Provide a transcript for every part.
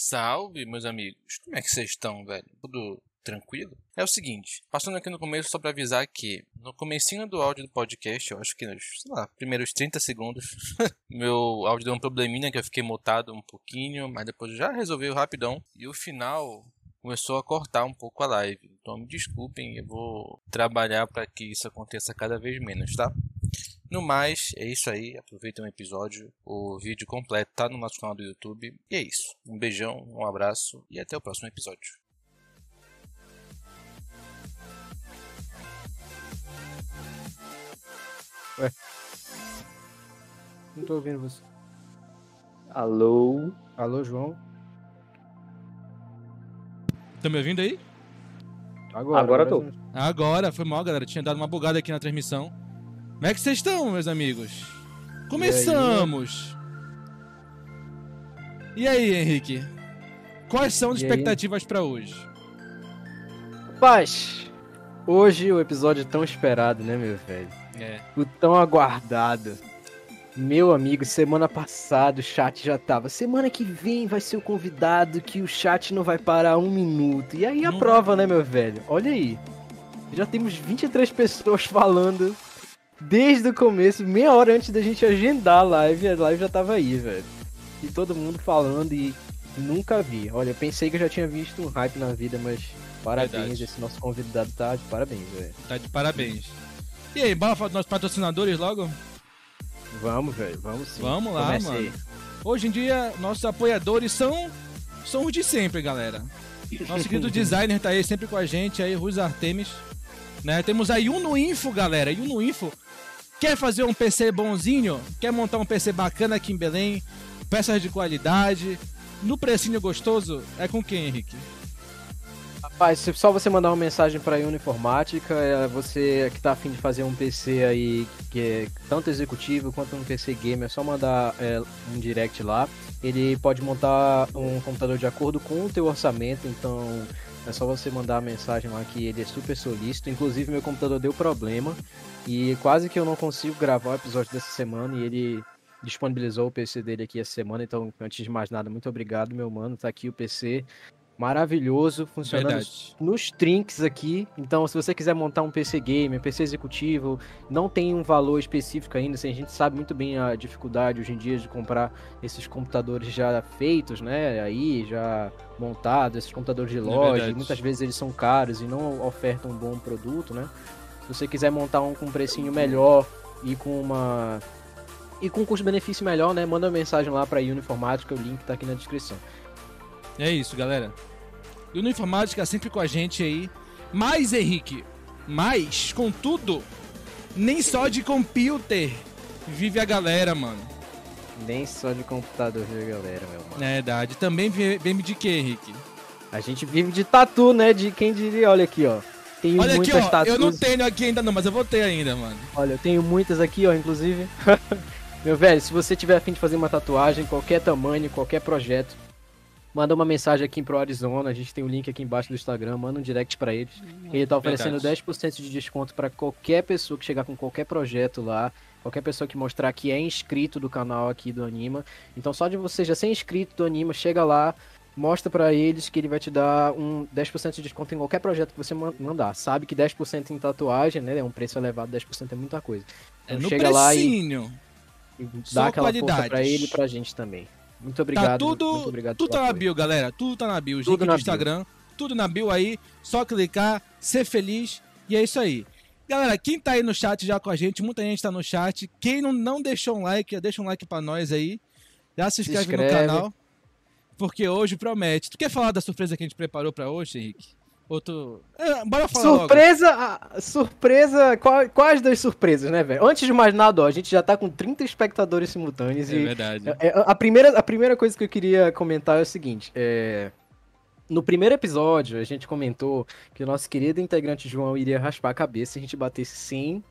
Salve, meus amigos. Como é que vocês estão, velho? Tudo tranquilo? É o seguinte, passando aqui no começo só para avisar que no comecinho do áudio do podcast, eu acho que nos, sei lá, primeiros 30 segundos, meu áudio deu um probleminha que eu fiquei mutado um pouquinho, mas depois já resolveu rapidão. E o final começou a cortar um pouco a live. Então me desculpem, eu vou trabalhar para que isso aconteça cada vez menos, tá? No mais, é isso aí. Aproveitem o episódio. O vídeo completo tá no nosso canal do YouTube. E é isso. Um beijão, um abraço e até o próximo episódio. Ué. Não tô ouvindo você. Alô? Alô, João? Tá me ouvindo aí? Agora, Agora tô. Agora, foi mal, galera. Tinha dado uma bugada aqui na transmissão. Como é que vocês estão, meus amigos? Começamos! E aí, Henrique? Quais são as E aí? expectativas pra hoje? Rapaz, hoje o episódio tão esperado, né, meu velho? É. O tão aguardado. Meu amigo, semana passada o chat já tava. Semana que vem vai ser o convidado que o chat não vai parar um minuto. E aí a Não. prova, né, meu velho? Olha aí. Já temos 23 pessoas falando desde o começo, meia hora antes da gente agendar a live. A live já tava aí, velho. E todo mundo falando e nunca vi. Olha, eu pensei que eu já tinha visto um hype na vida, mas parabéns. Verdade. Esse nosso convidado tá de parabéns, velho. Tá de parabéns. E aí, bora falar dos nossos patrocinadores logo? Vamos, velho, vamos sim. Vamos lá, Comece mano. aí. Hoje em dia, nossos apoiadores são, são os de sempre, galera. Nosso querido designer tá aí sempre com a gente, aí, Ruz Artemis. Né? Temos a Uno Info, galera. Uno Info. Quer fazer um PC bonzinho? Quer montar um PC bacana aqui em Belém? Peças de qualidade? No precinho gostoso? É com quem, Henrique? Rapaz, só você mandar uma mensagem pra Uniformática, é você que tá afim de fazer um PC aí que é tanto executivo quanto um PC gamer, é só mandar é, um direct lá. Ele pode montar um computador de acordo com o teu orçamento, então é só você mandar a mensagem lá que ele é super solícito. Inclusive meu computador deu problema e quase que eu não consigo gravar o episódio dessa semana e ele disponibilizou o PC dele aqui essa semana, então antes de mais nada, muito obrigado, meu mano. Tá aqui o PC maravilhoso, funcionando Verdade. nos trinks aqui. Então, se você quiser montar um PC gamer, PC executivo, não tem um valor específico ainda. Assim, a gente sabe muito bem a dificuldade hoje em dia de comprar esses computadores já feitos, né? Aí, já montados, esses computadores de loja. verdade. e muitas vezes eles são caros e não ofertam um bom produto, né? Se você quiser montar um com um precinho melhor e com uma. E com um custo-benefício melhor, né? Manda uma mensagem lá pra Uniformática, o link tá aqui na descrição. É isso, galera. E no Informática sempre com a gente aí. Mas, Henrique, mas, contudo, nem só de computer vive a galera, mano. Nem só de computador, viu, galera, meu mano. É verdade. Também vi- vive de quê, Henrique? A gente vive de tatu, né? De quem diria, olha aqui, ó. Tenho Olha aqui, muitas ó. tatus. Eu não tenho aqui ainda não, mas eu vou ter ainda, mano. Olha, eu tenho muitas aqui, ó, inclusive. Meu velho, se você tiver afim de fazer uma tatuagem, qualquer tamanho, qualquer projeto, manda uma mensagem aqui pro Arizona. A gente tem o link aqui embaixo do Instagram, manda um direct pra eles. Ele tá oferecendo Verdade. 10% de desconto pra qualquer pessoa que chegar com qualquer projeto lá. Qualquer pessoa que mostrar que é inscrito do canal aqui do Anima. Então só de você já ser inscrito do Anima, chega lá, mostra pra eles que ele vai te dar um 10% de desconto em qualquer projeto que você man- mandar. Sabe que 10% em tatuagem, né? É um preço elevado, 10% é muita coisa. É Então no chega lá e, precinho. e dá aquela força qualidades. pra ele e pra gente também. Muito obrigado. tá tudo, muito obrigado tudo tá na bio, galera. Tudo tá na bio. Tudo links na do bio. Instagram, tudo na bio aí. Só clicar, ser feliz e é isso aí. Galera, quem tá aí no chat já com a gente, muita gente tá no chat. Quem não, não deixou um like, deixa um like pra nós aí. Já se inscreve, no inscreve. canal. Porque hoje promete. Tu quer falar da surpresa que a gente preparou pra hoje, Henrique? Ou tu... É, bora falar logo. Surpresa, ah, surpresa, qual- quais das surpresas, né, velho? Antes de mais nada, ó, a gente já tá com 30 espectadores simultâneos É e verdade. É, a, primeira, a primeira coisa que eu queria comentar é o seguinte: é, no primeiro episódio, a gente comentou que o nosso querido integrante João iria raspar a cabeça se a gente batesse 100,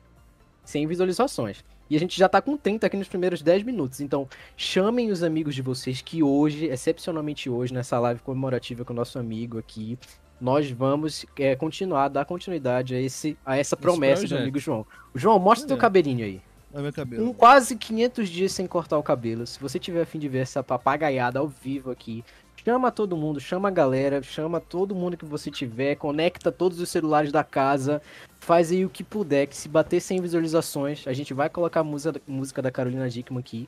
100 visualizações. E a gente já tá com 30 aqui nos primeiros 10 minutos. Então, chamem os amigos de vocês que hoje, excepcionalmente hoje, nessa live comemorativa com o nosso amigo aqui, nós vamos é, continuar, dar continuidade a, esse, a essa promessa do projeto. amigo João. João, mostra teu É. cabelinho aí. Olha meu cabelo. Um quase 500 dias sem cortar o cabelo. Se você tiver a fim de ver essa papagaiada ao vivo aqui, chama todo mundo, chama a galera, chama todo mundo que você tiver, conecta todos os celulares da casa, faz aí o que puder, que se bater 100 visualizações, a gente vai colocar a música, música da Carolina Dickman aqui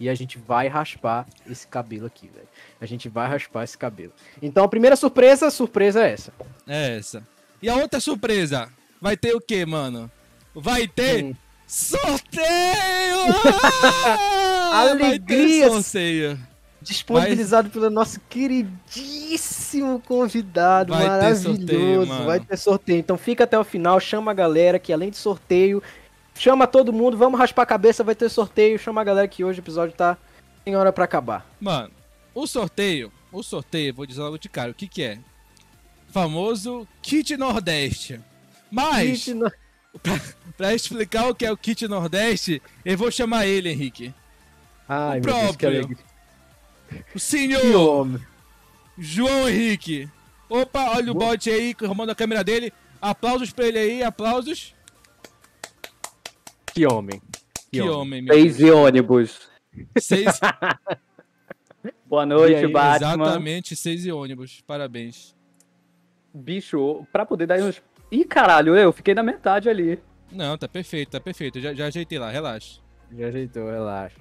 e a gente vai raspar esse cabelo aqui, velho. A gente vai raspar esse cabelo. Então a primeira surpresa, a surpresa é essa. É essa. E a outra surpresa? Vai ter o quê, mano? Vai ter Hum. sorteio! Ah! Vai ter Alegrias! sorteio. Disponibilizado pelo nosso queridíssimo convidado, Vai ter maravilhoso. sorteio, mano. Vai ter sorteio. Então fica até o final, chama a galera que além de sorteio, chama todo mundo, vamos raspar a cabeça, vai ter sorteio, chama a galera que hoje o episódio tá em hora pra acabar. Mano, o sorteio, o sorteio, vou dizer logo de cara, o que que é? Famoso Kit Nordeste. Mas, Gente, não- pra explicar o que é o Kit Nordeste, eu vou chamar ele, Henrique. Ai, O meu Deus, que próprio. alegria. O senhor. João Henrique. Opa, olha o bot aí, arrumando a câmera dele. Aplausos pra ele aí, aplausos. Que homem. Que homem, meu Seis e ônibus. Seis, Boa noite, aí, Batman. exatamente, seis e ônibus. Parabéns. Bicho, pra poder dar uns. Ih, caralho, eu fiquei na metade ali. Não, tá perfeito, tá perfeito. Já, já ajeitei lá, relaxa. Já ajeitou, relaxa.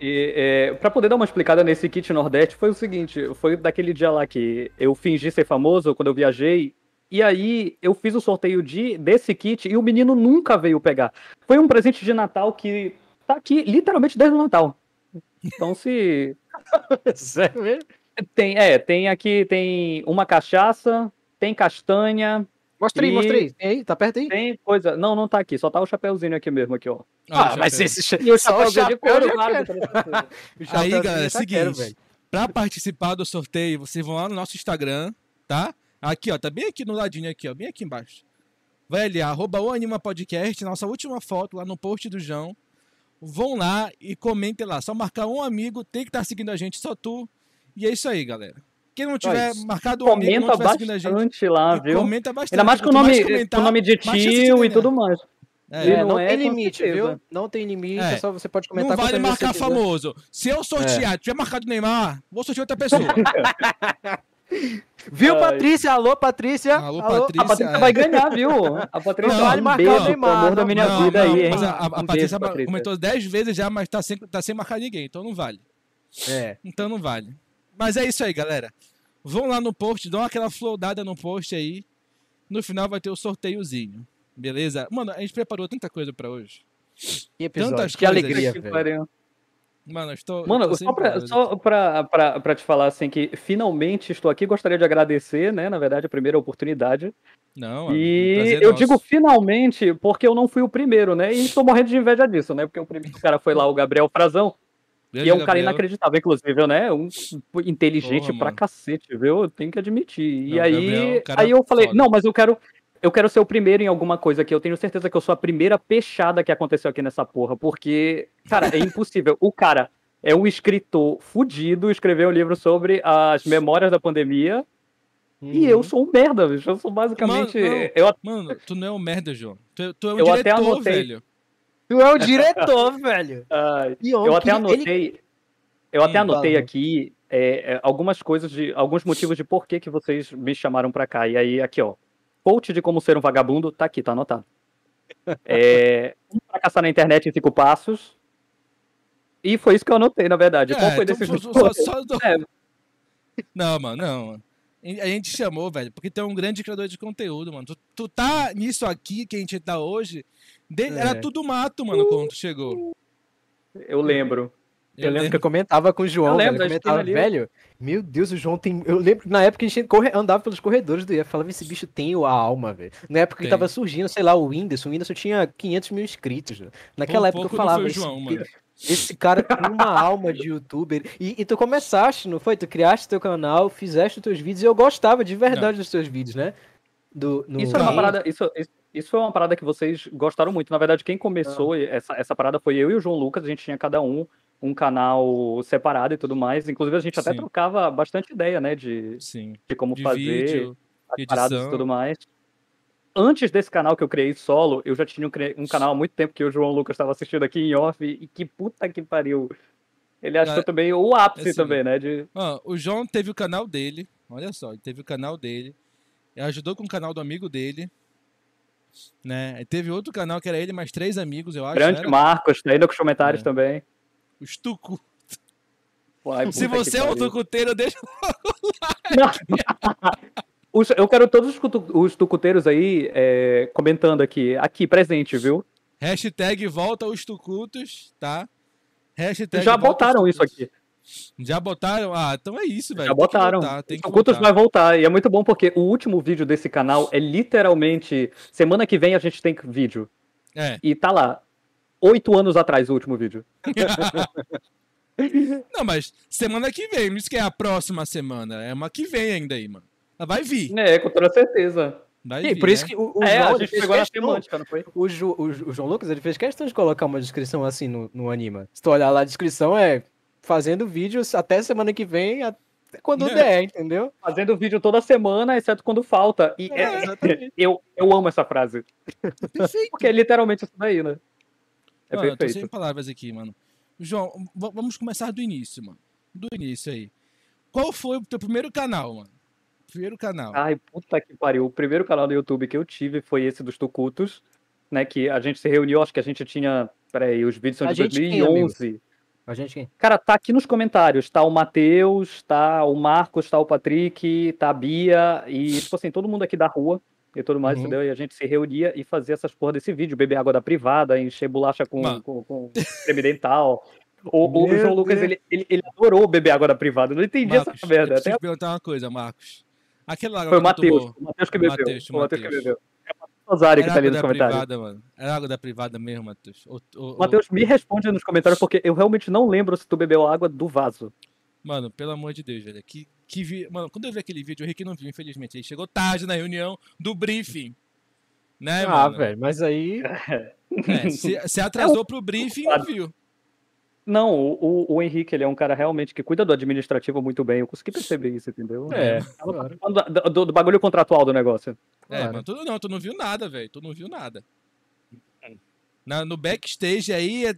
E é, pra poder dar uma explicada nesse kit Nordeste, foi o seguinte: foi daquele dia lá que eu fingi ser famoso quando eu viajei. E aí eu fiz o sorteio de, desse kit e o menino nunca veio pegar. Foi um presente de Natal que tá aqui literalmente desde o Natal. Então se. Sério mesmo? Tem, é, tem aqui, tem uma cachaça, tem castanha, Mostra aí, E- mostra aí. Tem aí, tá perto aí? tem coisa. Não, não tá aqui, só tá o chapéuzinho aqui mesmo, aqui, ó. Ah, o mas chapéu. esse cha- E o só chapéu de couro, claro, chapéu Aí, galera, tá seguinte. quero, velho. Pra participar do sorteio, vocês vão lá no nosso Instagram, tá? Aqui, ó, tá bem aqui no ladinho aqui, ó, bem aqui embaixo. Vai ali, arroba o Anima Podcast, nossa última foto lá no post do João. Vão lá e comentem lá. Só marcar um amigo, tem que estar seguindo a gente, só tu. E é isso aí, galera. Quem não tiver marcado um amigo, não Comenta tiver seguindo a gente, bastante lá, viu? comenta bastante. Ainda mais com o nome, comentar, com o nome de tio e tudo mais. É, É, não não é, tem limite, certeza. viu? Não tem limite, É. é só você pode comentar Não vale marcar famoso. Se eu sortear, tiver marcado o Neymar, vou sortear outra pessoa. Viu, Ai. Patrícia? Alô, Patrícia? Alô, A Patrícia. Patrícia é. vai ganhar, viu? A Patrícia Não, vale um marcar beijo, o Neymar, amor da minha Não, vida não, aí, hein? Mas a, a- a Um Patrícia beijo, comentou 10 vezes já, mas tá sem, tá sem marcar ninguém, então não vale. É. Então não vale. Mas é isso aí, galera. Vão lá no post, dão aquela flodada no post aí. No final vai ter o sorteiozinho. Beleza? Mano, a gente preparou tanta coisa pra hoje. Que episódio, Tantas que coisas. alegria, Que velho. Mano, eu estou. Mano, tô só, sem pra, palavras. só pra, pra, pra te falar assim que finalmente estou aqui, gostaria de agradecer, né? Na verdade, a primeira oportunidade. Não, E eu nosso. digo finalmente porque eu não fui o primeiro, né? E estou morrendo de inveja disso, né? Porque o primeiro cara foi lá, o Gabriel Frazão, Beijo, e é um cara Gabriel. inacreditável, inclusive, né? Um inteligente Porra, pra mano. cacete, viu? Eu tenho que admitir. e Não, aí, Gabriel é cara aí eu falei, foda. não, mas eu quero, eu quero ser o primeiro em alguma coisa aqui. Eu tenho certeza que eu sou a primeira peixada que aconteceu aqui nessa porra, porque, cara, é impossível. o cara é um escritor fudido, escreveu um livro sobre as memórias da pandemia, e eu sou um merda, bicho. Eu sou basicamente. Uhum. Mano, não. eu, Mano, tu não é um merda, João. Tu, tu é um Eu até diretor, anotei. velho. Tu é o diretor, velho. ai, eu até que ele- anotei. Eu até Hum, anotei aqui é, é, algumas coisas de. alguns motivos de por que, que vocês me chamaram pra cá. E aí, aqui, ó. Coach de como ser um vagabundo, tá aqui, tá anotado. É, um fracassar na internet em cinco passos. E foi isso que eu anotei, na verdade. Qual É, foi tu- desses tu- só- só- É. Não, mano, não. mano. A gente chamou, velho, porque tu é um grande criador de conteúdo, mano. Tu, tu tá nisso aqui que a gente tá hoje. de- É. Era tudo mato, mano, quando tu chegou. Eu lembro. Eu lembro que eu comentava com o João, Eu velho, lembro, eu a gente comentava, ali. velho, meu Deus, o João tem... Eu lembro que na época a gente corre- andava pelos corredores do IF, falava, esse bicho tem a alma, velho. Na época que Tem. tava surgindo, sei lá, o Whindersson, o Whindersson tinha 500 mil inscritos. né? Naquela Por época eu não falava, esse, João, mano. esse cara tem uma alma de youtuber. E, e tu começaste, não foi? Tu criaste teu canal, fizeste os teus vídeos, e eu gostava de verdade dos teus vídeos, né? Do, no... Isso é uma Não. parada. Isso, isso, isso foi uma parada que vocês gostaram muito. Na verdade, quem começou essa, essa parada foi eu e o João Lucas. A gente tinha cada um um canal separado e tudo mais. Inclusive, a gente até Sim. trocava bastante ideia, né? De, Sim. de como De fazer vídeo, as paradas e tudo mais. Antes desse canal que eu criei solo, eu já tinha um, um canal há muito tempo que o João Lucas estava assistindo aqui em off. E que puta que pariu. Ele achou também o ápice assim, também, né? De... Ó, o João teve o canal dele. Olha só, ele teve o canal dele. Ele ajudou com o canal do amigo dele. Né? E teve outro canal que era ele mais três amigos, eu acho. Grande? Marcos, tá aí nos comentários É. também. Os Tucu. Ai, Se você é um tucuteiro, deixa. Os- eu quero todos os, os tucuteiros aí é, comentando aqui. Aqui, presente, viu? Hashtag volta os tucutos, tá? Hashtag Já botaram isso aqui. Já botaram? Ah, então é isso, velho. Já Tem que botaram. voltar, tem Os que tucutos voltar. vai voltar. E é muito bom porque o último vídeo desse canal é literalmente. Semana que vem a gente tem vídeo. É. E tá lá. Oito anos atrás o último vídeo. Não, mas semana que vem, isso que é a próxima semana. É uma que vem ainda aí, mano. Ela vai vir. É, com toda certeza. Vai E vir, por isso né? que o, o é, João, a ele gente fez pegou na questão- semântica, não foi? o, Ju- o o João Lucas, ele fez questão de colocar uma descrição assim no, no Anima. Se tu olhar lá, a descrição é fazendo vídeos até semana que vem, até quando É. der, entendeu? Fazendo vídeo toda semana, exceto quando falta. E é- exatamente. eu, eu amo essa frase. Perfeito. Porque é literalmente isso daí, né? É mano, eu tô perfeito. sem palavras aqui, mano. João, vamos começar do início, mano. Do início aí. Qual foi o teu primeiro canal, mano? Primeiro canal. Ai, puta que pariu. O primeiro canal do YouTube que eu tive foi esse dos Tucutos, né? Que a gente se reuniu, acho que a gente tinha. Peraí, os vídeos são A de gente quem, 2011. A gente quem? Cara, tá aqui nos comentários. Tá o Matheus, tá o Marcos, tá o Patrick, tá a Bia e, tipo assim, todo mundo aqui da rua e tudo mais, Uhum. entendeu? E a gente se reunia e fazia essas porra desse vídeo, beber água da privada, encher bolacha com, Mano. com, com creme dental. O, o João Lucas, ele, ele, ele adorou beber água da privada. Eu não entendi Marcos, essa merda. eu Até preciso perguntar uma coisa, Marcos. Aquele lá foi o Matheus. O Matheus que bebeu. Matheus, o Matheus que bebeu. É o Rosário que tá ali água nos da comentários. privada, mano. Era água da privada mesmo, Matheus. Matheus, me responde nos comentários, porque eu realmente não lembro se tu bebeu água do vaso. Mano, pelo amor de Deus, velho. Que, que vi... Mano, quando eu vi aquele vídeo, o Rick não viu, infelizmente. Ele chegou tarde na reunião do briefing. Né, Ah, velho, mas aí. É, se, se atrasou pro briefing, não viu. Não, o, o, Henrique, ele é um cara realmente que cuida do administrativo muito bem. Eu consegui perceber isso, entendeu? É, Tava claro. do, do- do bagulho contratual do negócio. É, Claro. mano, tu não, tu não viu nada, velho. Tu não viu nada. Na, no backstage aí é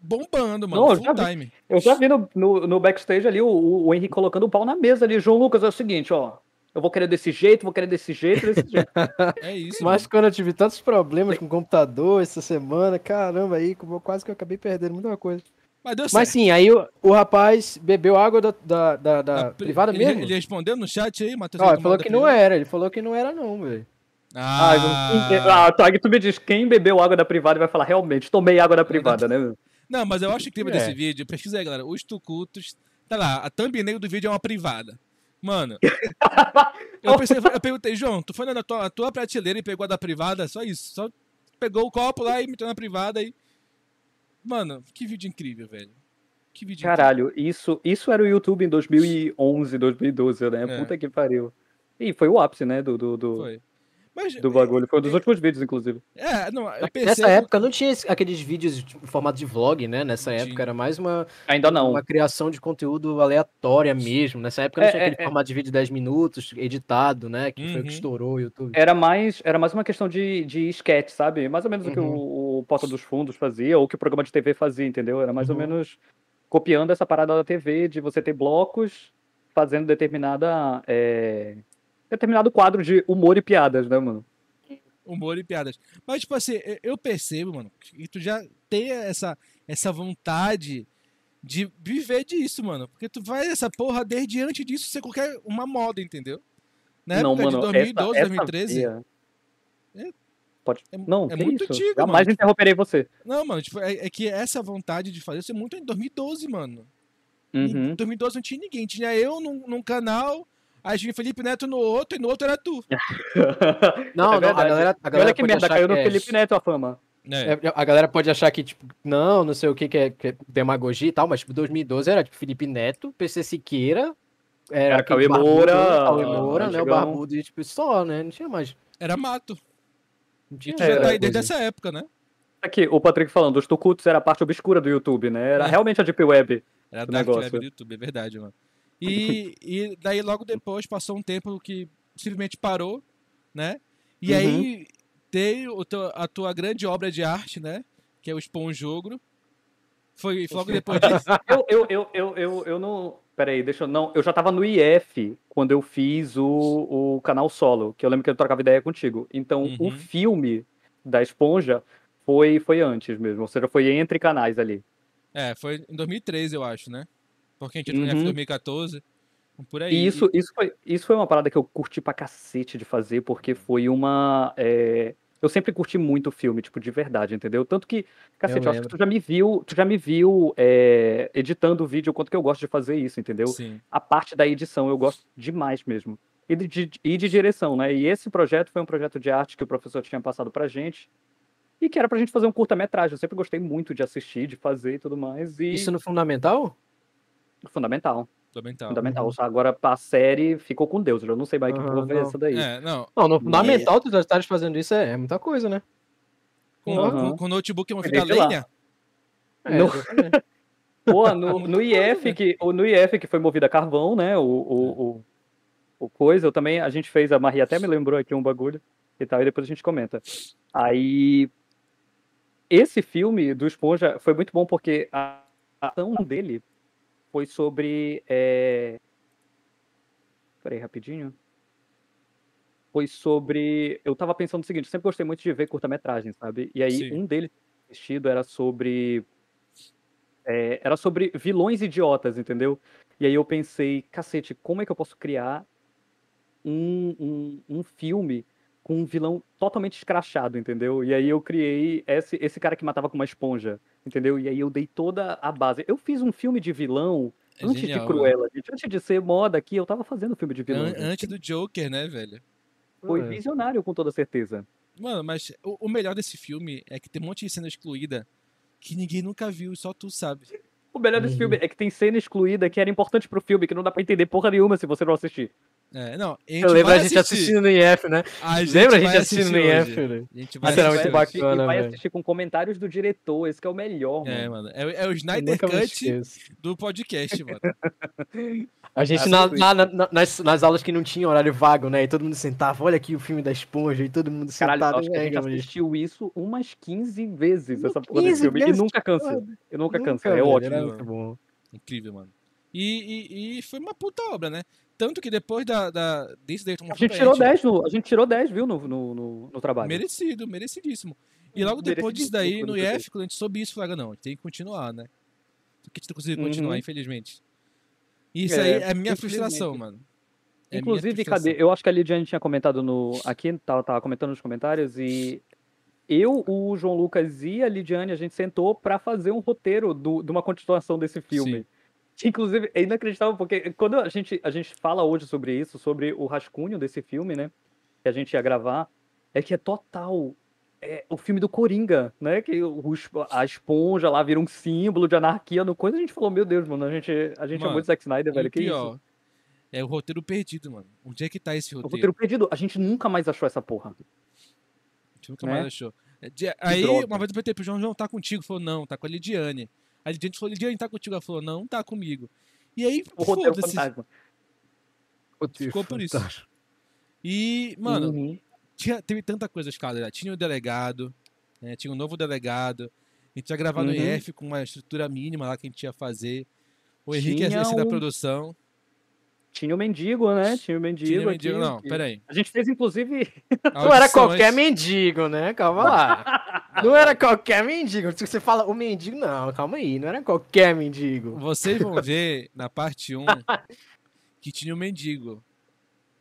bombando, mano. Não, eu full já vi. time. Eu já vi no, no, no backstage ali o, o, o Henrique colocando o pau na mesa ali. João Lucas, é o seguinte, ó. Eu vou querer desse jeito, vou querer desse jeito, desse jeito. É isso, Mas mano. quando eu tive tantos problemas com o computador essa semana, caramba, aí eu- quase que eu acabei perdendo muita coisa. Mas deu Mas sim, aí o, o rapaz bebeu água da, da, da- da A pri- privada ele, mesmo? Ele respondeu no chat aí, Matheus? Ó, ele falou que não era, ele falou que não era não, velho. Ah, Ah, ah, Tag, tu me diz, quem bebeu água da privada vai falar, realmente, tomei água da privada, né? Não, mas eu acho incrível É. desse vídeo. Pesquisa aí, galera. Os tucutos. Tá lá, a thumbnail do vídeo é uma privada. Mano, eu, pensei, eu perguntei, João, tu foi na tua, tua prateleira e pegou a da privada? Só isso. Só pegou o copo lá e meteu na privada e. Mano, que vídeo incrível, velho. Que vídeo Caralho, isso, isso era o YouTube em 2011, 2012, né? É. Puta que pariu. E foi o ápice, né, do, do, incrível. do, Foi. Mas, do bagulho. Foi um dos últimos vídeos, inclusive. é, não, eu percebo. Nessa época não tinha aqueles vídeos tipo, em formato de vlog, né? Nessa época era mais uma, Ainda não. uma criação de conteúdo aleatória mesmo. Nessa época não É, tinha é, aquele é. formato de vídeo de 10 minutos, editado, né? Que foi o Uhum. que estourou o YouTube. Era mais, era mais uma questão de, de sketch, sabe? Mais ou menos o que Uhum. o, o Porta dos Fundos fazia, ou o que o programa de TV fazia, entendeu? Era mais ou Uhum. menos copiando essa parada da TV, de você ter blocos fazendo determinada. Determinado quadro de humor e piadas, né, mano? humor e piadas. Mas, tipo assim, eu- percebo, mano, que tu já tem essa, essa vontade de viver disso, mano. Porque tu vai essa porra desde antes disso ser qualquer uma moda, entendeu? Na não, época mano, de 2012, essa, essa 2013. veia- É- Pode... é- não, é muito isso? antigo, Jamais mano. interromperei você. Não, mano, tipo, é, é que essa vontade de fazer isso é muito em 2012, mano. Em Uhum. 2012 não tinha ninguém. Tinha eu num, num canal, aí tinha Felipe Neto no outro, e no outro era tu. Não, É não, a galera, a galera Olha que merda, caiu no é- Felipe Neto a fama. É. É, a galera pode achar que, tipo, não, não sei o que, que, é, que é demagogia e tal, mas, tipo, 2012 era, tipo, Felipe Neto, PC Siqueira, era, Cauê Moura, Cauê Moura, né, o barbudo, e, tipo, só, né, não tinha mais, Era mato. não tinha É, já tá desde essa época, né? Aqui, o Patrick falando, os Tucutos era a parte obscura do YouTube, né? Era É. realmente a Deep Web. Era o Dark negócio. Web do YouTube, é verdade, mano. E, e daí logo depois passou um tempo que simplesmente parou, né? E Uhum. aí tem o a tua grande obra de arte, né? Que é o Esponjogro. Foi logo depois disso? Eu, eu, eu, eu, eu, não. Peraí, deixa eu. Não, eu já tava no IF quando eu fiz o, o canal solo, que eu lembro que eu trocava ideia contigo. Então, o Uhum. filme da esponja foi, foi antes mesmo, ou seja, foi entre canais ali. É, foi em 2013, eu acho, né? Porque a gente Uhum. F 2014. Por aí. E isso, isso, foi, isso foi uma parada que eu curti pra cacete de fazer, porque foi uma. é, Eu sempre curti muito filme, tipo, de verdade, entendeu? Tanto que, cacete, eu, acho que tu já me viu, tu já me viu é, editando o vídeo, o quanto que eu gosto de fazer isso, entendeu? Sim. A parte da edição eu gosto demais mesmo. E de, de- e de direção, né? E esse projeto foi um projeto de arte que o professor tinha passado pra gente. E que era pra gente fazer um curta-metragem. Eu sempre gostei muito de assistir, de fazer e tudo mais. E Isso no fundamental? Fundamental. Fundamental. Fundamental. Agora, pra série, ficou com Deus. Eu não sei mais que Aham, porra foi essa daí. É, não. Não, no fundamental tu estares fazendo isso é, é muita coisa, né? Com, Aham. com, com notebook é uma lá. lenha. É, No-. Pô, no, no IF, que, o- no IF que foi movido a carvão, né? O, o, o, o coisa, eu também, a gente fez, a Maria até me lembrou aqui um bagulho e tal, e depois a gente comenta. Aí, esse filme do Esponja foi muito bom porque a a ação dele foi sobre. É... Peraí, rapidinho. Foi sobre. Eu tava pensando o seguinte, eu sempre gostei muito de ver curta-metragem, sabe? E aí, Sim. um deles vestido era sobre. é, era sobre vilões idiotas, entendeu? E aí eu pensei, cacete, como é que eu posso criar um, um, um filme com um vilão totalmente escrachado, entendeu? E aí eu criei esse, esse cara que matava com uma esponja, entendeu? E aí eu dei toda a base. Eu fiz um filme de vilão É antes genial, de Cruella, gente. Antes de ser moda aqui, eu tava fazendo filme de vilão. An- gente. antes do Joker, né, velho? Foi É. visionário, com toda certeza. Mano, mas o, o melhor desse filme é que tem um monte de cena excluída que ninguém nunca viu, só tu sabe. O melhor desse Uhum. filme é que tem cena excluída que era importante pro filme, que não dá pra entender porra nenhuma se você não assistir. É, não, a gente Eu lembro vai a gente assistir. assistindo no IF, né? A Lembra a gente assistindo no IF, né? A gente vai assistir muito bacana, e vai assistir com comentários do diretor, esse que é o melhor, É, mano. mano. É, é o Eu Snyder Cut do podcast, mano. A gente Ah, na- na- na- nas, nas aulas que não tinha horário vago, né? E todo mundo sentava, olha aqui o filme da esponja, e todo mundo Caralho, sentado. que a gente "É, mano, assistiu isso umas 15 vezes, essa porra 15 desse filme. E vezes, nunca cansa. Eu nunca Nunca, cansa, é ótimo. Era mano. muito bom. Incrível, mano. E, e, e foi uma puta obra, né? Tanto que depois da, da, desse A gente tirou 10 no, a gente tirou 10, viu, no, no, no, no trabalho. Merecido, merecidíssimo. E logo depois disso daí, no IF, quando a gente soube isso, falaram, não, a gente tem que continuar, né? Porque a gente não conseguiu continuar, Uhum. infelizmente. Isso É, aí é a minha frustração, mano. É Inclusive, cadê? Eu acho que a Lidiane tinha comentado no. Aqui, tava, tava comentando nos comentários, e eu, o João Lucas e a Lidiane, a gente sentou pra fazer um roteiro do, de uma continuação desse filme. Sim. Inclusive, é inacreditável, porque quando a gente, a gente fala hoje sobre isso, sobre o rascunho desse filme, né? Que a gente ia gravar, é que é total. É o filme do Coringa, né? Que o, a esponja lá vira um símbolo de anarquia no coisa. A gente falou, meu Deus, mano, a gente, a gente é Mano, muito Zack Snyder, velho. Que isso? pior, é o roteiro perdido, mano. Onde é que tá esse O roteiro? roteiro perdido, a gente nunca mais achou essa porra. A gente nunca né? mais achou. É, de- Aí, uma vez eu perguntei pro João, João, tá contigo? Falou, não, tá com a Lidiane. A Lidiane falou, Lidiane, tá contigo? Ela falou, não, tá comigo. E aí, O roteiro fantasma. Ficou por isso. E, mano, Uhum. tinha, teve tanta coisa escalada. Tinha o delegado, né, tinha um novo delegado. A gente ia gravar no Uhum. IF com uma estrutura mínima lá que a gente ia fazer. O Henrique ia Tinha ser da um- produção. Tinha o mendigo, né? Tinha o mendigo. Tinha aqui, mendigo, não, que- peraí. A gente fez, inclusive. Não era qualquer mendigo, né? Calma lá. Não era qualquer mendigo. Se você fala o mendigo, não, calma aí. Não era qualquer mendigo. Vocês vão ver na parte 1 que tinha o mendigo.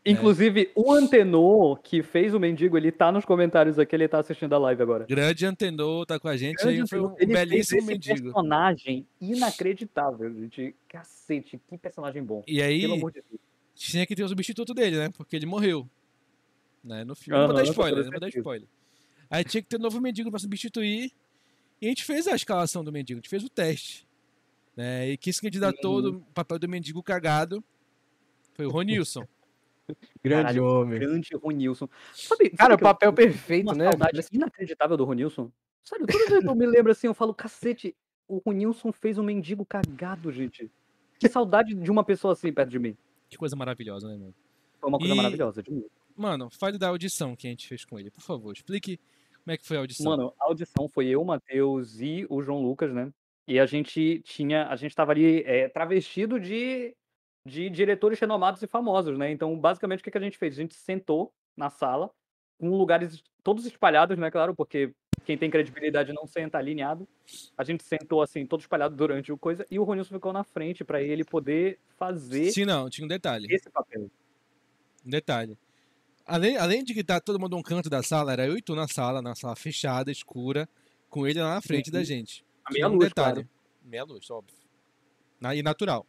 Inclusive, o Antenor, que fez o mendigo, ele tá nos comentários aqui, ele tá assistindo a live agora. Grande Antenor tá com a gente Grande aí. Foi um ele fez belíssimo esse mendigo. personagem inacreditável, gente. Cacete, que personagem bom. E aí, Pelo amor de Deus. tinha que ter o substituto dele, né? Porque ele morreu. Né? No filme. não vou dar spoiler, não vou dar certeza. spoiler. Aí tinha que ter um novo mendigo pra substituir. E a gente fez a escalação do mendigo, a gente fez o teste. Né? E quem se candidatou Uhum. do papel do mendigo cagado foi o Ronilson. Grande Caralho, homem. Grande Ronilson. Sabe, sabe Cara, o que eu- papel perfeito, uma né? saudade inacreditável do Ronilson. Sério, toda vez que eu me lembro assim, eu falo, cacete, o Ronilson fez um mendigo cagado, gente. Que saudade de uma pessoa assim perto de mim. Que coisa maravilhosa, né, mano? Foi uma coisa E- maravilhosa, de mim. Mano, fale da audição que a gente fez com ele, por favor. Explique como é que foi a audição. Mano, a audição foi eu, o Matheus e o João Lucas, né? E a gente tinha, a gente estava ali é, travestido de, de diretores renomados e famosos, né? Então, basicamente, o que, que a gente fez? A gente sentou na sala, com lugares todos espalhados, né? Claro, porque quem tem credibilidade não senta alinhado. A gente sentou assim, todo espalhado durante o coisa, e o Ronilson ficou na frente para ele poder fazer Sim, não, tinha um detalhe. esse papel. Um detalhe. Além, além de que tá todo mundo num canto da sala, era eu e tu na sala, na sala fechada, escura, com ele lá na frente da gente. A meia um luz, detalhe. claro. Meia luz, óbvio. Na- E natural.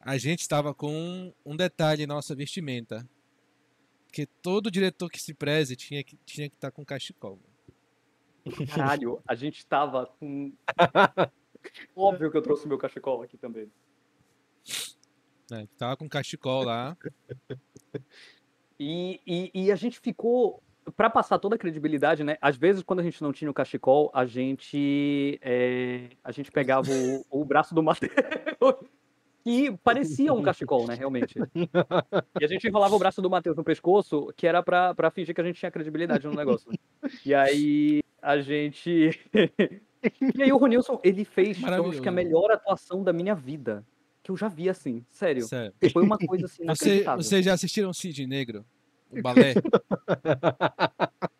A gente estava com um detalhe na nossa vestimenta. Que todo diretor que se preze tinha que tinha que estar com cachecol. Caralho, a gente tava com. Óbvio que eu trouxe meu cachecol aqui também. Né? Tava com cachecol lá. E, e, e a gente ficou. Pra passar toda a credibilidade, né? Às vezes, quando a gente não tinha o cachecol, a gente. é, a gente pegava o, o braço do Matheus. E parecia um cachecol, né? Realmente. E a gente enrolava o braço do Matheus no pescoço, que era pra, pra fingir que a gente tinha credibilidade no negócio. E aí a gente. E aí o Ronilson, ele fez, eu acho que a melhor atuação da minha vida. Que eu já vi assim, sério. Sério. Foi uma coisa assim Você, vocês já assistiram Cisne Negro? O balé?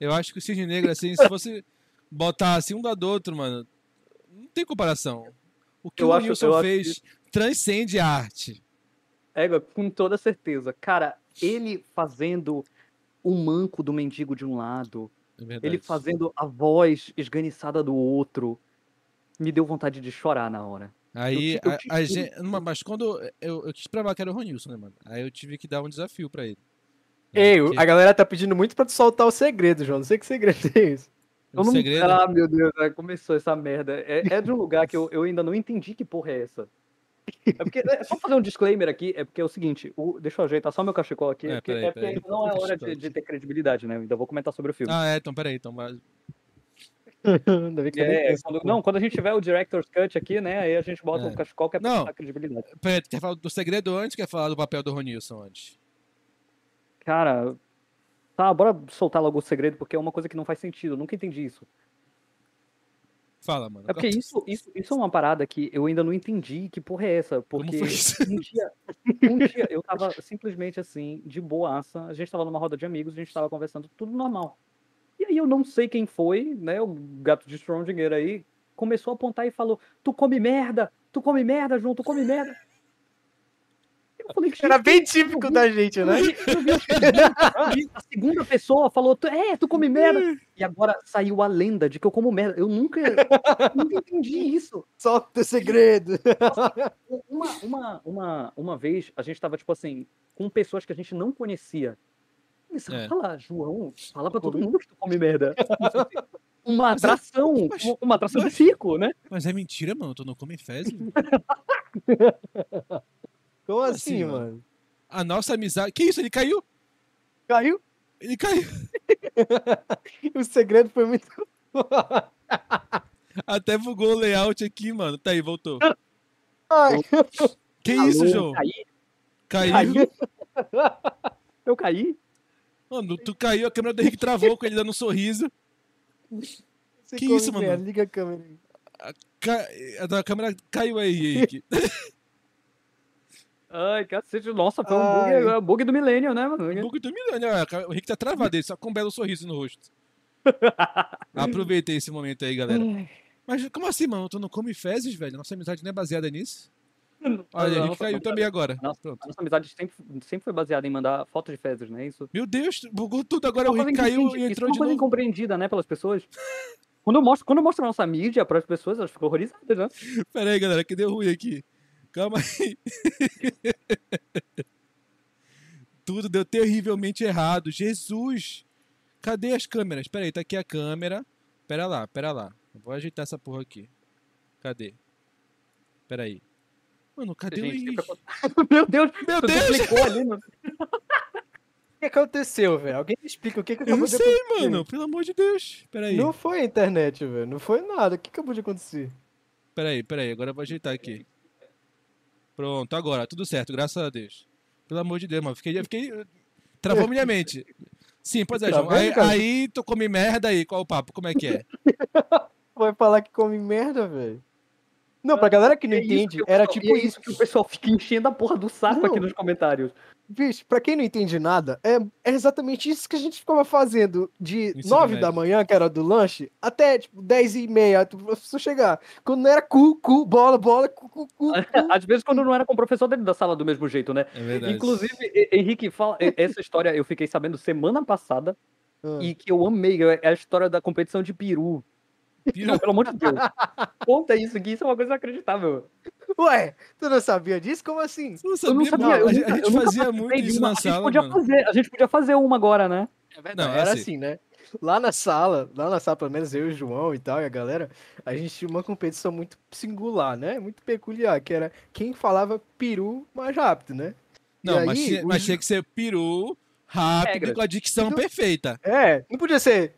Eu acho que o Cisne Negro, assim, se fosse botar assim um do outro, mano, não tem comparação. O que Eu o acho- acho fez transcende a arte. Égua, com toda certeza. Cara, ele fazendo o manco do mendigo de um lado, É ele fazendo a voz esganiçada do outro, me deu vontade de chorar na hora. Aí, eu eu a, a gente, mas quando eu, eu quis provar que era o Ronilson, né, mano? Aí eu tive que dar um desafio pra ele. Ei, Porque a galera tá pedindo muito pra tu soltar o segredo, João. Não sei que segredo é esse. o Eu não... segredo, Ah, meu Deus, é, começou essa merda. É, é de um lugar que eu, eu ainda não entendi que porra é essa. É porque, é, só fazer um disclaimer aqui, é porque é o seguinte, o- deixa eu ajeitar só meu cachecol aqui, É, porque, peraí, é porque peraí. ainda não é hora de, de ter credibilidade, né? Eu ainda vou comentar sobre o filme. Ah, é, então peraí, então. Mas... Ainda bem que eu nem É, quando, não, quando a gente tiver o Director's Cut aqui, né? Aí a gente bota É. o cachecol que é pra Não. credibilidade. Peraí, quer falar do segredo antes ou quer falar do papel do Ronilson antes? Cara, tá, bora soltar logo o segredo, porque é uma coisa que não faz sentido. Eu nunca entendi isso. Fala, mano. É porque isso, isso, isso é uma parada que eu ainda não entendi que porra é essa. Porque um dia, um dia eu tava simplesmente assim, de boaça. A gente tava numa roda de amigos, a gente tava conversando, tudo normal. E eu não sei quem foi, né? O gato de Schrödinger aí começou a apontar e falou: Tu come merda, tu come merda, João, tu come merda. Eu falei, Era "Gente, bem típico da gente, né? a segunda pessoa falou, "Tu- é, tu come merda. E agora saiu a lenda de que eu como merda. Eu nunca, nunca entendi isso. Solta o segredo. Uma, uma, uma, uma vez, a gente tava, tipo assim, com pessoas que a gente não conhecia. Começaram É. a falar, João, fala pra todo mundo que tu come merda. Uma atração, mas- uma- uma atração de circo, né? Mas é mentira, mano. Tu não come fezes? Como assim, assim, mano? mano? A nossa amizade. Que isso? Ele caiu? Caiu? Ele caiu. O segredo foi muito. Até bugou o layout aqui, mano. Tá aí, voltou. Ai, Que isso, Alô, João? Caí, Caiu. caiu. Eu caí? Mano, tu caiu, a câmera do Henrique travou com ele dando um sorriso. você Que isso, mano? merda, Liga a câmera aí. Ca... A câmera caiu aí, Henrique. Ai, cacete, nossa, foi um bug, é um bug do milênio, né, mano? Pouco do milhão, né? O Henrique tá travado aí, só com um belo sorriso no rosto. Aproveitei esse momento aí, galera. Mas como assim, mano? Tu não come fezes, velho? Nossa amizade não é baseada nisso? Olha, Não, Henrique caiu também agora. Nossa, Pronto. A nossa amizade sempre, sempre foi baseada em mandar fotos de fezes, né? Isso. Meu Deus, bugou tudo. Agora o Henrique caiu e entrou é uma de coisa novo. incompreendida, né, pelas pessoas. Quando eu mostro, quando eu mostro a nossa mídia para as pessoas, elas ficam horrorizadas, né? Pera aí, galera, que deu ruim aqui. Calma aí. Tudo deu terrivelmente errado. Jesus! Cadê as câmeras? Pera aí, tá aqui a câmera. Pera lá, pera lá. Eu vou ajeitar essa porra aqui. Cadê? Pera aí. Mano, cadê o Gente, Henrique? que Meu Deus, Meu Deus! ali, mano. O que aconteceu, velho? Alguém me explica o que, que Eu não sei, mano. Pelo amor de Deus. Pera aí. Não foi a internet, velho. Não foi nada. O que acabou de acontecer? Pera aí, pera aí. Agora eu vou ajeitar aqui. Pronto, agora. Tudo certo, graças a Deus. Pelo amor de Deus, mano. Fiquei... fiquei... Travou minha mente. Sim, pois é, João. Aí, cara? aí tu come merda aí. Qual o papo? Como é que é? Vai falar que come merda, velho. Não, pra galera que não É isso entende, que o era pessoal- tipo é isso. que o pessoal fica enchendo a porra do saco aqui Não. nos comentários. Bicho, pra quem não entende nada, é, é exatamente isso que a gente ficava fazendo de Ensino 9 da médio. manhã, que era do lanche, até tipo 10 e meia, tu- pra você chegar. Quando não era cu, cu, bola, bola, cu, cu, cu. Às vezes, quando não era com o professor dentro da sala do mesmo jeito, né? É verdade. Inclusive, Henrique, fala, essa história eu fiquei sabendo semana passada Ah. e que eu amei. É a história da competição de peru. Não, pelo amor de Deus. Conta isso aqui, isso é uma coisa inacreditável. Ué, tu não sabia disso? Como assim? Eu não Eu sabia, não sabia, eu A gente- nunca- a eu gente fazia muito de isso uma. na a, gente sala, podia mano. fazer, a gente podia fazer uma agora, né? É verdade, Não, era assim- assim, né? Lá na sala, lá na sala, pelo menos eu e o João e tal, e a galera, a gente tinha uma competição muito singular, né? Muito peculiar, que era quem falava peru mais rápido, né? Não, mas, aí, tinha, o mas tinha que ser peru, rápido, Regras. com a dicção Então- perfeita. É, não podia ser.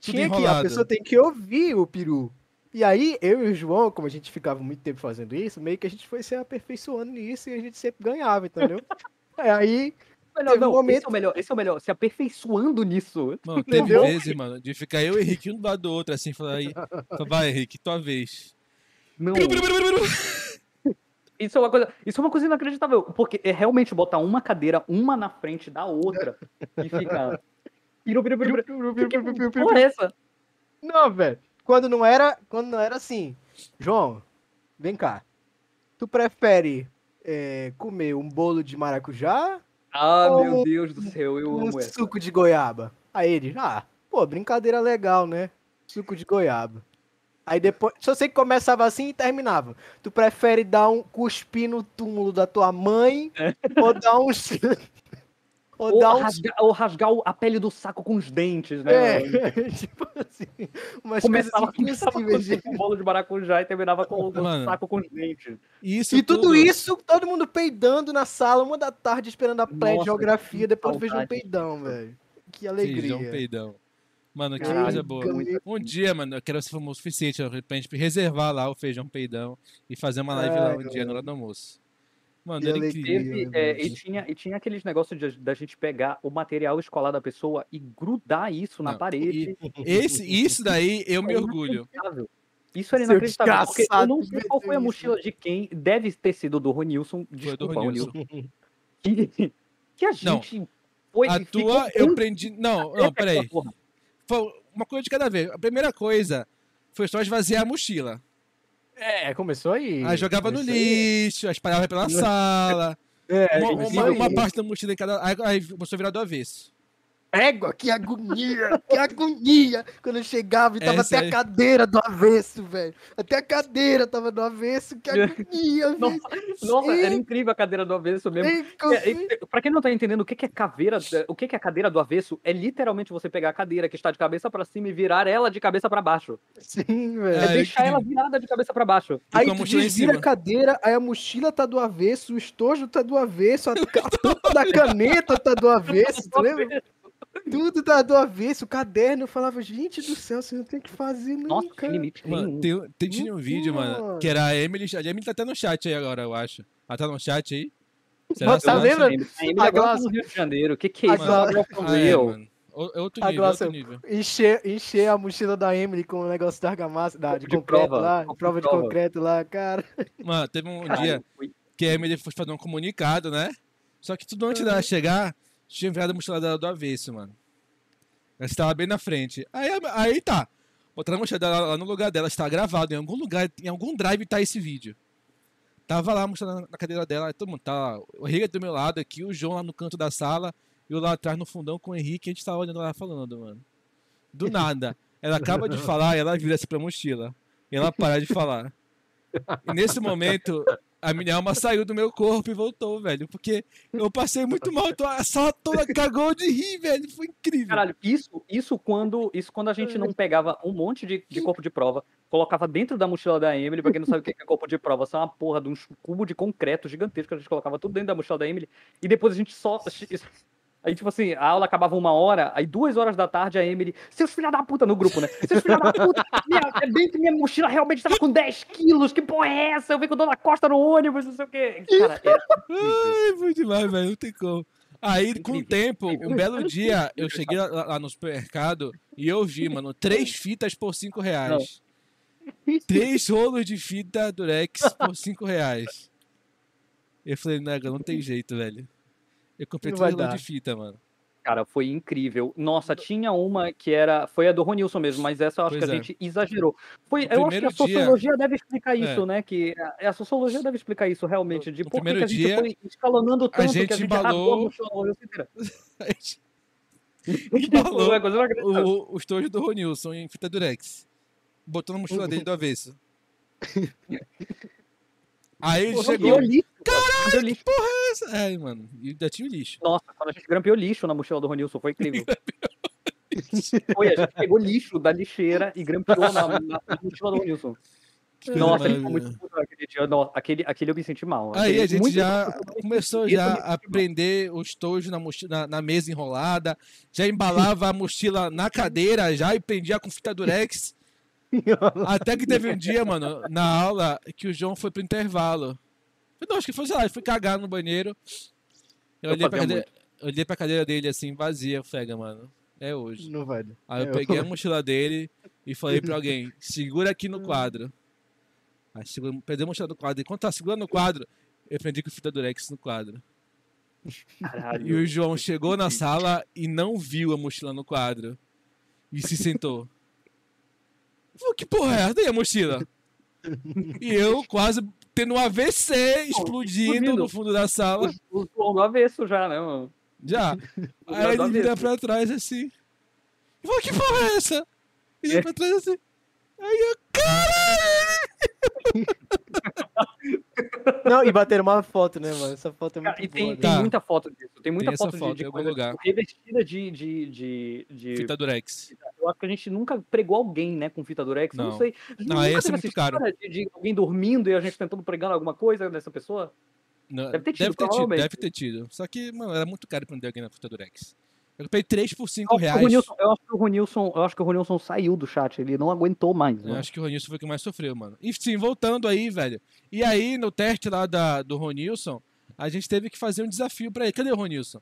Tinha que, a pessoa tem que ouvir o peru. E aí, eu e o João, como a gente ficava muito tempo fazendo isso, meio que a gente foi se aperfeiçoando nisso e a gente sempre ganhava, entendeu? É, aí, Melhor, Teve um não, momento- esse é o melhor, esse é o melhor, se aperfeiçoando nisso. Mano, teve Entendeu? vezes, mano, de ficar eu e o Henrique um do lado do outro, assim, falar aí. fala, Vai, Henrique, tua vez. Não, isso é uma coisa, isso é uma coisa inacreditável, porque é realmente botar uma cadeira uma na frente da outra e ficar piru, piru, piru, piru. Que- que- que porra é essa? Não, velho. Quando não era, quando não era assim. João, vem cá. Tu prefere é, comer um bolo de maracujá Ah, meu Deus do céu, eu um amo essa. suco de goiaba? Aí ele, ah, pô, brincadeira legal, né? Suco de goiaba. Aí depois, só sei que começava assim e terminava. Tu prefere dar um cuspir no túmulo da tua mãe ou dar um ou um rasgar, ou rasgar a pele do saco com os dentes, né? é, tipo assim, umas Começava, coisas começava com de- um bolo de maracujá e terminava com o Mano. saco com os dentes. Isso E tudo isso, todo mundo peidando na sala, uma da tarde, esperando a pré de Nossa, geografia, que depois do feijão saudade. peidão, velho. Que Feijão, alegria. peidão. Mano, que coisa boa. Um dia, mano, eu quero ser famoso o suficiente pra gente reservar lá o feijão peidão e fazer uma live lá Ai, um dia na hora do almoço. Mano, incrível. Teve, é, e, tinha, e tinha aqueles negócios da gente pegar o material escolar da pessoa e grudar isso na Não, parede. Esse, isso daí eu me orgulho. Inacreditável. Isso era Seu inacreditável. Porque eu não sei qual foi a mochila de quem. Deve ter sido do Ronilson. Foi do Desculpa, Ronilson. Ronilson. Que, que a Não, gente foi. A tua, eu prendi. Não, não, peraí. Foi uma coisa de cada vez. A primeira coisa foi só esvaziar a mochila. É, começou aí. Aí jogava no Começou aí. lixo, aí espalhava pela sala. É, uma, uma, uma parte da mochila em cada. Aí, aí começou a virar do avesso. Égua, que agonia, que agonia. Quando eu chegava e tava Essa até a cadeira do avesso, velho. Até a cadeira tava do avesso, que agonia, velho. Nossa, era incrível a cadeira do avesso mesmo. É, é, pra quem não tá entendendo o que que é caveira, o que que é cadeira do avesso, é literalmente você pegar a cadeira que está de cabeça pra cima e virar ela de cabeça pra baixo. Sim, É, velho. É, deixar ela virada de cabeça pra baixo. E Aí tu desvira a cima. cadeira, aí a mochila tá do avesso, o estojo tá do avesso, a, a tampa da caneta tá do avesso, tu lembra? Tudo tá do avesso, o caderno, eu falava, gente do céu, você não tem que fazer Nossa, nunca. que limite Mano, nenhum. tem, tem, tinha um vídeo, mano, Nossa. que era a Emily. A Emily tá até no chat aí agora, eu acho. Ela tá no chat aí? Mas tá Nossa, lembra? A Emily A agora tá Glaucia- no Rio de Janeiro. O que que é A isso? From Ah, é, mano. É outro A nível, é outro nível. Encher, encher a mochila da Emily com o negócio da argamassa, da, de, De concreto prova, lá, de prova de prova. concreto lá, cara. Mano, teve um Caralho, dia foi- que a Emily foi fazer um comunicado, né? Só que tudo antes dela chegar, tinha virado a mochila dela do avesso, mano. Ela estava bem na frente. Aí, aí tá. Botaram a mochila dela lá no lugar dela, está gravado. Em algum lugar, em algum drive tá esse vídeo. Tava lá mochila na- cadeira dela, todo mundo tá lá. O Henrique do meu lado aqui, o João lá no canto da sala, e eu lá atrás no fundão com o Henrique, a gente tava olhando lá falando, mano. Do nada. Ela acaba de falar e ela vira assim pra mochila. E ela para de falar. E nesse momento, a minha alma saiu do meu corpo e voltou, velho. Porque eu passei muito mal. A sala toda cagou de rir, velho. Foi incrível. Caralho, isso, isso, quando, isso quando a gente não pegava um monte de, de corpo de prova, colocava dentro da mochila da Emily, pra quem não sabe o que é corpo de prova, são uma porra de um cubo de concreto gigantesco que a gente colocava tudo dentro da mochila da Emily, e depois a gente só. Aí, tipo assim, a aula acabava uma hora, aí duas horas da tarde a Emily, seus filha da puta no grupo, né? Seus filha da puta, minha, é bem que minha mochila realmente tava com 10 quilos, que porra é essa? Eu vi com o Dona Costa no ônibus, não sei o quê. Cara, é, Ai, foi demais, velho. Não tem como. Aí, com o tempo, um belo dia, eu cheguei lá, lá no supermercado e eu vi, mano, três fitas por cinco reais. Três rolos de fita Durex por cinco reais. Eu falei, nega, não tem jeito, velho. Eu comprei dar. de fita, mano. Cara, foi incrível. Nossa, tinha uma que era. Foi a do Ronilson mesmo, mas essa eu acho Pois que a é. gente exagerou. Foi, No eu acho que a primeiro dia- sociologia deve explicar É. isso, né? Que a, a sociologia deve explicar isso realmente. De No por que a gente dia, foi escalonando tanto gente que a gente embalou- a. A gente embalou é o, os tojos do Ronilson em fita Durex. Botou na mochila dele do avesso. Aí ele chegou. Grampeou lixo, cara. Grampeou lixo. Ai, mano, e ainda tinha o lixo. Nossa, quando a gente grampeou lixo na mochila do Ronilson, foi incrível. Foi, a gente pegou lixo da lixeira e grampeou na, na mochila do Ronilson. Que Nossa, ele ficou muito puto naquele dia. Aquele, aquele eu me senti mal. Aí Aquele- a gente já começou já a prender os tojos na, mochila, na, na mesa enrolada, já embalava a mochila na cadeira já e prendia com fita durex. Até que teve um dia, mano, na aula, que o João foi pro intervalo. Eu Não, acho que foi, sei lá, foi cagar no banheiro. Eu Eu olhei pra, cadeira, eu olhei pra cadeira dele assim, vazia, fega, mano. É hoje. Não dar. Aí eu É, peguei a mochila dele e falei pra alguém, segura aqui no quadro. Aí segura, peguei a mochila do quadro. Enquanto tá segurando o quadro, eu prendi com fita durex no quadro. Caralho. E o João chegou na sala e não viu a mochila no quadro. E se sentou. Falei, que porra é essa? E a mochila? E eu quase tendo um AVC explodindo explodindo. no fundo da sala. O João do avesso já, né, mano? Já. O Aí ele vira pra trás assim. Falou, que porra é essa? E vira pra trás assim. Aí eu, caralho! Não, e bateram uma foto, né, mano? Essa foto é muito Cara, e boa. tem, né? tem muita foto disso. Tem muita Tem foto, de- foto de, em algum coisa lugar. tipo, revestida de, de, de, de- Fita durex. Eu acho que a gente nunca pregou alguém, né, com fita durex. eu Não, Não. sei. Não, nunca aí ia ser teve muito caro. De, de alguém dormindo e a gente tentando pregar alguma coisa dessa pessoa. Não, Deve ter tido, deve ter tido, deve ter tido. Só que, mano, era muito caro prender alguém na fita durex. Eu comprei 3 por 5 Eu acho, que o reais. Eu, acho que o Ronilson, eu acho que o Ronilson saiu do chat, ele não aguentou mais. Eu né? acho que o Ronilson foi o que mais sofreu, mano. E sim, voltando aí, velho. E aí, no teste lá da, do Ronilson, a gente teve que fazer um desafio pra ele. Cadê o Ronilson?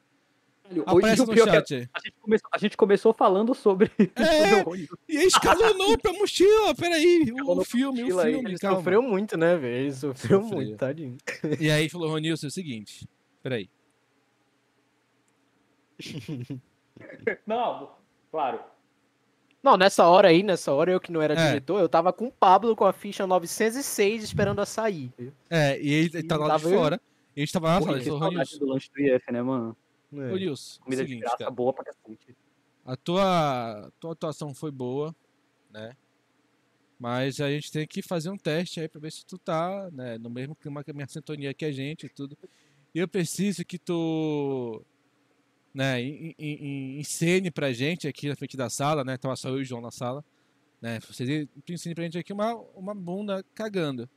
Hoje, Aparece no é chat aí. a, gente começou, a gente começou falando sobre, É. sobre o Ronilson. E escalonou pra mochila, peraí. Pra filme, o mochila aí, filme, Ele calma. sofreu muito, né, velho? Ele sofreu Sofreu. muito, tadinho. E aí falou, Ronilson, é o seguinte. Peraí. Não, claro. Não, nessa hora aí, nessa hora, eu que não era É. diretor, eu tava com o Pablo com a ficha 906 esperando a sair. É, e ele, ele tá lá de tava eu- fora. E a gente tava saudade Ronilson, do lanche do IF, né, mano? É. Ronilson, Comida de seguinte, graça cara. boa pra cacete. A tua, tua atuação foi boa, né? Mas a gente tem que fazer um teste aí pra ver se tu tá, né, no mesmo clima que a minha sintonia que a gente e tudo. E eu preciso que tu, né, en- en- en- encene pra gente aqui na frente da sala, né? Tava só eu e o João na sala, né? Você tu ensine pra gente aqui uma, uma bunda cagando.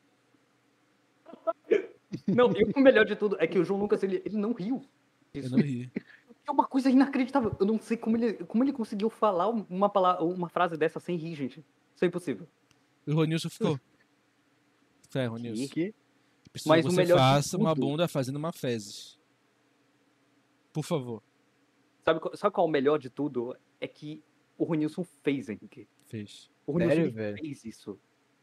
Não, e o melhor de tudo é que o João Lucas, ele, ele não riu. Eu não ri. é uma coisa inacreditável. Eu não sei como ele, como ele conseguiu falar uma, palavra, uma frase dessa sem rir, gente. Isso é impossível. E o Ronilson ficou. É, Ronilson. Que- Preciso Mas que o você faça uma bunda fazendo uma fezes. Por favor. Sabe, qual- sabe qual é o melhor de tudo? É que o Ronilson fez, Henrique. Fez. O velho? fez isso.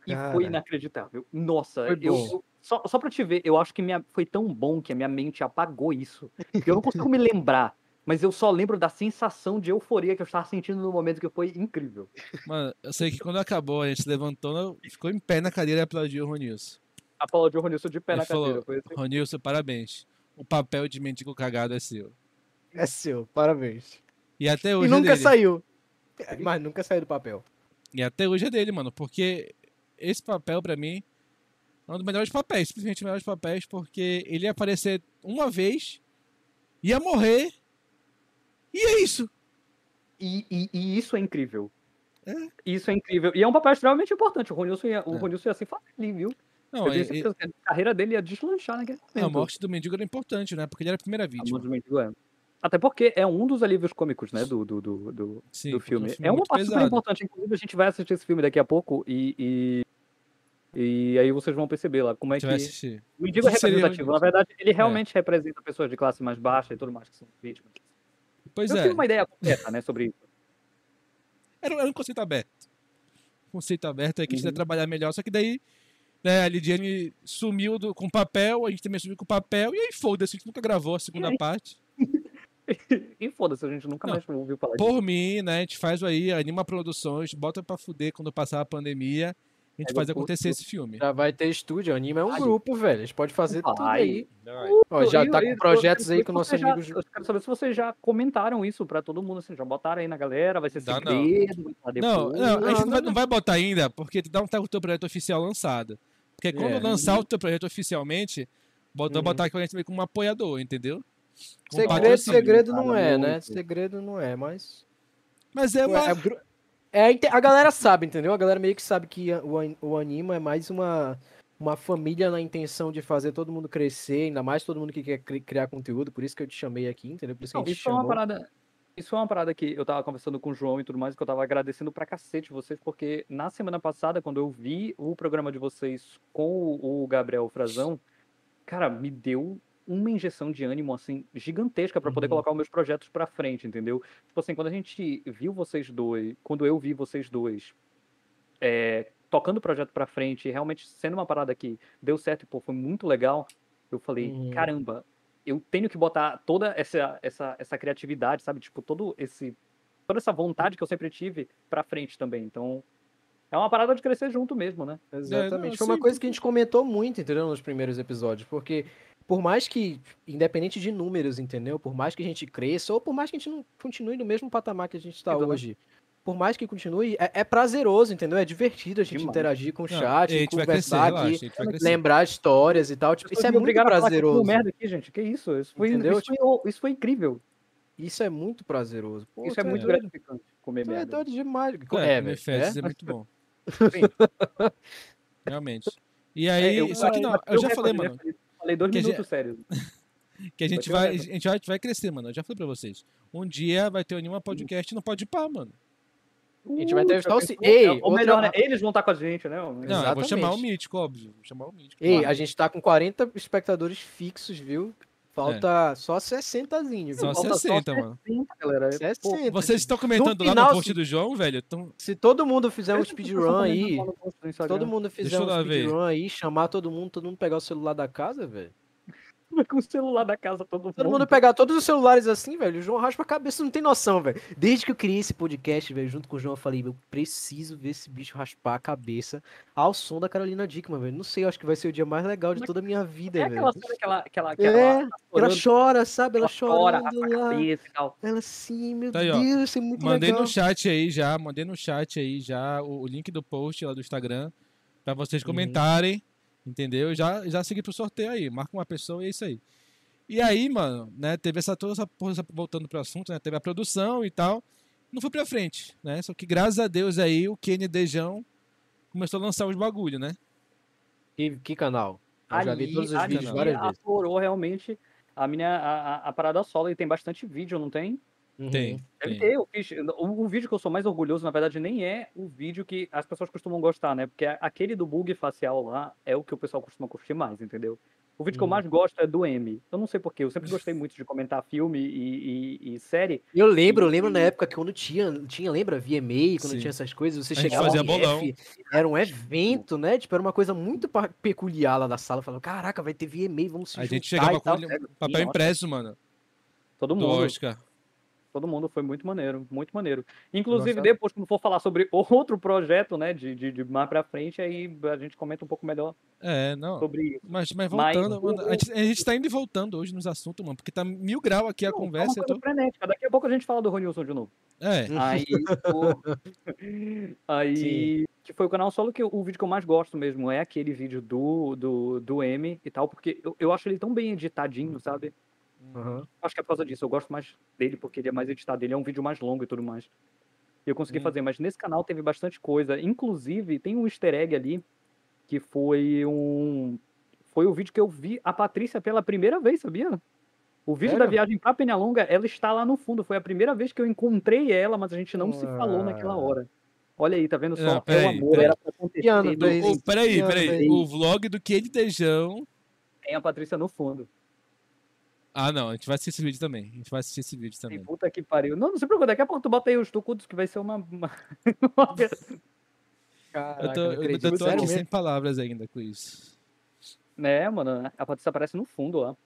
E Cara. foi inacreditável. Nossa, Foi eu, só, só pra te ver, eu acho que minha, foi tão bom que a minha mente apagou isso. Eu não consigo me lembrar, mas eu só lembro da sensação de euforia que eu estava sentindo no momento que foi incrível. Mano, eu sei que quando acabou, a gente levantou, ficou em pé na cadeira e aplaudiu o Ronilson. A Paula de Ronilson de pé Ele na cadeira. falou, Foi assim. Ronilson, parabéns. O papel de mendigo cagado é seu. É seu, parabéns. E até E hoje é nunca dele. saiu. É, Mas nunca saiu do papel. E até hoje é dele, mano. Porque esse papel, pra mim, é um dos melhores papéis. Simplesmente os melhores papéis, porque ele ia aparecer uma vez, ia morrer, e é isso. E, e- e isso é incrível. É. Isso é incrível. E é um papel extremamente importante. O Ronilson ia, o É. Ronilson ia se fazer ali, viu? Não, eu tenho e- e- certeza que a carreira dele ia deslanchar naquele a momento. morte do mendigo era importante, né? Porque ele era a primeira A vítima. morte do mendigo é. Até porque é um dos alívios cômicos, né, do, do, do, do, Sim, do é um filme. É uma muito parte super importante. Inclusive, a gente vai assistir esse filme daqui a pouco e, e E aí vocês vão perceber lá como é que. assistir. O mendigo é representativo. Na verdade, ele realmente representa pessoas de classe mais baixa e tudo mais que são vítimas. Pois Eu é. tive uma ideia completa, né, sobre isso. Era, era um conceito aberto. Conceito aberto aí que a gente Uhum. trabalhar melhor. Só que daí, né, a Lidiane sumiu do- com papel, a gente também sumiu com papel, e aí foda-se, a gente nunca gravou a segunda parte. E foda-se, a gente nunca Não. mais ouviu falar disso. Por mim, né, a gente faz aí, anima produções, bota pra fuder quando passar a pandemia, a gente Pega faz acontecer esse filme. Já vai ter estúdio, anime é um Vai. grupo, velho. A gente pode fazer tudo Vai. aí. Ó, já Eu- tá com projetos eu- aí com nossos já- amigos. Eu quero saber se vocês já comentaram isso pra todo mundo, assim, já botaram aí na galera, vai ser Dá não. segredo, Não, depois. não, a gente Não, não vai, não, não vai botar ainda, porque tu não tá com o teu projeto oficial lançado. Porque quando É. lançar o teu projeto oficialmente, bota, Uhum. botar aqui a gente meio como um apoiador, entendeu? Segredo, patrocínio. segredo não é, né? muito. Segredo não é, mas. Mas é uma. É, é a galera sabe, entendeu? A galera meio que sabe que o, o anima é mais uma, uma família na intenção de fazer todo mundo crescer, ainda mais todo mundo que quer cri- criar conteúdo, por isso que eu te chamei aqui, entendeu? Por isso que Não, a gente isso é uma chamou. parada. Isso é uma parada que eu tava conversando com o João e tudo mais, que eu tava agradecendo pra cacete vocês, porque na semana passada, quando eu vi o programa de vocês com o o Gabriel Frazão, cara, me deu uma injeção de ânimo, assim, gigantesca pra poder Uhum. colocar os meus projetos pra frente, entendeu? Tipo assim, quando a gente viu vocês dois, quando eu vi vocês dois é, tocando o projeto pra frente, e realmente sendo uma parada que deu certo e, pô, foi muito legal, eu falei, Uhum. caramba, eu tenho que botar toda essa, essa, essa criatividade, sabe? Tipo, todo esse toda essa vontade que eu sempre tive pra frente também. Então, é uma parada de crescer junto mesmo, né? Exatamente. não, Foi uma sim. coisa que a gente comentou muito, entendeu? Nos primeiros episódios. Porque, por mais que, independente de números, entendeu? Por mais que a gente cresça, ou por mais que a gente não continue no mesmo patamar que a gente está hoje. Por mais que continue, é, é prazeroso, entendeu? É divertido a gente Demais. interagir com o Não, chat, crescer, conversar relaxa, a aqui, crescer. lembrar histórias e tal. Tipo, isso é muito obrigado a falar que eu tô prazeroso. merda aqui, gente. Que isso? Isso foi, isso foi, isso foi incrível. Isso é muito prazeroso. Pô, isso é tu muito doido. gratificante comer é merda. doido demais. É, É, fezes É? é muito bom. Realmente. E É, aí, só que não, eu já falei, mano, Falei dois que a minutos sérios. que a gente Vai a gente vai, a gente vai crescer, mano. Eu já falei pra vocês. Um dia vai ter o Anima Podcast no Pode Pá, mano. A gente vai entrevistar o já Ci- pensou? Ei, Ou outra- melhor, né? Eles vão estar com a gente, né? Não, eu vou Exatamente. chamar o Mítico, óbvio. Vou chamar o Mítico. Ei, claro. a gente tá com 40 espectadores fixos, viu? Falta só 60zinho, Só viu? falta só 60, mano. 60, galera. É, pô, 60. Vocês estão comentando No lá final, no post se- do João, velho? Então, Se todo mundo fizer um speedrun aí, se todo mundo fizer um speedrun aí, chamar todo mundo, todo mundo pegar o celular da casa, velho. com o celular da casa todo mundo. Todo mundo pegar todos os celulares assim, velho. O João raspa a cabeça, não tem noção, velho. Desde que eu criei esse podcast, velho, junto com o João, eu falei, eu preciso ver esse bicho raspar a cabeça ao som da Carolina Dickman, velho. Não sei, eu acho que vai ser o dia mais legal de toda a minha vida, É velho. aquela cena que ela, que ela, que É, ela, Ela chorando, chora, sabe? Ela ela chora, lá. cabeça e. Ela assim, meu Tá aí. Deus, isso é muito mandei legal. no chat aí já, mandei no chat aí já o, o link do post lá do Instagram pra vocês Uhum. Entendeu? Já, já segui pro sorteio aí, marca uma pessoa e é isso aí. E aí, mano, né, teve essa toda essa voltando pro assunto, né, teve a produção e tal, não foi pra frente, né, só que graças a Deus aí o Kenny Dejão começou a lançar os bagulho, né? Que, que canal? Eu já vi Ali- todos os ali vídeos várias vezes. aflorou realmente a minha a, a- a parada solo e tem bastante vídeo, não tem? Uhum. Tem, Deve tem. ter, eu fiz. O, o vídeo que eu sou mais orgulhoso, na verdade, nem é o vídeo que as pessoas costumam gostar, né? Porque aquele do bug facial lá é o que o pessoal costuma curtir mais, entendeu? O vídeo que eu Uhum. mais gosto é do M. Eu não sei porquê, eu sempre gostei muito de comentar filme e, e- e série. Eu lembro, eu lembro na época que quando tinha, tinha lembra, VMA, quando Sim. tinha essas coisas, você A chegava fazia bolão. F, era um evento, né? Tipo, era uma coisa muito peculiar lá da sala. Falava, caraca, vai ter VMA, vamos se A juntar gente chegava e com tal. papel impresso, mano, Todo do mundo. Oscar. Todo mundo foi muito maneiro, muito maneiro. Inclusive, Nossa. depois, quando for falar sobre outro projeto, né, de, de, de mais pra frente, aí a gente comenta um pouco melhor É, não. sobre isso. Mas, mas Mas voltando, mano, a, gente, a gente tá indo e voltando hoje nos assuntos, mano, porque tá mil grau aqui a Não, tá conversa. coisa tô- frenética. Daqui a pouco a gente fala do Ronilson de novo. É, Aí, o- aí que foi o canal solo que o vídeo que eu mais gosto mesmo é aquele vídeo do, do, do M e tal, porque eu, eu acho ele tão bem editadinho, sabe? Uhum. Acho que é por causa disso. Eu gosto mais dele porque ele é mais editado. Ele é um vídeo mais longo e tudo mais. E eu consegui Hum. fazer, mas nesse canal teve bastante coisa. Inclusive, tem um easter egg ali que foi um. Foi o vídeo que eu vi a Patrícia pela primeira vez, sabia? O vídeo da viagem pra Penhalonga, ela está lá no fundo. Foi a primeira vez que eu encontrei ela, mas a gente não se falou naquela hora. Olha aí, tá vendo só? Não, é peraí, o amor, peraí. era pra acontecer. Ano, do- peraí, peraí. O vlog do Kenny Dejão. Tem a Patrícia no fundo. Ah, não, a gente vai assistir esse vídeo também. A gente vai assistir esse vídeo E também. puta que pariu. Não, não se preocupe, daqui a pouco tu bota aí os tucudos que vai ser uma. uma... Caraca, Eu tô, não eu, acredito. eu tô aqui mesmo? sem palavras ainda com isso. né, mano? A Patrícia aparece no fundo lá.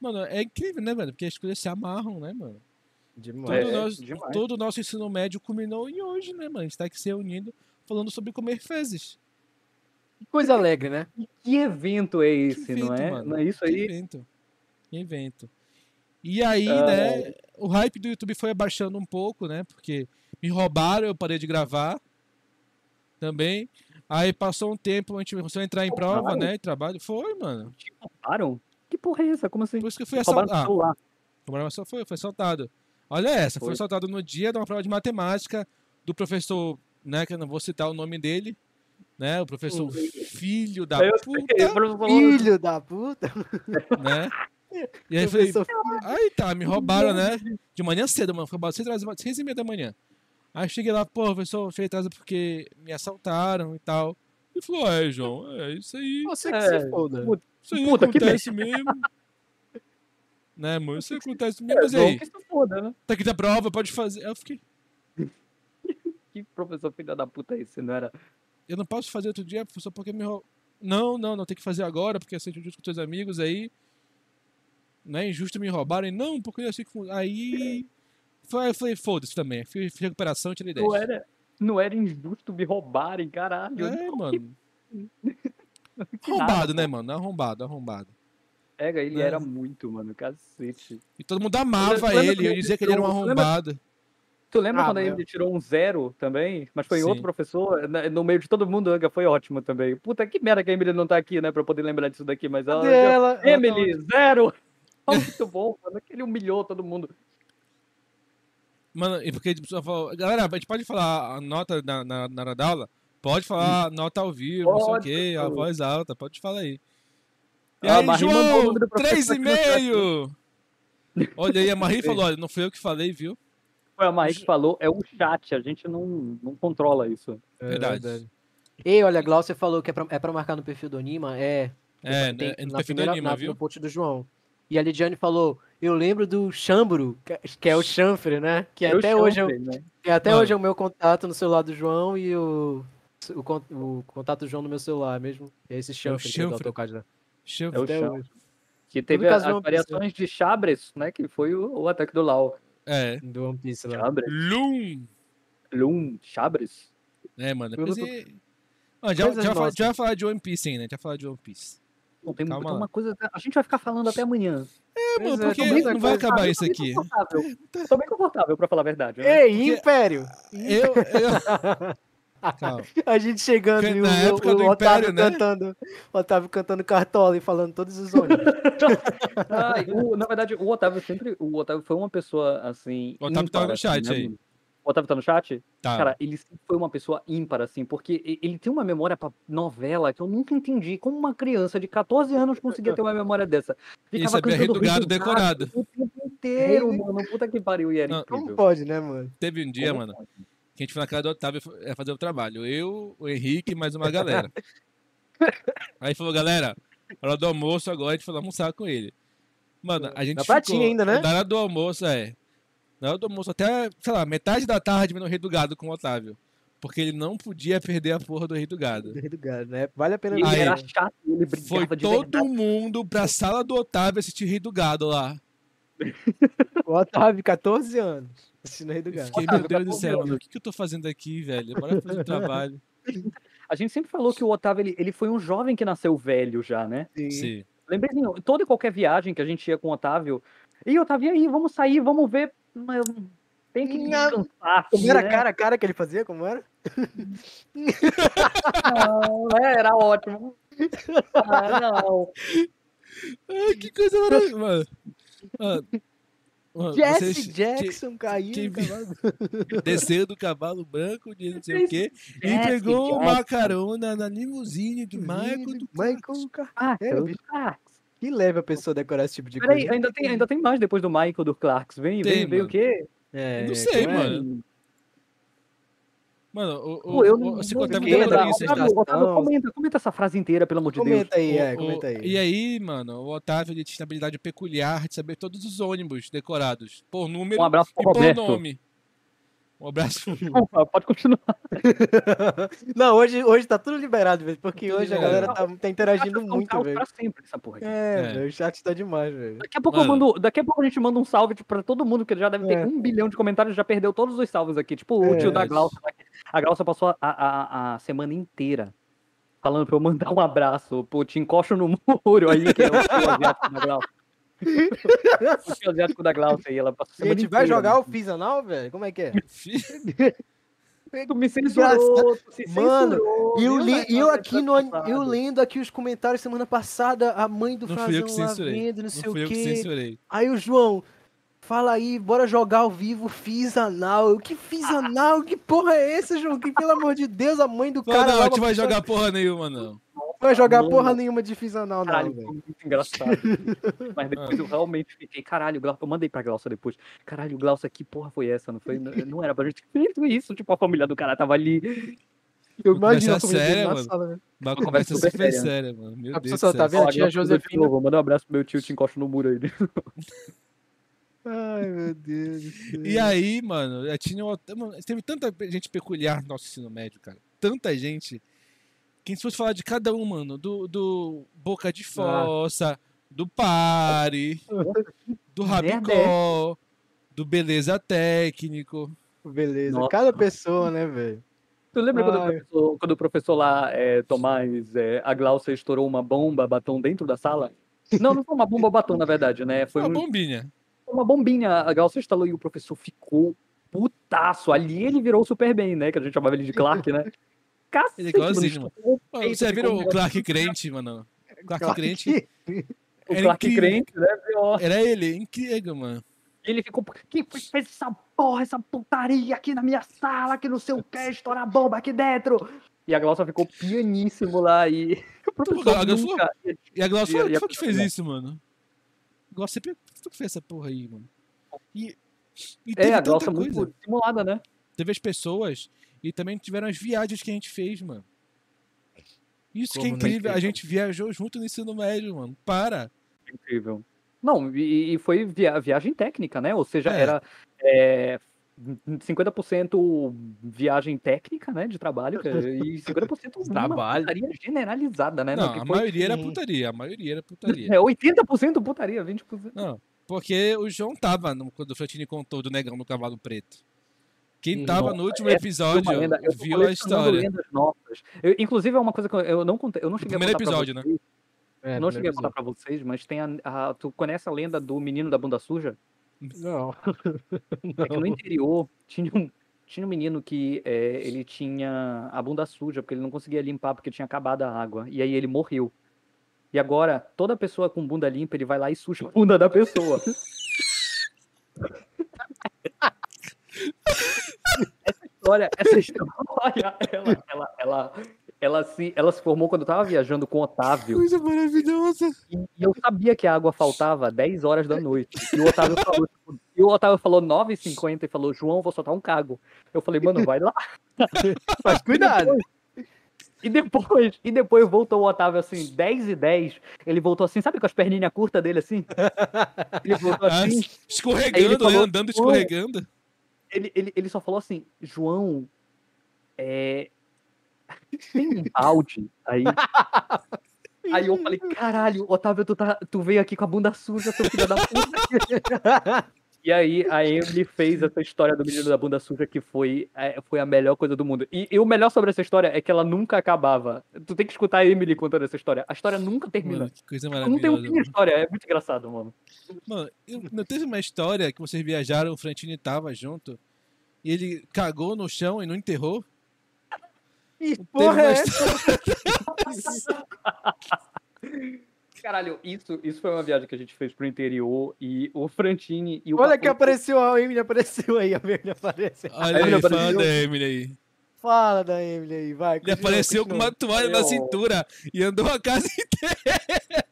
Mano, é incrível, né, mano? Porque as coisas se amarram, né, mano? Demais. É, Todo, nosso, demais. todo o nosso ensino médio culminou em hoje, né, mano? A gente tá aqui se reunindo falando sobre comer fezes. Que Coisa alegre, né? Que evento é esse, não evento, é? mano. Não é isso Que aí? Que evento. E aí, Ah. né, o hype do YouTube foi abaixando um pouco, né? Porque me roubaram, eu parei de gravar também. Aí passou um tempo, a gente começou a entrar em prova, né? Trabalho. Foi, mano. Te roubaram? Que porra é essa? Como assim? Por isso que eu fui assaltado. Roubaram só foi, foi assaltado. Olha essa, foi Foi. assaltado no dia de uma prova de matemática do professor, né? Que eu não vou citar o nome dele, né? O professor Hum. filho da Eu puta, professor Filho da puta. né? E aí eu falei, Aí tá, me roubaram, né? De manhã cedo, mano. Foi roubaram seis, horas- seis e meia da manhã. Aí eu cheguei lá, pô, professor, cheguei atrás porque me assaltaram e tal. E falou, é, João, é isso aí. Você que É, se foda. puta, Isso aí Puta, que acontece mesmo. né, mano? Isso aí acontece mesmo. É, Mas aí, que se foda, né? tá aqui da prova, pode fazer. Aí eu fiquei, Que professor filho da puta é esse, não era? eu não posso fazer outro dia, professor, porque me roubou. Não, não, não, tem que fazer agora, porque você justo com teus amigos aí. Não é injusto me roubarem. Não, porque eu sei que. Aí. Foi, eu falei, foda-se também. Fiz, recuperação, tirei 10. Não era, não era injusto me roubarem, caralho. É, Não, mano. que Arrombado, nada, né, mano? Arrombado, arrombado. Pega, ele Né? era muito, mano, cacete. E todo mundo amava lembra ele. Eu dizia que ele era um lembra- arrombado. Tu lembra Ah, quando meu. ele tirou um zero também? Mas foi em Sim. outro professor, né, no meio de todo mundo, Anga, foi ótimo também. Puta, que merda que a Emily não tá aqui, né, pra eu poder lembrar disso daqui, mas ela... Ela? Ela tá Emily, zero! Muito bom, mano, que ele humilhou todo mundo. Mano, e porque a falou. Galera, a gente pode falar a nota na, na, na hora da aula? Pode falar a nota ao vivo, não sei o Pode, quê, a voz alta, pode falar aí. E Ah, aí, Marie João, do três e meio! Olha aí, a Marie falou, olha, não foi eu que falei, viu? Foi a Marie que falou, é o chat, a gente não, não controla isso. É Verdade. Ei, olha, Glaucia falou que é pra, é pra marcar no perfil do Anima. É. É, tem né, é no na perfil do primeira- Anima, na- viu? No post do João. E a Lidiane falou, eu lembro do Chambro, que- que é o chanfre, né? Que É até hoje, é o- chanfre, né? que até Mano. hoje é o meu contato no celular do João e o, o, o contato do João no meu celular mesmo. É esse chanfre que é do chanfre. AutoCAD lá. Eu É o hoje. Que teve caso de as né? variações de Chabres, né, que foi o, o ataque do Lau. É. Do One Piece lá. Chabres, Loom! Lum, Chabres. É, mano, Eu depois... e- Mano, já, já, já vai falar de One Piece ainda, já vai falar de One Piece. Não, tem, Calma tem uma coisa. A gente vai ficar falando até amanhã. É, mano, é, porque bem não vai acabar Ah, isso aqui. confortável. Tô bem confortável, pra falar a verdade. né? Ei, Império! Eu, eu... Calma. A gente chegando e o, na o- época o do Otávio Império, né? cantando. O Otávio cantando cartola e falando todos os ônibus. O- na verdade, o Otávio sempre. O Otávio foi uma pessoa assim. O Otávio tá ímpar, no assim, chat né, aí. mano? O Otávio tá no chat? Tá. Cara, ele sempre foi uma pessoa ímpar, assim, porque ele tem uma memória pra novela que eu nunca entendi. Como uma criança de 14 anos conseguia ter uma memória dessa? Ele sabia Rei do Gado decorado. O tempo inteiro, mano. Puta que pariu, e era Não, Como pode, né, mano? Teve um dia, Como mano, pode? que a gente foi na casa do Otávio é fazer o trabalho. Eu, o Henrique e mais uma galera. Aí falou, galera, hora do almoço agora, a gente foi lá almoçar com ele. Mano, a gente Na ficou... pratinha ainda, né? Na hora do almoço, é. Na hora do almoço, até, sei lá, metade da tarde vendo o Rei do Gado com o Otávio. Porque ele não podia perder a porra do Rei do Gado. Do Rei do Gado, né? Vale a pena ele Aí, era chato, ele brigava Foi de todo verdade. mundo pra sala do Otávio assistir Rei do Gado lá. O Otávio, 14 anos. Assistindo o Rei do Gado. fiquei, Otávio, meu Deus do 14 céu, mano, o que, que eu tô fazendo aqui, velho? Bora fazer o trabalho. A gente sempre falou que o Otávio, ele, ele foi um jovem que nasceu velho já, né? Sim. Lembrei assim, toda e qualquer viagem que a gente ia com o Otávio. E Otávio, e aí, vamos sair, vamos ver. Mas tem que descansar. Como era a né? cara a cara que ele fazia? Como era? Não, é, era ótimo. Ah, não. Ai, que coisa maravilhosa. Mano, mano, mano, Jesse vocês Jackson caiu que- cavalo. que desceu do cavalo branco de não sei o Jesse quê e Jesse pegou uma Jackson. carona na limusine do Michael do Michael Car- Ah, É, Que leva a pessoa a decorar esse tipo de Peraí, coisa? ainda tem, ainda tem mais depois do Michael do Clarks. Vem, Tem, vem, vem o mano. quê? É, Não sei, é? mano. Mano, o, Pô, eu o, não Otávio, comenta, comenta essa frase inteira, pelo amor de Deus. Comenta aí, é, O- comenta o- aí. E aí, mano, o Otávio ele tinha a habilidade peculiar de saber todos os ônibus decorados por número Um abraço e por Roberto. nome. Um abraço. Desculpa, pode continuar. Não, hoje, hoje tá tudo liberado, velho. Porque hoje a galera tá, tá interagindo um muito, velho. pra sempre essa porra aqui. É, É. velho, o chat tá demais, velho. Daqui a pouco eu Mano. mando, daqui a pouco a gente manda um salve tipo, pra todo mundo que já deve ter É. um bilhão de comentários, já perdeu todos os salvos aqui. Tipo o É. tio da Glaucia. tá. A Glaucia passou a, a, a semana inteira falando pra eu mandar um abraço. Pô, te encosto no muro aí, que é o tio asiático da Glaucia. O asiático da Glaucia aí, ela passou a gente vai inteira, jogar mano. o Fizanal, velho? Como é que é? Tu me censurou, tu se Mano, censurou, E eu, li, né, eu aqui no, passado. eu lendo aqui os comentários semana passada, a mãe do Não Frazão lá censurei. vendo, não Não sei fui o eu que quê. censurei. Aí o João, fala aí, bora jogar ao vivo, fiz anal. Eu, que fiz anal? Que porra é essa, João? Que pelo amor de Deus, a mãe do Pô, cara não, a gente vai jogar porra nenhuma, não. Vai jogar porra nenhuma de fiz anal, não, Caralho, foi muito engraçado. Mas depois eu realmente fiquei, caralho, Glaucia, eu mandei pra Glaucia depois. Caralho, Glaucia, que porra foi essa? Não, foi, não, não era pra gente ter feito isso. Tipo, a família do cara tava ali. Eu imagino a séria, mano. sala, velho. Uma conversa super super séria. séria, mano. Meu A Deus pessoa do tá céu. vendo? Ó, tia Josefina. novo, Manda um abraço pro meu tio, te encosta no muro aí. Ai, meu Deus. E aí, mano, tinha, teve tanta gente peculiar no nosso ensino médio, cara. Tanta gente. Que se fosse falar de cada um, mano, do, do Boca de Fossa, do Pare, do Rabicó, do Beleza Técnico. Beleza, Nossa. cada pessoa, né, velho? Tu lembra quando, o Ai. professor, quando o professor lá, é, Tomás, é, a Glaucia estourou uma bomba, batom dentro da sala? Não, não foi uma bomba batom, na verdade, né? Foi Uma um- bombinha. uma bombinha. A Glaucia instalou e o professor ficou putaço. Ali ele virou o Superman, né? Que a gente chamava ele de Clark, né? Cacete, Ele é igualzinho, mano. Mano, Você viu o Clark Crente, mano? Clark Clark Crente. O Era Clark incrível. crente, né? Era ele, incrível, mano. Ele ficou, quem fez essa porra, essa putaria aqui na minha sala, que não sei o que, estourar bomba aqui dentro. E a Glaucia ficou pianíssimo lá e a Glaucia nunca... E a Glaucia E- foi, foi que fez isso, mano. Glaucia sempre foi que fez essa porra aí, mano. E, e É, a tanta Glaucia coisa. muito simulada, né? Teve as pessoas e também tiveram as viagens que a gente fez, mano. Isso que é Como, incrível. A gente viajou junto no ensino médio, mano. Para. Incrível. Não, e, e foi via- viagem técnica, né? Ou seja, É. era é, 50% viagem técnica, né? De trabalho, e 50% uma Trabalho. putaria generalizada, né? Não, que a foi- maioria era putaria. A maioria era putaria. É 80% putaria, 20%. Não, porque o João tava no- quando o Fratini contou do negão no cavalo preto. Quem Hum, tava no último episódio uma lenda, eu tô viu a história. Eu- inclusive, é uma coisa que eu, eu não contei, eu não cheguei primeiro a contar episódio, pra né? vocês. É, eu não cheguei a contar pra vocês, mas tem a, a- Tu conhece a lenda do menino da bunda suja? Não. É que no interior tinha um, tinha um menino que é, ele tinha a bunda suja, porque ele não conseguia limpar porque tinha acabado a água. E aí ele morreu. E agora, toda pessoa com bunda limpa, ele vai lá e suja a bunda da pessoa. história, essa história, ela, ela, ela, ela, se, ela se formou quando eu tava viajando com o Otávio. Coisa maravilhosa. E eu sabia que a água faltava 10 horas da noite. E o Otávio falou, tipo, e o Otávio falou 9h50 e falou, João, vou soltar um cago. Eu falei, mano, vai lá. Mas cuidado. E depois, e depois voltou o Otávio assim, 10 e 10. Ele voltou assim, sabe com as perninhas curtas dele assim? Ele voltou Ah, assim. Ele escorregando, né? falou, Andando "João, escorregando. Ele, ele, ele só falou assim, João, é. Tem um balde aí. Aí eu falei, caralho, Otávio, tu, tá, tu veio aqui com a bunda suja, seu filho da puta. E aí a Emily fez essa história do menino da bunda suja que foi, é, foi a melhor coisa do mundo. E, e o melhor sobre essa história é que ela nunca acabava. Tu tem que escutar a Emily contando essa história. A história nunca termina. Mano, que coisa não tem um maravilhosa. fim de história, é muito engraçado, mano. Mano, eu- não teve uma história que vocês viajaram, o Frantini tava junto, e ele cagou no chão e não enterrou? Que porra é essa? Caralho, isso, isso foi uma viagem que a gente fez pro interior e o Frantini e o Olha Papu- que apareceu, a Emily apareceu aí, a Emily apareceu. Olha Aí aí, fala apareceu. da Emily aí. Fala da Emily aí, vai. Ele continua, apareceu com continua. uma toalha na cintura e andou a casa inteira.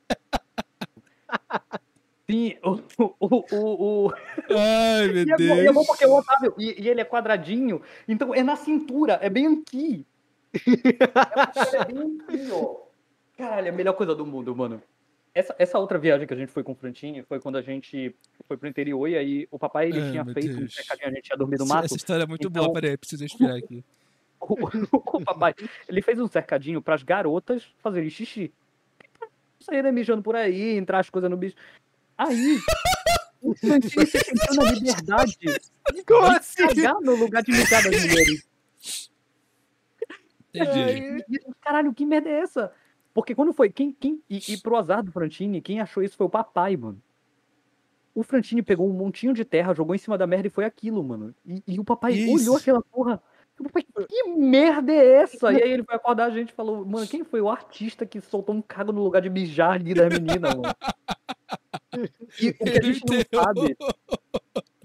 Sim, o. o, o, o... Ai, meu E é, bom, Deus. e é bom porque o Otávio. E, e ele é quadradinho, então é na cintura, é bem aqui. é bem aqui, ó. Caralho, é a melhor coisa do mundo, mano. Essa, essa outra viagem que a gente foi com o Frantini foi quando a gente foi pro interior e aí o papai ele Ai, tinha feito um Deus. cercadinho, a gente ia dormir no mato. Essa história é muito Então- boa, peraí, preciso respirar aqui. O, o papai, ele fez um cercadinho pras garotas fazerem xixi. Saírem mijando por aí, entrar as coisas no bicho. Aí, o Frantini se sentiu na liberdade Como de assim? cagar no lugar de mijar das mulheres. Entendi. Caralho, que merda é essa? Porque quando foi. Quem, quem, e, e pro azar do Frantini, quem achou isso foi o papai, mano. O Frantini pegou um montinho de terra, jogou em cima da merda e foi aquilo, mano. E, e o papai Isso. olhou aquela porra. o papai, que merda é essa? E aí ele foi acordar a gente e falou, mano, quem foi o artista que soltou um cago no lugar de mijar ali da menina, mano? E o que a gente não sabe.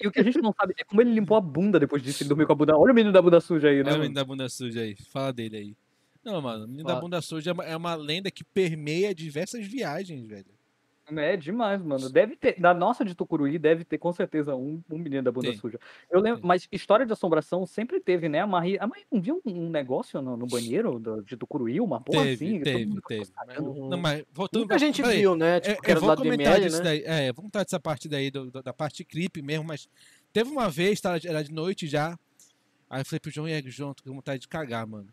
E o que a gente não sabe é como ele limpou a bunda depois disso. Ele dormiu com a bunda. Olha o menino da bunda suja aí, né? Olha o menino da bunda suja aí. Fala dele aí. Não, mano, o menino da Fala. bunda suja é uma, é uma lenda que permeia diversas viagens, velho. É demais, mano. Deve ter, da nossa de Tucuruí, deve ter com certeza um, um menino da bunda Tem. suja. Eu lembro, Tem. mas história de assombração sempre teve, né? A Maria, a Maria não viu um, um negócio no, no banheiro do- de Tucuruí, uma porra Teve, assim? teve, teve. Não, mas voltando Muita gente peraí. viu, né? Tipo, É, que era eu do vou lado do comentar ML, disso né? daí. É, vamos comentar dessa parte daí, do- do- da parte creepy mesmo, mas teve uma vez, tá, era de noite já. Aí eu falei pro João, e aí, João, tô com vontade de cagar, mano.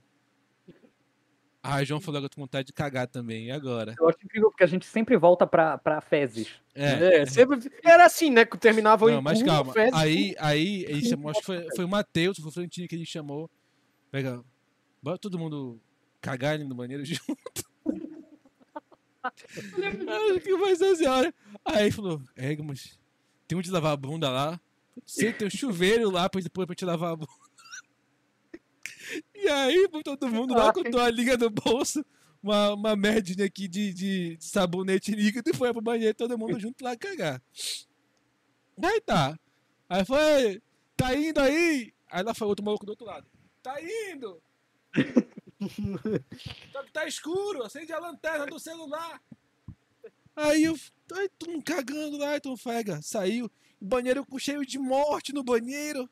Aí o João falou que eu tô com vontade de cagar também, e agora? Eu acho incrível porque a gente sempre volta pra, pra fezes. É, É, sempre era assim, né? Que terminava o Não, mas calma. festa, Aí, aí ele chamou, acho que foi, foi o Matheus, foi o Florentino que ele chamou. Pega, bora todo mundo cagar ali no banheiro junto. Acho que vai ser a senhora. Aí ele falou, é, mas tem onde lavar a bunda lá? Você tem um chuveiro lá pra depois pra te lavar a bunda. E aí, todo mundo lá com a liga no bolso, uma, uma merdinha aqui de, de, de sabonete líquido e foi pro banheiro, todo mundo junto lá cagar. Aí tá. Aí foi, tá indo aí? Aí lá foi outro maluco do outro lado. Tá indo! Só que tá escuro, acende a lanterna do celular. Aí eu, mundo cagando lá, então fega, saiu. Banheiro cheio de morte no banheiro.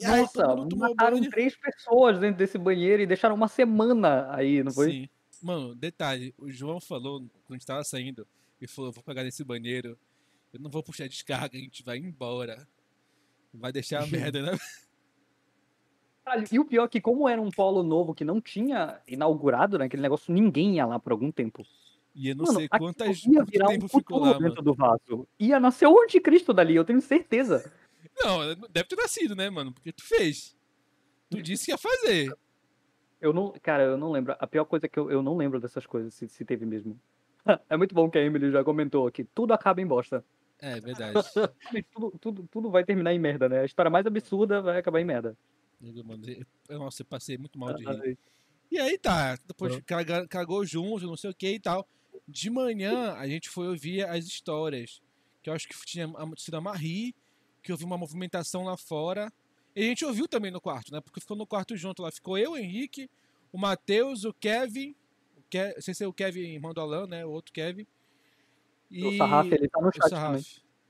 E aí Nossa, mataram banho. três pessoas dentro desse banheiro e deixaram uma semana aí, não foi? Sim. Mano, detalhe, o João falou, quando a gente tava saindo, ele falou, vou pegar nesse banheiro, eu não vou puxar descarga, a gente vai embora. Vai deixar a merda, né? E o pior é que, como era um polo novo que não tinha inaugurado, né? Aquele negócio, ninguém ia lá por algum tempo. E eu não Mano, sei quantas, ia virar tempo um ficou futuro lá, dentro mano. do vaso. Ia nascer o anticristo dali, eu tenho certeza. Não, deve ter nascido, né, mano? Porque tu fez. Tu disse que ia fazer. Eu não, cara, eu não lembro. A pior coisa é que eu, eu não lembro dessas coisas, se, se teve mesmo. É muito bom que a Emily já comentou que tudo acaba em bosta. É, verdade. Tudo, tudo, tudo vai terminar em merda, né? A história mais absurda vai acabar em merda. Nossa, eu passei muito mal de rir. E aí tá, depois cagou junto, não sei o que e tal. De manhã a gente foi ouvir as histórias. Que eu acho que tinha a- sido a Marie, que ouviu uma movimentação lá fora. E a gente ouviu também no quarto, né? Porque ficou no quarto junto lá. Ficou eu, o Henrique, o Matheus, o Kevin. O Ke... Sem ser o Kevin irmão do Alan, né? O outro Kevin. E O Sarraf, ele tá no chat também.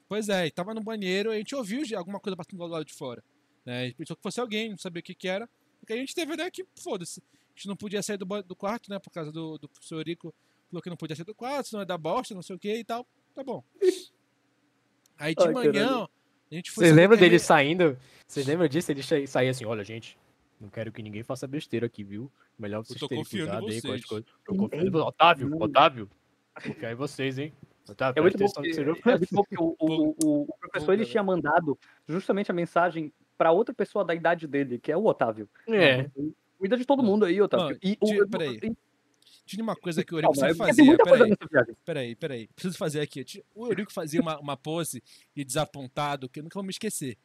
Pois é, e tava no banheiro e a gente ouviu alguma coisa batendo do lado de fora. Né? A gente pensou que fosse alguém, não sabia o que, que era. Porque a gente teve a ideia que, foda-se, a gente não podia sair do, do quarto, né? Por causa do, do professor Rico falou que não podia sair do quarto, senão é da bosta, não sei o que e tal. Tá bom. Aí de Ai, manhã, caralho. A gente foi. Vocês lembram dele ele- saindo? Vocês lembram disso? Ele sa- saía assim, olha, gente, não quero que ninguém faça besteira aqui, viu? Melhor vocês terem cuidado aí com as coisas. Tô confiando. Otávio. Otávio. Confiar em vocês, hein? Otávio, É muito, bom que, é muito bom que o, o, o, o professor ele tinha mandado justamente a mensagem pra outra pessoa da idade dele, que é o Otávio. É. Cuida de todo mundo aí, Otávio. Mano, e o, peraí. e- Tinha uma coisa que o Eurico sempre fazia. Peraí, peraí, peraí. Preciso fazer aqui. O Eurico fazia uma, uma pose de desapontado que eu nunca vou me esquecer.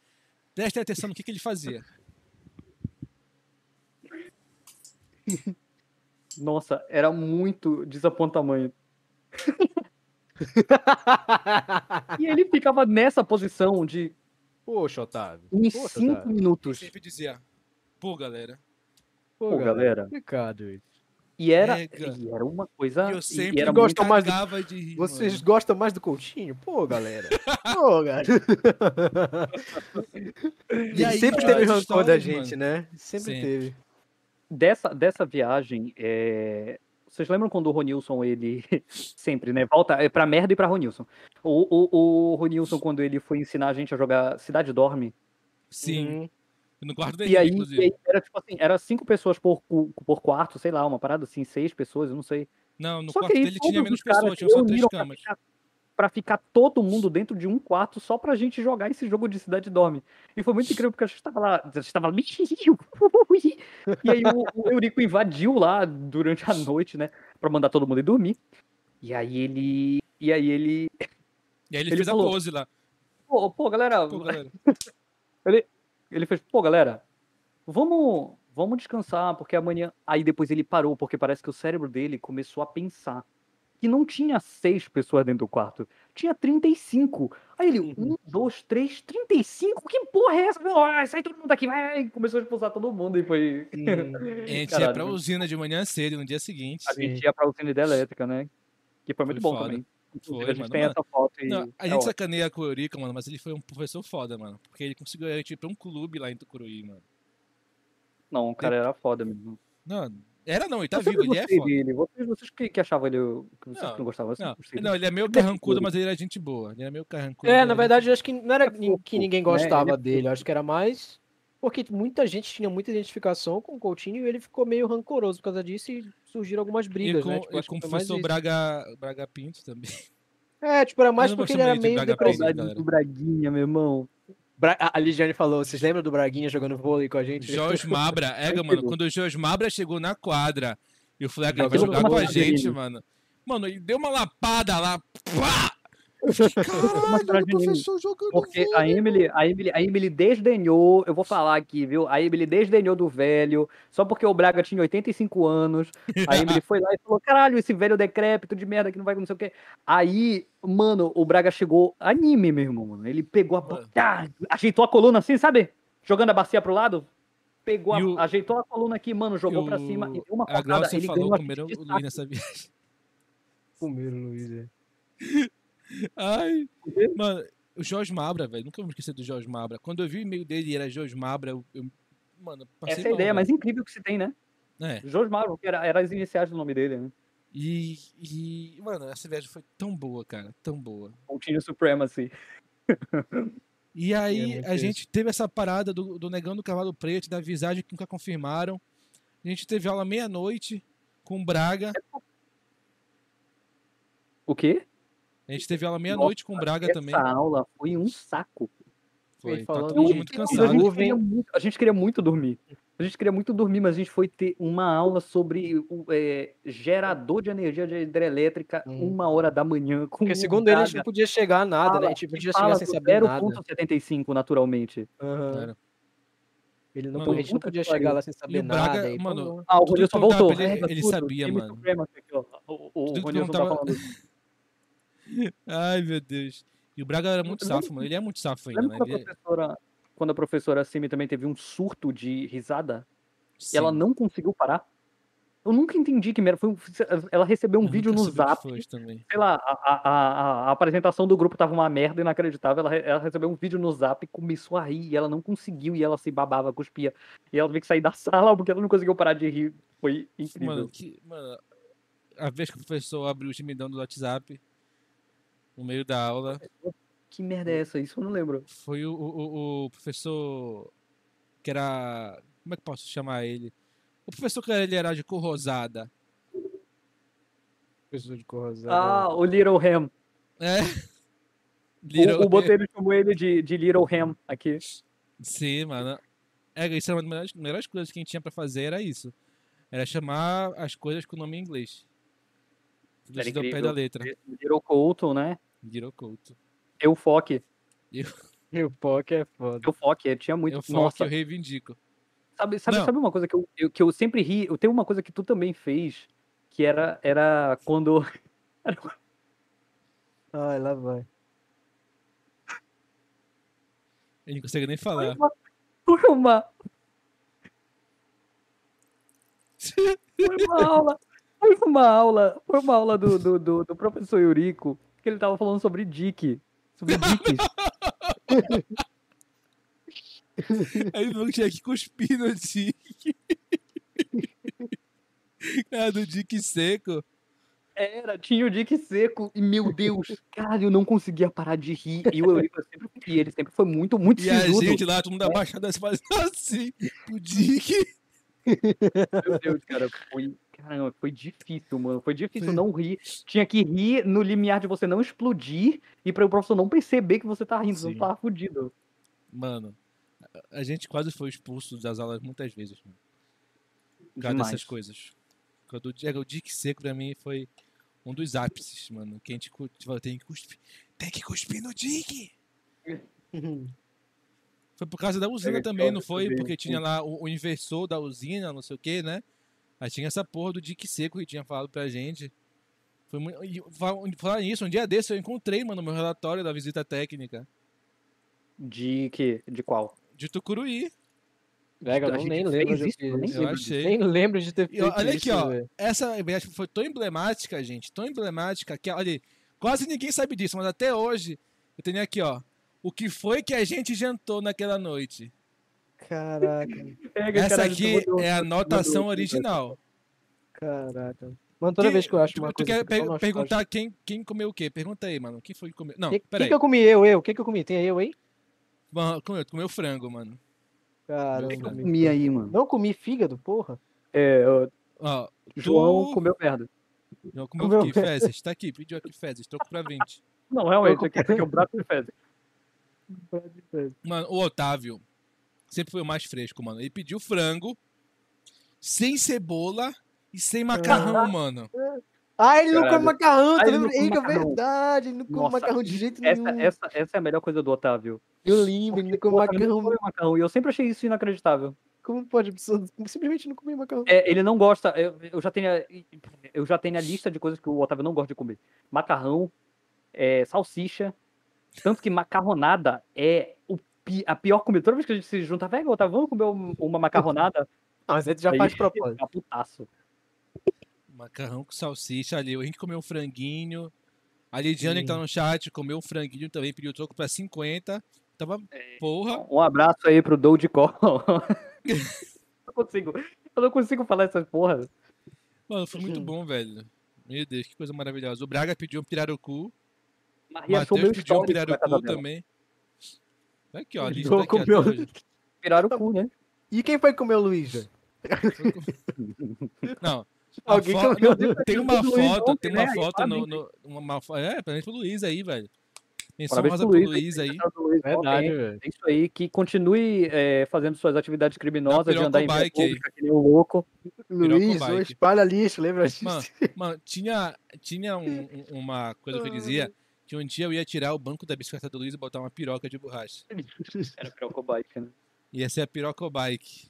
Preste atenção no que, que ele fazia. Nossa, era muito desapontamento. E ele ficava nessa posição de Poxa, Otávio. uns Poxa, 5 Otávio. Ele minutos. sempre dizia: Pô, galera, Pô, galera. Complicado isso. E era, Ega. e era uma coisa. E eu e sempre era muito, gosto mais do- de rir, Vocês mano. gostam mais do Coutinho? Pô, galera. Pô, cara. E aí, sempre teve rancor da gente, né? Sempre Sempre. teve. dessa, dessa viagem, é, vocês lembram quando o Ronilson, ele sempre, né, volta é pra merda e pra Ronilson. O, o, o Ronilson, quando ele foi ensinar a gente a jogar Cidade Dorme, Sim, Uhum. No quarto e dele, aí, inclusive. e aí era tipo assim, era cinco pessoas por, por quarto, sei lá, uma parada assim, seis pessoas, eu não sei. Não, no Só quarto que aí dele tinha menos pessoas, se tinham só três reuniram pra camas. ficar, pra ficar todo mundo dentro de um quarto só pra gente jogar esse jogo de Cidade Dorme. E foi muito incrível porque a gente tava lá, a gente tava lá, e aí o, o Eurico invadiu lá durante a noite, né, pra mandar todo mundo ir dormir. E aí ele, e aí ele, E aí ele, Ele fez falou, a pose lá. pô, pô galera, Pô, galera. ele fez, pô, galera, vamos, vamos descansar, porque amanhã. Aí depois ele parou, porque parece que o cérebro dele começou a pensar que não tinha seis pessoas dentro do quarto, tinha 35. Aí ele, um, dois, três, 35? Que porra é essa? Vai, sai todo mundo daqui, vai! Começou a expulsar todo mundo e foi. Hum. A gente ia Caralho, pra mano. usina de manhã cedo, no dia seguinte. A gente ia pra usina de elétrica, né? Que foi muito Foi bom foda. também. Foi, a gente mano, tem mano. essa foto e. Não, a é gente ótimo. sacaneia com o Eurico, mano, mas ele foi um professor foda, mano. Porque ele conseguiu a gente ir pra um clube lá em Tucuruí, mano. Não, o cara era foda mesmo. Não, era não, ele tá Eu vivo, ele é foda. dele. Vocês, vocês que, que achavam ele. Que vocês Não, que não gostavam? Não, não, ele é meio Ele é carrancudo, figura. mas ele era gente boa. Ele é meio carrancudo. É, na ele- verdade, eu acho que não era que ninguém né? Ele gostava é dele, eu acho que era mais porque muita gente tinha muita identificação com o Coutinho e ele ficou meio rancoroso por causa disso e surgiram algumas E brigas, com, né? Tipo, e acho com que o professor. Braga, Braga Pinto também. É, tipo, era mais porque ele era meio depressivo. Do Braguinha, meu irmão. Bra- A Ligiane falou, vocês lembram do Braguinha jogando vôlei com a gente? Jorge Mabra, é, mano, quando o Jorge Mabra chegou na quadra e o Fleck vai jogar com a gente, mano. Mano, ele deu uma lapada lá. Pá! Caralho, o professor jogando Porque vôlei. a Emily, a Emily, a Emily desdenhou, eu vou falar aqui, viu? A Emily desdenhou do velho, só porque o Braga tinha 85 anos. A Emily foi lá e falou: caralho, esse velho decrépito de merda que não vai não sei o quê. Aí, mano, o Braga chegou anime, meu irmão, mano. Ele pegou a. Ah, ajeitou a coluna assim, sabe? Jogando a bacia pro lado. Pegou, a- o- ajeitou a coluna aqui, mano, jogou pra cima e deu uma A cortada. Glaucia Ele falou ganhou a comeram o Luiz nessa viagem. Comeram, Luiz. é. Ai, quê? mano, o Jorge Mabra, velho. Nunca vou esquecer do Jorge Mabra. Quando eu vi o e-mail dele e era Jorge Mabra, eu. eu- mano, passei Essa é a ideia mais incrível que se tem, né? É. Jorge Marvel, que era, era as iniciais do nome dele, né? E, e, mano, essa viagem foi tão boa, cara. Tão boa. Continue Supremacy. E aí muito a isso. gente teve essa parada do, do Negando o Cavalo Preto, da visagem que nunca confirmaram. A gente teve aula meia-noite com o Braga. O quê? A gente teve aula meia-noite com o Braga Essa também. aula foi um saco. Foi, Ele tá falou todo mundo muito de- A cansado. gente, queria muito, a gente queria muito dormir. A gente queria muito dormir, mas a gente foi ter uma aula sobre o é, gerador de energia de hidrelétrica Hum. uma hora da manhã. Com Porque segundo ele, a gente não podia chegar a nada, né? Fala- A gente podia chegar sem saber nada. 0.75 naturalmente. Era. Ele não, Mano, a gente não podia chegar lá sem saber o Braga, nada. e, pô, mano, Ah, o Rodilson perguntava voltou. ele, ele sabia, mano. Aqui. O, o, o que Rodilson tá falando. Ai, meu Deus. E o Braga era muito safo, mano. Ele é muito safo ainda, né? quando a é- professora, quando a professora Simi também teve um surto de risada? E ela Sim. não conseguiu parar? Eu nunca entendi que merda. Foi ela recebeu um Eu vídeo no zap. Sei lá, a, a, a- apresentação do grupo tava uma merda inacreditável. Ela, ela recebeu um vídeo no zap e começou a rir. E ela não conseguiu. E ela se babava, cuspia. E ela teve que sair da sala porque ela não conseguiu parar de rir. Foi incrível. Mano, que, mano, a vez que o professor abriu o timidão do WhatsApp, no meio da aula, Que merda é essa? Isso eu não lembro. foi o, o, o professor que era. Como é que posso chamar ele? O professor que ele era de cor rosada. Pessoa de cor rosada. Ah, o Little Ham. É. O, Little- o Botelho chamou ele de, de Little Ham aqui. Sim, mano. É, isso era uma das melhores, melhores coisas que a gente tinha pra fazer, era isso. Era chamar as coisas com o nome em inglês. Tudo Era isso pé da letra. Little Colton, né? Girocouto. Eufoque. E o POC é foda. Eufoque, tinha muito. Eu falo Nossa, que eu reivindico. Sabe, sabe, Não. sabe uma coisa que eu, eu- que eu sempre ri? Eu tenho uma coisa que tu também fez, que era, era quando. Ai, lá vai. Ele não consegue nem Foi falar. uma. Foi uma, foi uma aula. Foi uma aula, foi uma aula do, do, do, do professor Eurico, que ele tava falando sobre Dick. Sobre Dicks. Aí falou que tinha que cuspir no Dick. Cara, do Dick seco. Era, tinha o Dick seco e, meu Deus, cara, eu não conseguia parar de rir. E o Eurico sempre, e ele sempre foi muito, muito E a gente lá, todo mundo abaixado assim, fazendo assim, o Dick. Meu Deus, cara, foi. Caramba, foi difícil, mano. Foi difícil Foi. não rir. Tinha que rir no limiar de você não explodir e para o professor não perceber que você tá rindo, Sim. tava fudido. Mano, a- gente quase foi expulso das aulas muitas vezes, mano. Por causa Demais. dessas coisas. Quando o Dick- seco pra mim foi um dos ápices, mano. Que a gente falou, tem que cuspir. Tem que cuspir no Dick! Foi por causa da usina É, também, não foi? Porque tinha lá o, o inversor da usina, não sei o que, né? Aí tinha essa porra do Dick Seco que tinha falado pra gente. Foi muito... e fal- Falar nisso, um dia desse eu encontrei, mano, meu relatório da visita técnica De que? De qual? de Tucuruí. Legal, A eu gente nem lembro de isso, eu nem. Eu achei. Nem lembro de ter feito olha aqui, isso, ó. velho. Essa viagem foi tão emblemática, gente, tão emblemática que, olha, quase ninguém sabe disso, mas até hoje eu tenho aqui, ó. O que foi que a gente jantou naquela noite? Caraca, Essa aqui é a anotação original. caraca. Mano, toda Quem- vez que eu acho tu, uma tu coisa... quer que eu tô per- perguntar quem, quem comeu o quê? Pergunta aí, mano. Quem foi que comeu? Não, Que, que, peraí. que eu comi? Eu, eu. O que, que eu comi? Tem eu aí? Mano, comeu, comeu frango, mano. Cara, Eu eu comi. aí, mano. Não comi fígado, porra. É, o Ó, João tu- comeu merda. Não, comeu comeu aqui, fezes. Tá aqui, pediu aqui fezes. Troco pra 20. Não, realmente, aqui, aqui é um braço de fezes. Mano, o Otávio sempre foi o mais fresco, mano. Ele pediu frango, sem cebola e sem macarrão, mano. Ah, ele não come macarrão, Ah, tá lembrando? come Eita, é verdade, ele não come Nossa, macarrão de jeito Essa, nenhum. essa, essa é a melhor coisa do Otávio. Eu lembro, ele não come não macarrão. macarrão. E eu sempre achei isso inacreditável. Como pode simplesmente não comer macarrão? É, ele não gosta. Eu, eu já tenho a, eu já tenho a lista de coisas que o Otávio não gosta de comer: macarrão, é, salsicha. Tanto que macarronada é a pior comida. Toda vez que a gente se junta, velho, Otávio, vamos comer um- uma macarronada? Ah, mas ele já Aí- faz propósito. Tá putaço. Macarrão com salsicha ali. A gente comeu um franguinho. A Lidiane que tá no chat comeu um franguinho também, pediu troco pra 50. Tava, porra. Um abraço aí pro Dogecoin. não consigo. Eu não consigo falar essas porras. Mano, foi muito bom, velho. Meu Deus, que coisa maravilhosa. O Braga pediu um pirarucu. Matheus pediu um pirarucu também. Tá aqui, ó. O tá aqui comeu- até hoje. Viraram o cu, né? E quem foi comer o Luiz, velho? Não. Alguém fo- comeu. não, Tem uma foto, tem uma né? foto Aí, no. no uma, é, parabéns pro Luiz aí, velho. Menção Parabéns rosa pro Luiz, Luiz aí. Luiz Verdade, velho. É isso aí, que continue é, fazendo suas atividades criminosas de andar em pública que nem um louco. Luiz, o espalha lixo, lembra disso? Mano, Mano, tinha, tinha um- uma coisa que eu dizia que um dia eu ia tirar o banco da bicicleta do Luiz e botar uma piroca de borracha. Era pirocobike, né? Ia ser a pirocobike.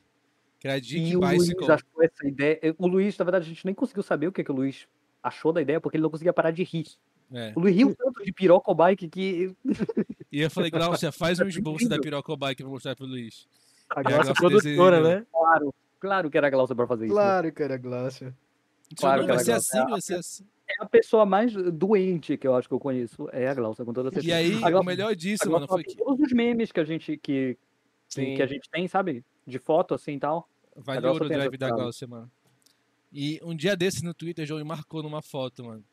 Que era Dick E o Luiz achou essa ideia. O Luiz, na verdade, a gente nem conseguiu saber o que, que o Luiz achou da ideia, porque ele não conseguia parar de rir. É. O Luiz riu tanto de pirocobike que. E eu falei, Glaucia, faz um esboço da pirocobike pra mostrar pro Luiz. A É, Glaucia gosto produtora, né? Claro, claro que era a Glaucia pra fazer isso. né? Claro que era Glaucia. Claro vai ser assim, vai ser assim. É a pessoa mais doente que eu acho que eu conheço. É a Glaucia, com toda certeza. E aí, A o Glaucia- melhor disso, Glaucia mano, foi que todos os memes que a gente, que, Sim. que a gente tem, sabe? De foto assim e tal. valeu Glaucia o drive da. Glaucia, mano. E um dia desse no Twitter, o João me marcou numa foto, mano.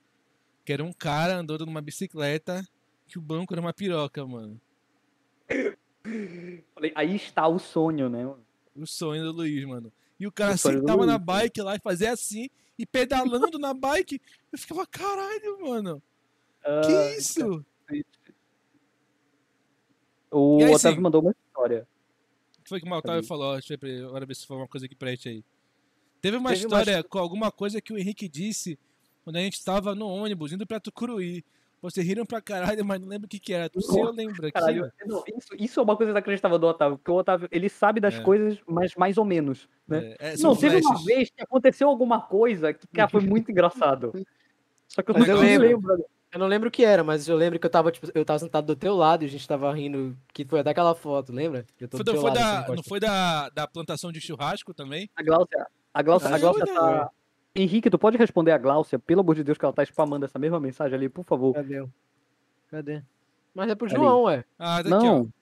Que era um cara andando numa bicicleta que o banco era uma piroca, mano. Falei, aí está o sonho, né? O sonho do Luiz, mano. E o cara O do sentava na bike lá e fazia assim, e pedalando na bike. Eu ficava, caralho, mano. Que Ah, isso? O aí, Otávio sim. mandou uma história. O que foi que o Otávio falou? Deixa eu ver, agora ver se foi uma coisa que preste aí. Teve uma Teve uma história com alguma coisa que o Henrique disse quando a gente estava no ônibus indo pra Tucuruí. Vocês riram pra caralho, mas não lembro o que que era. Tu se eu lembro aqui. Caralho, não, isso, isso é uma coisa inacreditável do Otávio, porque o Otávio, ele sabe das É. coisas, mas mais ou menos, né? É, é, Não, teve uma flashes. vez que aconteceu alguma coisa que, cara, foi muito engraçado. Só que eu Mas não eu me lembro. lembro. Eu não lembro o que era, mas eu lembro que eu tava, tipo, eu tava sentado do teu lado e a gente tava rindo, que foi até aquela foto, lembra? Eu tô Foi, do foi lado, da, não foi da, da plantação de churrasco também? A Glaucia, a Glaucia, a Glaucia que tá, Henrique, tu pode responder a Gláucia, pelo amor de Deus, que ela tá spamando essa mesma mensagem ali, por favor. Cadê? Cadê? Mas é pro Ali. João, ué. Ah, tá aqui, ó. Não,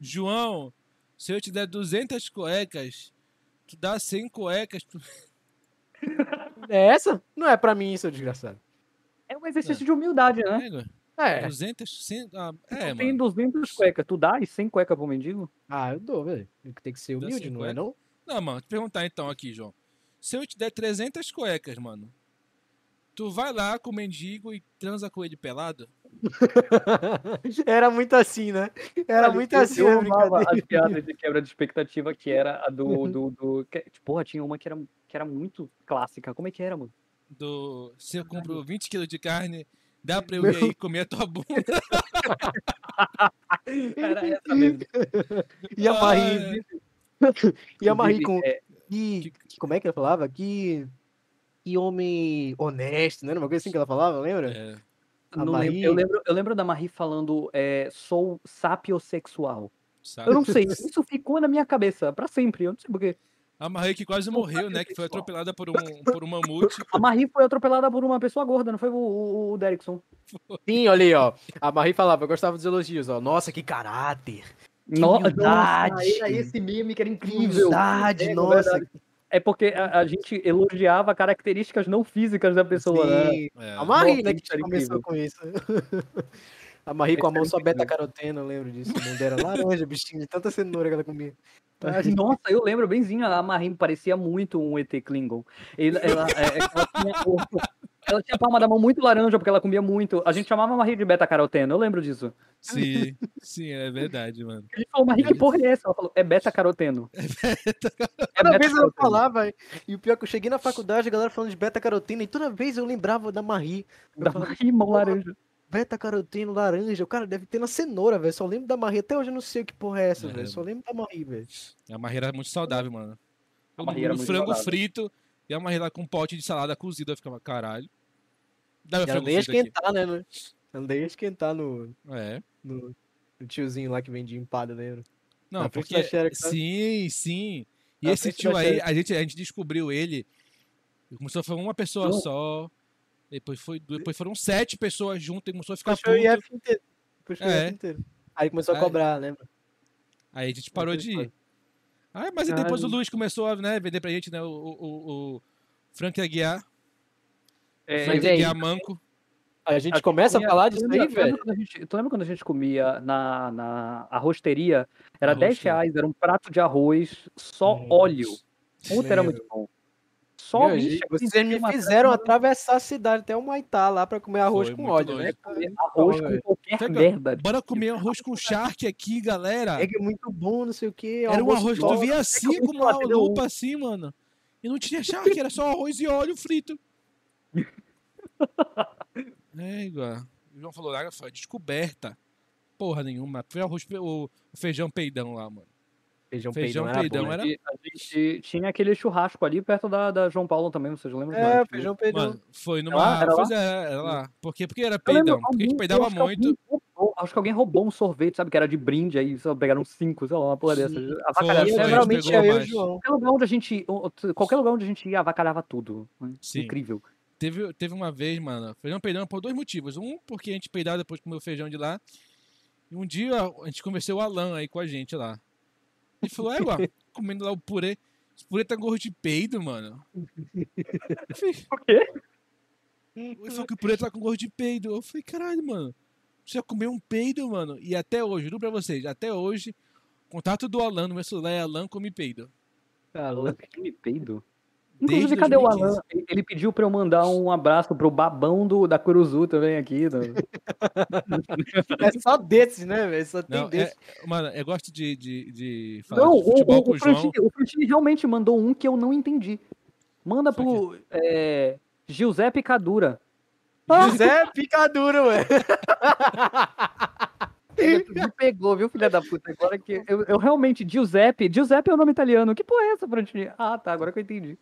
João, se eu te der 200 cuecas, tu dá 100 cuecas. Tu... É essa? Não é pra mim, seu desgraçado. é um exercício de humildade, né? É. 200? 100? Ah, Tu é, tem mano. 200 cuecas, tu dá e 100 cuecas pro mendigo? Ah, eu dou, velho. Tem que ser humilde, não é 50? não? Não, mano, te perguntar então aqui, João. Se eu te der 300 cuecas, mano, tu vai lá com o mendigo e transa com ele pelado? Era muito assim, né? Era Olha, muito eu- assim eu a amava as piadas de quebra de expectativa, que era a do. do, do que, porra, tinha uma que era, que era muito clássica. Como é que era, mano? Do. Se eu compro 20 quilos de carne, dá pra eu ir aí comer a tua bunda. Era essa mesmo. E a Marie, e a Marie com... É, Que, que- como é que ela falava? Que... Que homem honesto, não era uma coisa assim que ela falava, lembra? É, Marie- lembro, eu, lembro, eu lembro da Marie falando é, sou sapiosexual. sabe? Eu não sei, isso ficou na minha cabeça pra sempre, eu não sei porquê. A Marie que quase morreu, né? Que foi atropelada por um, por um mamute. A Marie foi atropelada por uma pessoa gorda, não foi o, o, o Derrickson? Sim, olha aí, ó. A Marie falava, eu gostava dos elogios, ó. Nossa, que caráter. No- humildade. Nossa, era esse meme que era incrível. humildade, É, nossa. verdade. É porque a, a gente elogiava características não físicas da pessoa, né? Sim. É. A Marie, né, que era começou incrível. com isso. A Marie com a mão era só beta-caroteno, eu lembro disso. A mão dela laranja, bichinho, de tanta cenoura que ela comia. Nossa, eu lembro benzinho, a Marie parecia muito um ET Klingon. Ela, é, é, ela tinha, o- ela tinha a palma da mão muito laranja, porque ela comia muito. A gente chamava a Marie de beta-caroteno, eu lembro disso. Sim, sim, é verdade, mano. A gente falou, Marie, que porra é essa? Ela falou, é beta-caroteno. É Toda vez ela beta-caroteno. falava, e o pior é que eu cheguei na faculdade, a galera falando de beta-caroteno, e toda vez eu lembrava da Marie. Eu Da falava, Marie, mão laranja. beta-caroteno, laranja, o cara deve ter na cenoura, velho. Só lembro da Marie, até hoje eu não sei o que porra é essa, É. velho. Só lembro da Marie, velho. A Marie era muito saudável, mano. A Marie era muito frango saudável. frito e a Marie lá com um pote de salada cozida. Eu ficava, caralho. Dá meu ela frango nem ia frito aqui. esquentar, né? no- Ela nem ia esquentar no, É. no, no tiozinho lá que vendia empada, lembra? Não, Na porque. Xerox, né? Sim, sim. E Na esse tio aí, a gente, a gente descobriu ele. Começou a foi uma pessoa Não. só. Depois, foi, depois foram sete pessoas juntas e começou a ficar Puxou o puto. IF inteiro. Puxou o É. IF inteiro. Aí começou a Aí- cobrar, lembra? Aí a gente parou de ir. Ah, mas aí depois o. Luiz começou a né, vender pra gente, né? O, o, o Frank Aguiar. É, Frank aí, Aguiar Manco. A gente A gente começa a comia- falar tu disso aí, tu lembra velho. quando a gente- Tu lembra quando a gente comia na, na arrosteria? Era Arrosteria. 10 reais, era um prato de arroz, só Hum. óleo. Puta, era muito bom. Só Meu, bicho, gente, eu vocês me fizeram atravessar a cidade até o Maitá lá pra comer arroz Foi com óleo, longe. né? comer arroz com qualquer Pega- merda. Bora comer arroz com charque aqui, galera. É que é muito bom, não sei o que. Era um arroz que tu via assim com uma um- lupa assim, mano. E não tinha charque, era só arroz e óleo frito. É, igual. O João falou lá, foi descoberta. Porra nenhuma. Foi arroz, o feijão peidão lá, mano. Feijão, Feijão peidão, era peidão bom, era- né? E a gente tinha aquele churrasco ali perto da, da João Paulo também, vocês lembram? É, Mas- feijão peidão. Mano, foi numa. lá? Era lá? Pois é, era lá. Por quê? Porque era peidão. Porque a gente peidava muito. roubou- acho que alguém roubou um sorvete, sabe? Que era de brinde aí, só pegaram cinco, sei lá, uma porra dessa. Foi, Avacalharam. foi, a gente Geralmente é eu e o mais. João. Qualquer lugar onde a gente. Qualquer lugar onde a gente ia, avacalhava tudo. Sim. Incrível. Teve, teve uma vez, mano, feijão peidão por dois motivos. Um, porque a gente peidava depois de comer o feijão de lá. E um dia a gente conversou o Alan aí com a gente lá. Ele falou, é, igual, comendo lá o purê. Esse purê tá gordo de peido, mano. Por quê? Ele falou que o purê tá com gosto de peido. Eu falei, caralho, mano. Você comeu um peido, mano? E até hoje, juro pra vocês, até hoje, contato do Alan no meu celular é Alan come peido. Alan me peido. Desde Inclusive, cadê o 2015. Alan? Ele- pediu pra eu mandar um abraço pro babão do, da Curuzu também aqui. do- É só desses, né, velho? Só tem Não, é, desses. mano, eu gosto de, de, de falar Não, de o, futebol o, com o, o João. O Frantini realmente mandou um que eu não entendi. Manda Isso pro é, Giuseppe Cadura. José Picadura, ué. Me pegou, viu, filha da puta? Agora que eu, eu realmente, Giuseppe, Giuseppe é o nome italiano. Que porra é essa, Frantini? Ah, tá, agora que eu entendi.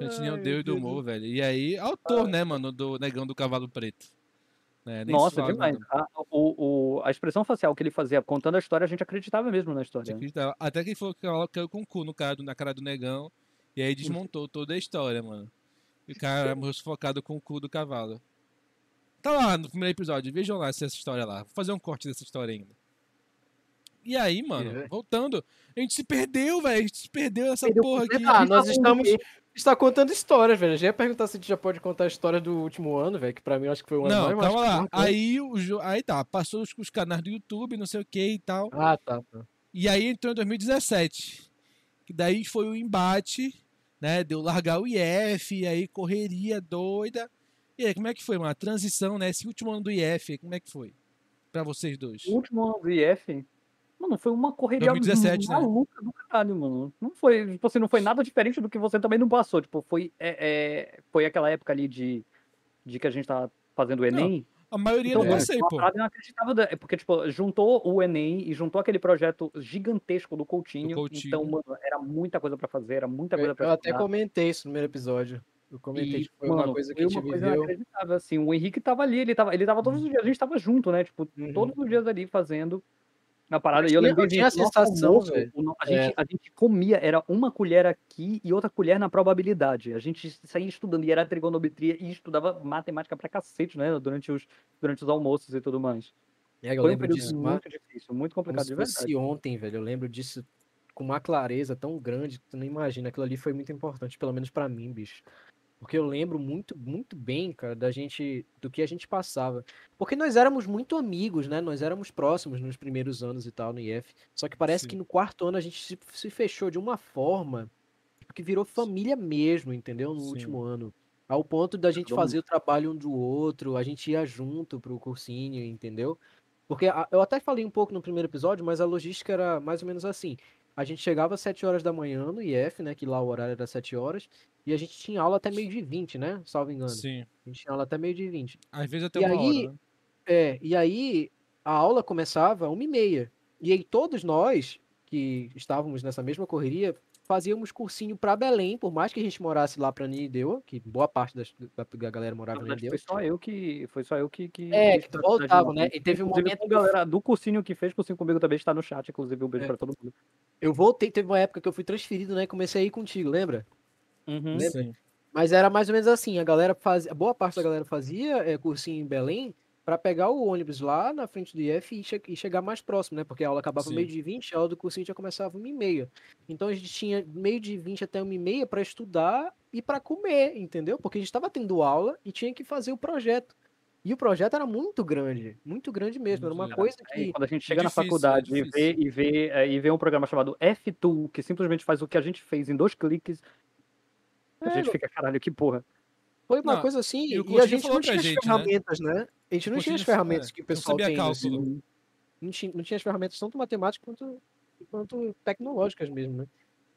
Santinho é o Ai, Deus do humor, velho. E aí, autor, né, mano, do Negão do Cavalo Preto. É, Nossa, fala, demais. né, A, o, o- a expressão facial que ele fazia contando a história, a gente acreditava mesmo na história. né? acreditava? Até que ele falou que ela caiu com o cu no cara, na cara do negão. E aí desmontou toda a história, mano. E o cara morreu sufocado com o cu do cavalo. Tá lá no primeiro episódio, vejam lá essa história lá. Vou fazer um corte dessa história ainda. E aí, mano, É. voltando, a gente se perdeu, velho. A gente se perdeu nessa Perdeu porra aqui. Ah, nós estamos. Está contando histórias, velho. Eu já ia perguntar se a gente já pode contar a história do último ano, velho. Que pra mim eu acho que foi o ano Não, mais calma lá. né? Aí, o, jo- aí tá, passou os, os canais do YouTube, não sei o que e tal. Ah, tá. tá. E aí entrou em 2017. Que daí foi o embate, né? Deu largar o IF, e aí correria doida. E aí, como é que foi, mano? A transição, né? Esse último ano do IF, como é que foi? Pra vocês dois. O último ano do IF, mano, foi uma correria 2017, né? maluca do caralho, mano. Não foi, tipo assim, não foi nada diferente do que você também não passou. Tipo, foi, é, é, foi aquela época ali de, de que a gente tava fazendo o Enem. A maioria Então, não mano, passei, pô. inacreditável. é Porque, tipo, juntou o Enem e juntou aquele projeto gigantesco do Coutinho. Do Coutinho. Então, mano, era muita coisa pra fazer, era muita coisa Eu, pra eu até estudar. comentei isso no primeiro episódio. Eu comentei E, que foi mano, uma coisa que a foi gente uma coisa viveu. inacreditável, assim. O Henrique tava ali, ele tava, ele tava todos os dias, a gente tava junto, né? Tipo, Uhum. todos os dias ali fazendo a parada. E eu eu tinha a sensação, almoço, velho. a, É. gente, a gente comia, era uma colher aqui e outra colher na probabilidade. A gente saía estudando, e era trigonometria e estudava matemática pra cacete, né? Durante os, durante os almoços e tudo mais. É, eu Foi um lembro período disso. muito mas- difícil, muito Como complicado se de verdade. ontem, velho. Eu lembro disso com uma clareza tão grande que tu nem imagina. Aquilo ali foi muito importante, pelo menos pra mim, bicho. Porque eu lembro muito, muito bem, cara, da gente, do que a gente passava. Porque nós éramos muito amigos, né? Nós éramos próximos nos primeiros anos e tal, no IF. Só que parece Sim. que no quarto ano a gente se, se fechou de uma forma que virou família mesmo, entendeu? No Sim. último ano. Ao ponto da gente fazer o trabalho um do outro, a gente ia junto pro cursinho, entendeu? Porque a- eu até falei um pouco no primeiro episódio, mas a logística era mais ou menos assim. A gente chegava às 7 horas da manhã no IF, né? Que lá o horário era 7 horas. E a gente tinha aula até meio de 20, né? Salvo engano. Sim. A gente tinha aula até meio de 20. Às vezes até E uma aí- hora, né? É, e aí a aula começava às 1h30. E aí todos nós que estávamos nessa mesma correria fazíamos cursinho pra Belém, por mais que a gente morasse lá pra Nideua, que boa parte das- da, da galera morava em Nideua. foi só eu que. Foi só eu que. que É, que voltava, né? E teve um Inclusive, momento galera do cursinho que fez cursinho comigo também está no chat. Inclusive, um beijo É. pra todo mundo. Eu voltei, teve uma época que eu fui transferido, né? Comecei a ir contigo, lembra? Uhum. Lembra? Sim. Mas era mais ou menos assim, a galera fazia, boa parte da galera fazia é, cursinho em Belém pra pegar o ônibus lá na frente do IF e, che- e chegar mais próximo, né? Porque a aula acabava Sim. meio de 20, a aula do cursinho já começava uma e meia. Então a gente tinha meio de 20 até uma e meia pra estudar e pra comer, entendeu? Porque a gente tava tendo aula e tinha que fazer o projeto. E o projeto era muito grande, muito grande mesmo. Era uma coisa Aí, que quando a gente chega na Difícil, é faculdade e, vê, e, vê, eh, e vê um programa chamado F-Tool, que simplesmente faz o que a gente fez em dois cliques, a É, gente fica, caralho, que porra. Foi uma Não, coisa assim. e E, a gente não tinha as gente, né? ferramentas, né? A gente não tinha as Coutinho, ferramentas é, que o pessoal tem nesse- não tinha, não tinha as ferramentas tanto matemáticas quanto, quanto tecnológicas mesmo, né?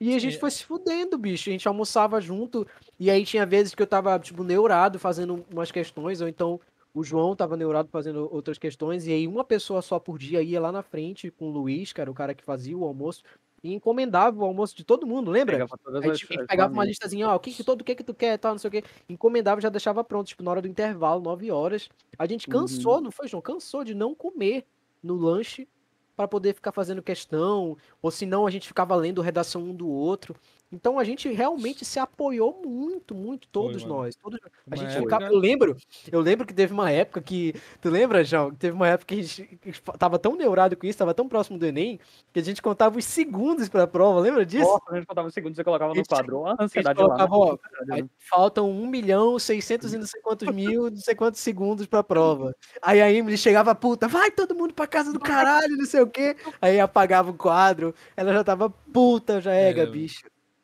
E a gente foi se fudendo, bicho. A gente almoçava junto, e aí tinha vezes que eu tava, tipo, neurado fazendo umas questões, ou então o João tava neurado fazendo outras questões, e aí uma pessoa só por dia ia lá na frente com o Luiz, cara, o cara que fazia o almoço, e encomendava o almoço de todo mundo, lembra? Pegava todas a gente as pegava uma listazinha, ó, o que, que todo o que que tu quer, tal, não sei o que, encomendava e já deixava pronto, tipo, na hora do intervalo, 9 horas. A gente Uhum. cansou, não foi, João? Cansou de não comer no lanche para poder ficar fazendo questão, ou senão a gente ficava lendo redação um do outro. Então a gente realmente se apoiou muito, muito, todos mano. nós. Todos, a gente época- ficava, eu lembro, eu lembro que teve uma época que, tu lembra, João? Teve uma época que a gente tava tão neurado com isso, tava tão próximo do Enem, que a gente contava os segundos pra prova, lembra disso? Nossa, a gente contava os segundos e colocava no quadro. A ansiedade lá. colocavam, ó, Caralho, Aí né? faltam 1 milhão 600 e não sei quantos mil, não sei quantos segundos pra prova. Aí a Emily chegava, puta, vai todo mundo pra casa do caralho, não sei o quê. Aí apagava o quadro, ela já tava puta, já é, É, bicho.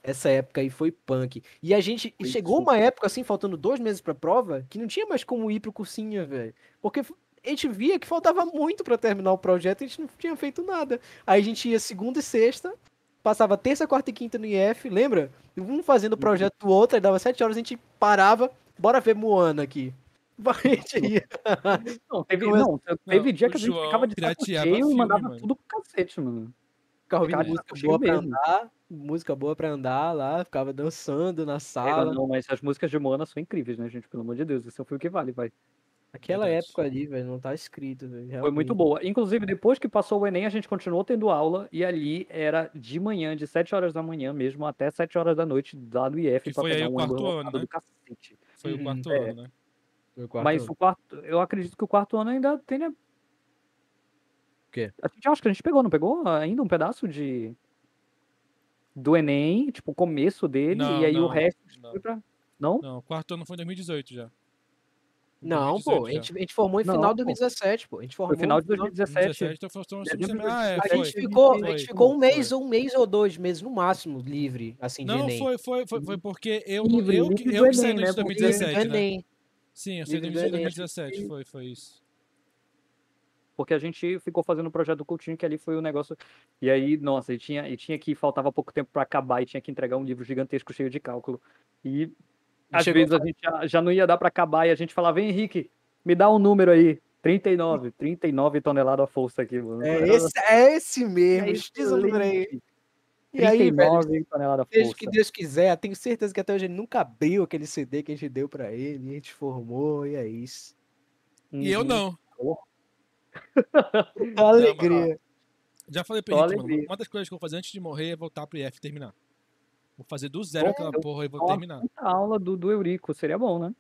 Essa época aí foi punk. E a gente Foi chegou super. uma época assim, faltando dois meses pra prova, que não tinha mais como ir pro cursinho, velho. Porque a gente via que faltava muito pra terminar o projeto e a gente não tinha feito nada. Aí a gente ia segunda e sexta, passava terça, quarta e quinta no IF, lembra? Um fazendo o projeto do outro, aí dava sete horas, a gente parava, bora ver Moana aqui. A gente ia. Não, teve, não, teve Não, dia que a gente João ficava de saco cheio e filme, mandava mano. tudo pro cacete, mano. Ficava ouvindo Cara, música boa pra mesmo. andar, música boa pra andar lá, ficava dançando na É, sala. não, mas as músicas de Moana são incríveis, né, gente? Pelo amor de Deus, esse é o filme que vale, vai. Aquela Verdade. época ali, velho, não tá escrito, velho. Foi muito boa. Inclusive, depois que passou o Enem, a gente continuou tendo aula e ali era de manhã, de 7 horas da manhã mesmo, até 7 horas da noite, lá no IF, Que pra foi aí pegar o um quarto ônibus ano, lotado né? do cacete. Foi o Uhum, quarto é. ano, né? Foi o quarto Mas ano. o quarto, eu acredito que o quarto ano ainda tem, né? O quê? A gente acho que a gente pegou, não pegou ainda um pedaço de do Enem, tipo, o começo dele, Não, e aí o não, resto não. foi pra. Não? Não, o quarto ano foi em 2018 já. Não, 2018 pô, a gente, a gente formou em Não, final de pô. 2017, pô. A gente formou Foi final de 2017. 2017, então foi um. Ah, é, A gente ficou, a gente ficou um mês, um mês ou dois meses no máximo livre, assim, de Não, Enem. foi, foi, foi, foi porque eu, Livre, eu, que- livre eu que saí né? de Porque- Livre do 2017, né? Enem. Sim, eu saí de Enem. 2017, foi, foi isso. Porque a gente ficou fazendo o projeto do Coutinho, que ali foi o negócio. E aí, nossa, e tinha, e tinha que faltava pouco tempo pra acabar e tinha que entregar um livro gigantesco cheio de cálculo. E às chegou- vezes a gente já, já não ia dar pra acabar e a gente falava, vem Henrique, me dá um número aí. 39, 39 toneladas a força aqui, mano. É esse, é esse mesmo, É diz o número aí. excelente. E aí, velho, 39 toneladas a seja o força. que Deus quiser, tenho certeza que até hoje ele nunca abriu aquele CD que a gente deu pra ele, e a gente formou, e é isso. E eu Uhum. não. Alegria. Já falei pra Henrique, mano, uma das coisas que eu vou fazer antes de morrer é voltar pro IF e terminar. Vou fazer do zero É, aquela eu- porra e vou terminar. puta aula do, do Eurico, seria bom, né?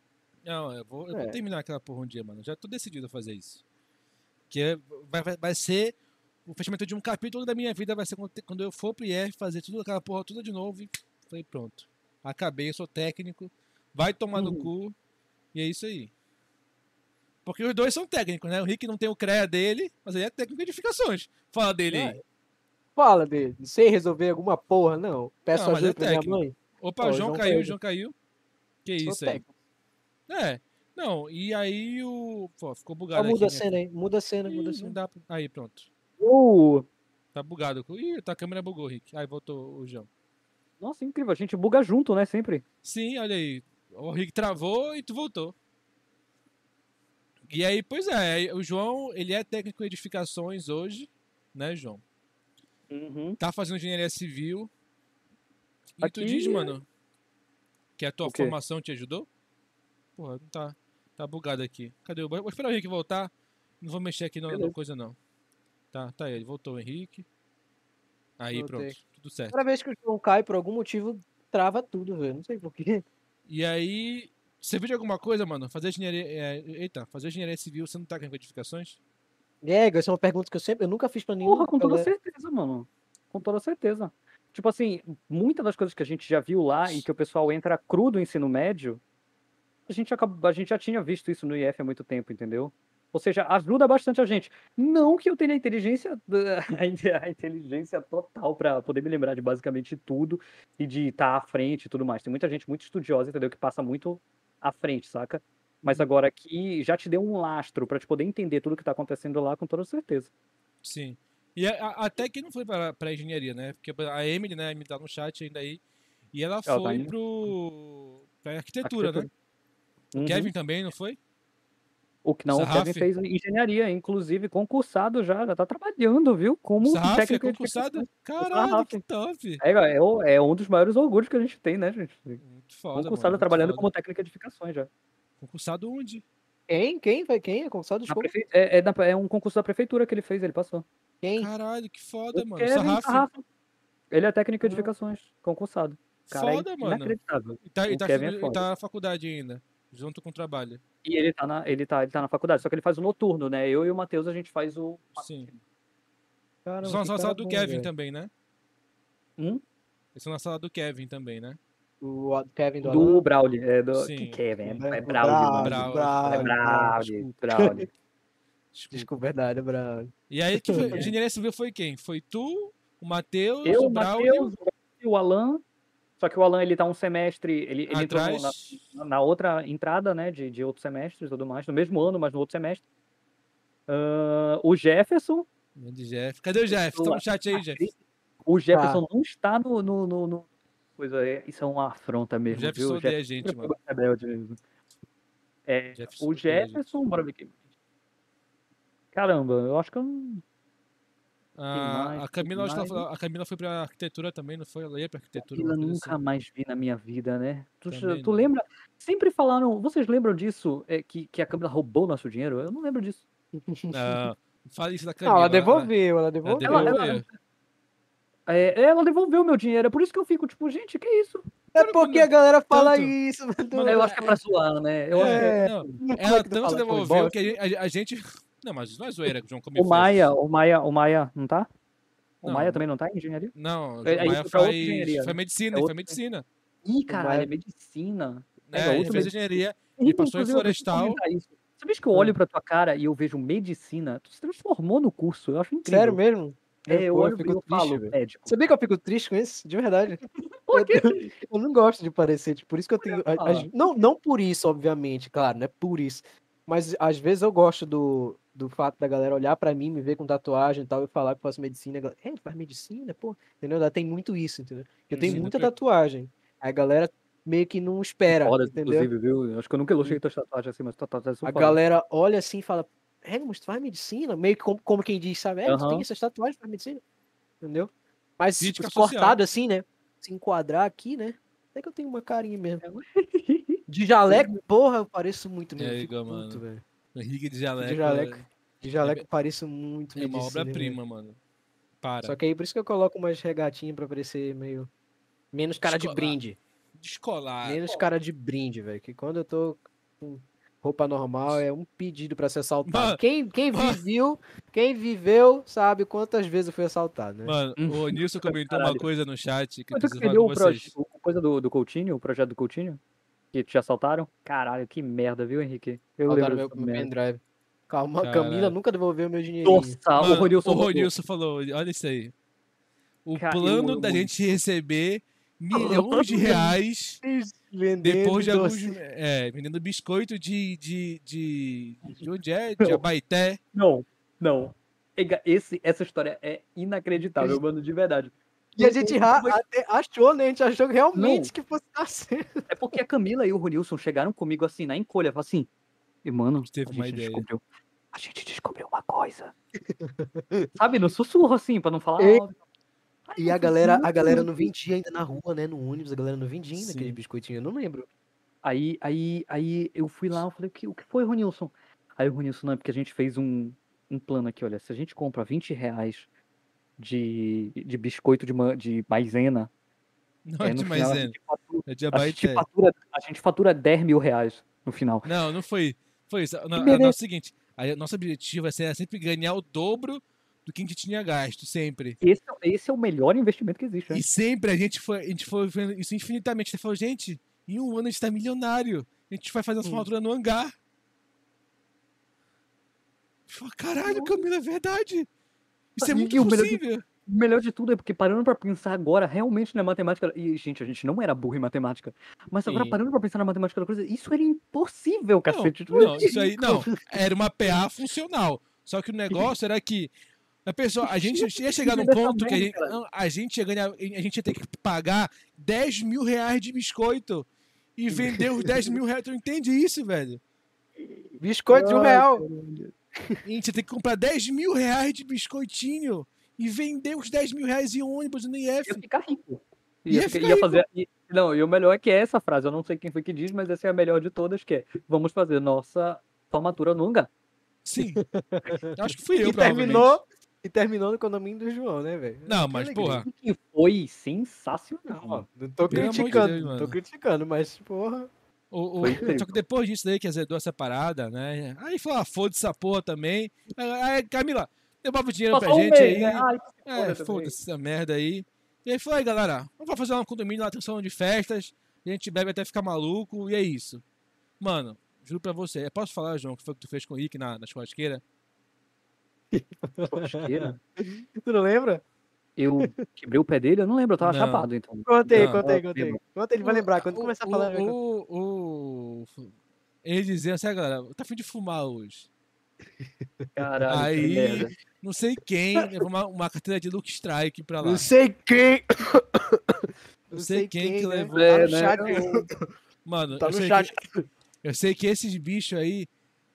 Não, eu vou, eu É. vou terminar aquela porra um dia, mano. Já tô decidido a fazer isso. Que é- vai, vai, vai ser o fechamento de um capítulo da minha vida, vai ser quando, eu for pro IF, fazer tudo aquela porra tudo de novo e falei, pronto. Acabei, eu sou técnico, vai tomar no Uhum. cu, e é isso aí. Porque os dois são técnicos, né? O Rick não tem o CREA dele, mas ele é técnico de edificações. Fala dele aí. Vai. Fala dele, não sei resolver alguma porra, não. Peço Não, ajuda é pra minha técnico. mãe. Opa, o João, João caiu, caiu. João caiu. Que Sou isso aí. técnico. É. Não, e aí o. Pô, ficou Só bugado muda a aqui. né? cena aí, muda a cena, muda a Ih, cena. dá. Aí, pronto. Uh, Tá bugado. Ih, tua câmera bugou, Rick. Aí voltou o João. nossa, incrível, a gente buga junto, né? Sempre. Sim, olha aí. O Rick travou e tu voltou. E aí, pois é, o João, ele é técnico em edificações hoje, né, João? Uhum. Tá fazendo engenharia civil. E tu Aqui- diz, mano, que a tua formação te ajudou? Porra, não tá. Tá bugado aqui. Cadê o. Vou esperar o Henrique voltar. Não vou mexer aqui na coisa, não. Tá, tá ele. Voltou o Henrique. Aí, Voltei. pronto. Tudo certo. Toda vez que o João cai, por algum motivo, trava tudo, velho. Não sei porquê. E aí, você viu de alguma coisa, mano? Fazer engenharia. é, eita, fazer engenharia civil, você não tá com edificações? É, essa é uma pergunta que eu sempre, eu nunca fiz pra nenhum. Porra, com toda colega. certeza, mano. Com toda certeza. Tipo assim, muitas das coisas que a gente já viu lá e que o pessoal entra cru do ensino médio, a gente, acaba, a gente já tinha visto isso no IF há muito tempo, entendeu? Ou seja, ajuda bastante a gente. Não que eu tenha a inteligência, a inte- a inteligência total pra poder me lembrar de basicamente tudo e de estar à frente e tudo mais. Tem muita gente muito estudiosa, entendeu? Que passa muito à frente, saca? Mas agora aqui já te deu um lastro pra te poder entender tudo que tá acontecendo lá com toda certeza. Sim. E a- a- até que não foi pra, pra engenharia, né? Porque a Emily, né, me tá no chat ainda aí. E ela Ela tá foi indo. pro. pra arquitetura, né? Uhum. Kevin também, não foi? O que não, o Sarraf? Kevin fez engenharia, inclusive concursado já, já tá trabalhando, viu? Como Sarraf é técnico de concursado? Caralho, que top! É, é, o- é um dos maiores orgulhos que a gente tem, né, gente? Muito foda, Concursado mano, muito trabalhando foda. como técnico de edificações já. Concursado onde? Quem? Quem? Vai quem? É concursado? Na Desculpa. prefe- é, é na- é um concurso da prefeitura que ele fez, ele passou. Quem? Caralho, que foda, O mano. Kevin Sarraf, Sarraf. Ele é técnico de edificações, concursado. Cara, foda, é mano. inacreditável. E tá, e o tá, é e foda. tá na faculdade ainda, junto com o trabalho. E ele tá, na, ele, tá, ele tá na faculdade, só que ele faz o noturno, né? Eu e o Matheus, a gente faz o... Sim. Caramba, Eles são na cara sala do bom, Kevin velho. também, né? Hum? Eles são na sala do Kevin também, né? O Kevin do, Do Alan. Brauli, é do... Sim. Que Kevin, é, É, é o Brauli, Brauli, mano. Brauli, Brauli, É Brauli, Desculpa. Brauli. Desculpa. Desculpa, verdade, é Brauli. E aí, que foi, engenharia civil foi quem? Foi tu, o Matheus, Eu, o Braulio, Matheus, e o Alan. Só que o Alan, ele tá um semestre, ele, ele entrou na, na outra entrada, né, de, de outro semestre e tudo mais, no mesmo ano, mas no outro semestre. Ah, o Jefferson, Grande Jeff. Cadê o Jeff? Tá no chat aí, Jeff. o Jefferson não está no, no, no- no- Coisa, é- isso é uma afronta O mesmo, Jefferson viu? odeia a Jefferson gente, sempre mano. foi rebelde mesmo. É, Jefferson o. Jefferson, bora ver aqui. Caramba, eu acho que eu não... Ah, mais? a, Camila, acho que ela Quem foi- a Camila foi pra arquitetura também, não foi? Ela ia pra arquitetura. Coisa nunca assim. mais vi na minha vida, né? Tu, Também tu lembra? Sempre falaram. Vocês lembram disso? é, que, que a Câmara roubou nosso dinheiro? Eu não lembro disso. Não, fala isso da Não, Camila. ela devolveu, ela Ela devolveu. Ela- devolveu. ela- é, ela devolveu meu dinheiro. É por isso que eu fico, tipo, gente, que isso? É porque a galera fala tanto- isso. mano. Eu acho que é pra zoar, né? Eu acho que É. Não, é ela tanto devolveu que a a- a gente- Não, mas não é zoeira, João. Como O Maia, o Maia, o Maia não tá? O Não. Maia também não tá em engenharia? Não, o É, Maia foi faz, engenharia, foi né? medicina, É foi outra- medicina. Ih, caralho, é medicina. Né? É, Ele outro fez engenharia. Henrique, passou em eu florestal. Sabia que eu olho pra tua cara e eu vejo medicina? Tu se transformou no curso, eu acho incrível. Sério mesmo? É, eu Pô, olho e fico eu falo, triste, velho. médico. Sabia que eu fico triste com isso? De verdade. Por quê? Eu, eu não gosto de parecer, tipo, por isso que eu tenho. a- as- não, não por isso, obviamente, claro, não é por isso. Mas às vezes eu gosto do, do fato da galera olhar pra mim, me ver com tatuagem e tal, e falar que eu faço medicina. galera, É, tu faz medicina, pô. Entendeu? Tem muito isso, entendeu? Eu tenho Sim, muita tatuagem. Aí a galera meio que não espera, Foda, entendeu? inclusive, viu? Acho que eu nunca elogiei tuas tatuagens assim, mas tatuagens são A foda. galera olha assim e fala, é, mas tu faz medicina? Meio que como, como quem diz, sabe? É, tu Aham. tem essas tatuagens, faz medicina? Entendeu? Mas Crítica social. cortado assim, né? Se enquadrar aqui, né? Até que eu tenho uma carinha mesmo. De jaleco, porra, eu pareço muito mesmo. aí, fico mano? velho. Henrique de Jaleco. jaleco. é- De jaleco eu pareço muito É uma obra-prima, mano. Para. Só que aí por isso que eu coloco umas regatinhas pra parecer meio. Menos cara de Descolar. brinde. Descolar. Menos cara de brinde, velho. Que quando eu tô com roupa normal é um pedido pra ser assaltado. Mano, quem, quem mano. viveu, quem viveu sabe quantas vezes eu fui assaltado, né? Mano, o Nilson comentou uma coisa no chat que eu preciso falar com o, vocês. proje- o coisa do, do Coutinho, o projeto do Coutinho? Que te assaltaram? Caralho, que merda, viu, Henrique? Eu lembro meu, meu pendrive. Calma, Caralho. Camila nunca devolveu meu dinheirinho. Nossa, Mano, o Ronilson o. Ronilson falou, olha isso aí. O Cara, plano da gente receber milhões de reais Vendendo depois de alguns. É, vendendo biscoito de. de. de. de onde é? De Abaité. Não, não. Esse, essa história é inacreditável, mano, de verdade. E a gente ra- até achou, né? A gente achou realmente Não. que fosse dar certo. É porque a Camila e o Ronilson chegaram comigo assim, na encolha, falaram assim, e mano, Teve a uma gente ideia. descobriu. A gente descobriu uma coisa. Sabe, no sussurro, assim, pra não falar E- alto. Ai, E a galera, a galera não vendia ainda na rua, né? No ônibus, a galera não vendia ainda Sim. aquele biscoitinho, eu não lembro. Aí, aí, aí eu fui lá, eu falei, o que, o que foi, Ronilson? Aí o Ronilson, não, é porque a gente fez um, um plano aqui, olha, se a gente compra 20 reais de, de biscoito de, ma- de maisena, Não é, é de final a maisena. gente fatura, É de a gente fatura, a gente fatura 10 mil reais no final. Não, não foi. Foi isso. Não, beleza. não, é o seguinte. Aí, nosso objetivo é sempre ganhar o dobro do que a gente tinha gasto, sempre. Esse, é- esse é o melhor investimento que existe, né? E sempre a gente foi, a gente foi vendo isso infinitamente. A gente falou, gente, em um ano a gente tá milionário. A gente vai fazer a Hum. formatura no hangar. Falei, Caralho, Camila, é verdade. Isso é E- muito e o melhor de- possível. O melhor de tudo é porque parando pra pensar agora, realmente na matemática. E, gente, a gente não era burro em matemática. Mas agora Sim. parando pra pensar na matemática da coisa, isso era impossível, Não, cacete. não, isso aí, não. Era uma PA funcional. Só que o negócio era que a pessoa, a gente ia chegar num ponto que a gente, não, a gente ia ganhar, a gente ia ter que pagar 10 mil reais de biscoito e vender os 10 mil reais. Tu entende isso, velho? Biscoito de um real. Gente ia ter que comprar 10 mil reais de biscoitinho e vender os 10 mil reais em ônibus no IF. Ia ficar rico. Ia Ia, ficar- ia rico. fazer. e- não, e o melhor é que é essa frase. Eu não sei quem foi que diz, mas essa é a melhor de todas, que é vamos fazer nossa formatura no hangar. Sim. Acho que fui eu, E terminou, e terminou no condomínio do João, né, velho? Não, Que mas, alegria. porra, Que foi sensacional. Não, não tô Pelo de criticando, Deus, não tô criticando, mas, porra. O, o- só que depois disso daí que azedou essa parada, né? Aí falou, ah, foda-se essa porra também. Aí, Camila, devolve o dinheiro pra Passou um gente mês, aí. né? Ai, É, foda-se essa merda aí. E aí falou, aí galera, vamos fazer um condomínio lá, tem um salão de festas, a gente bebe até ficar maluco, e é isso. Mano, juro pra você, posso falar, João, o que foi que tu fez com o Rick na, na churrasqueira? Churrasqueira. Tu não lembra? Eu quebrei o pé dele, eu não lembro, eu tava Não. chapado, então. Contei, Não. contei, contei. Conta, ele vai lembrar. Quando O- começar a o- falar, contar. O, o, ele dizia assim, galera, tá fim de fumar hoje. Caralho, que Aí, merda. não sei quem levou uma, uma carteira de Luke Strike pra lá. Não sei quem. Não sei quem que né? levou. Tá É, no né? chat. Mano, Tá eu, no sei chat. Que, eu sei que esses bichos aí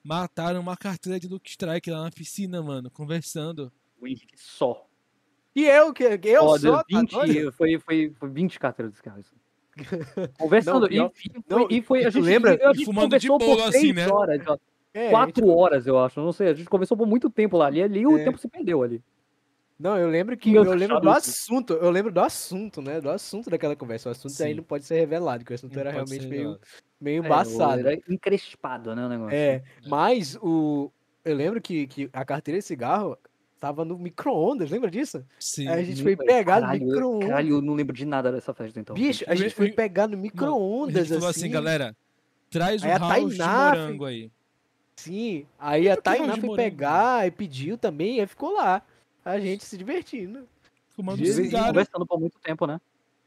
mataram uma carteira de Luke Strike lá na piscina, mano, conversando. O Henrique só. E eu, que que eu Ó, sou, deu tá 20, doido? foi, foi, foi 20 carteiras desse cara. assim. Conversando, Não, e, não, e foi, a gente, lembra? a gente fumando de conversou por boa, assim, né? horas, É, quatro tipo, horas, eu acho, não sei, a gente conversou por muito tempo lá, ali, ali o É. tempo se perdeu ali. Não, eu lembro que Meu eu lembro do assunto, eu lembro do assunto, né? Do assunto daquela conversa. O assunto aí Sim. não pode ser revelado, porque o assunto Não era realmente meio, meio É, embaçado. Era encrespado, né, o negócio. É, mas o. Eu lembro que, que a carteira de cigarro tava no micro-ondas, lembra disso? Sim. Aí a gente foi pegar no caralho, micro-ondas. Caralho, eu não lembro de nada dessa festa, então. Bicho, a gente foi pegar no micro-ondas, gente falou assim. assim, galera, traz o a house de morango aí. Sim, aí a Tainá foi pegar e pediu também, aí ficou lá. A gente se divertindo. Fumando E- e cigarro. conversando por muito tempo, né?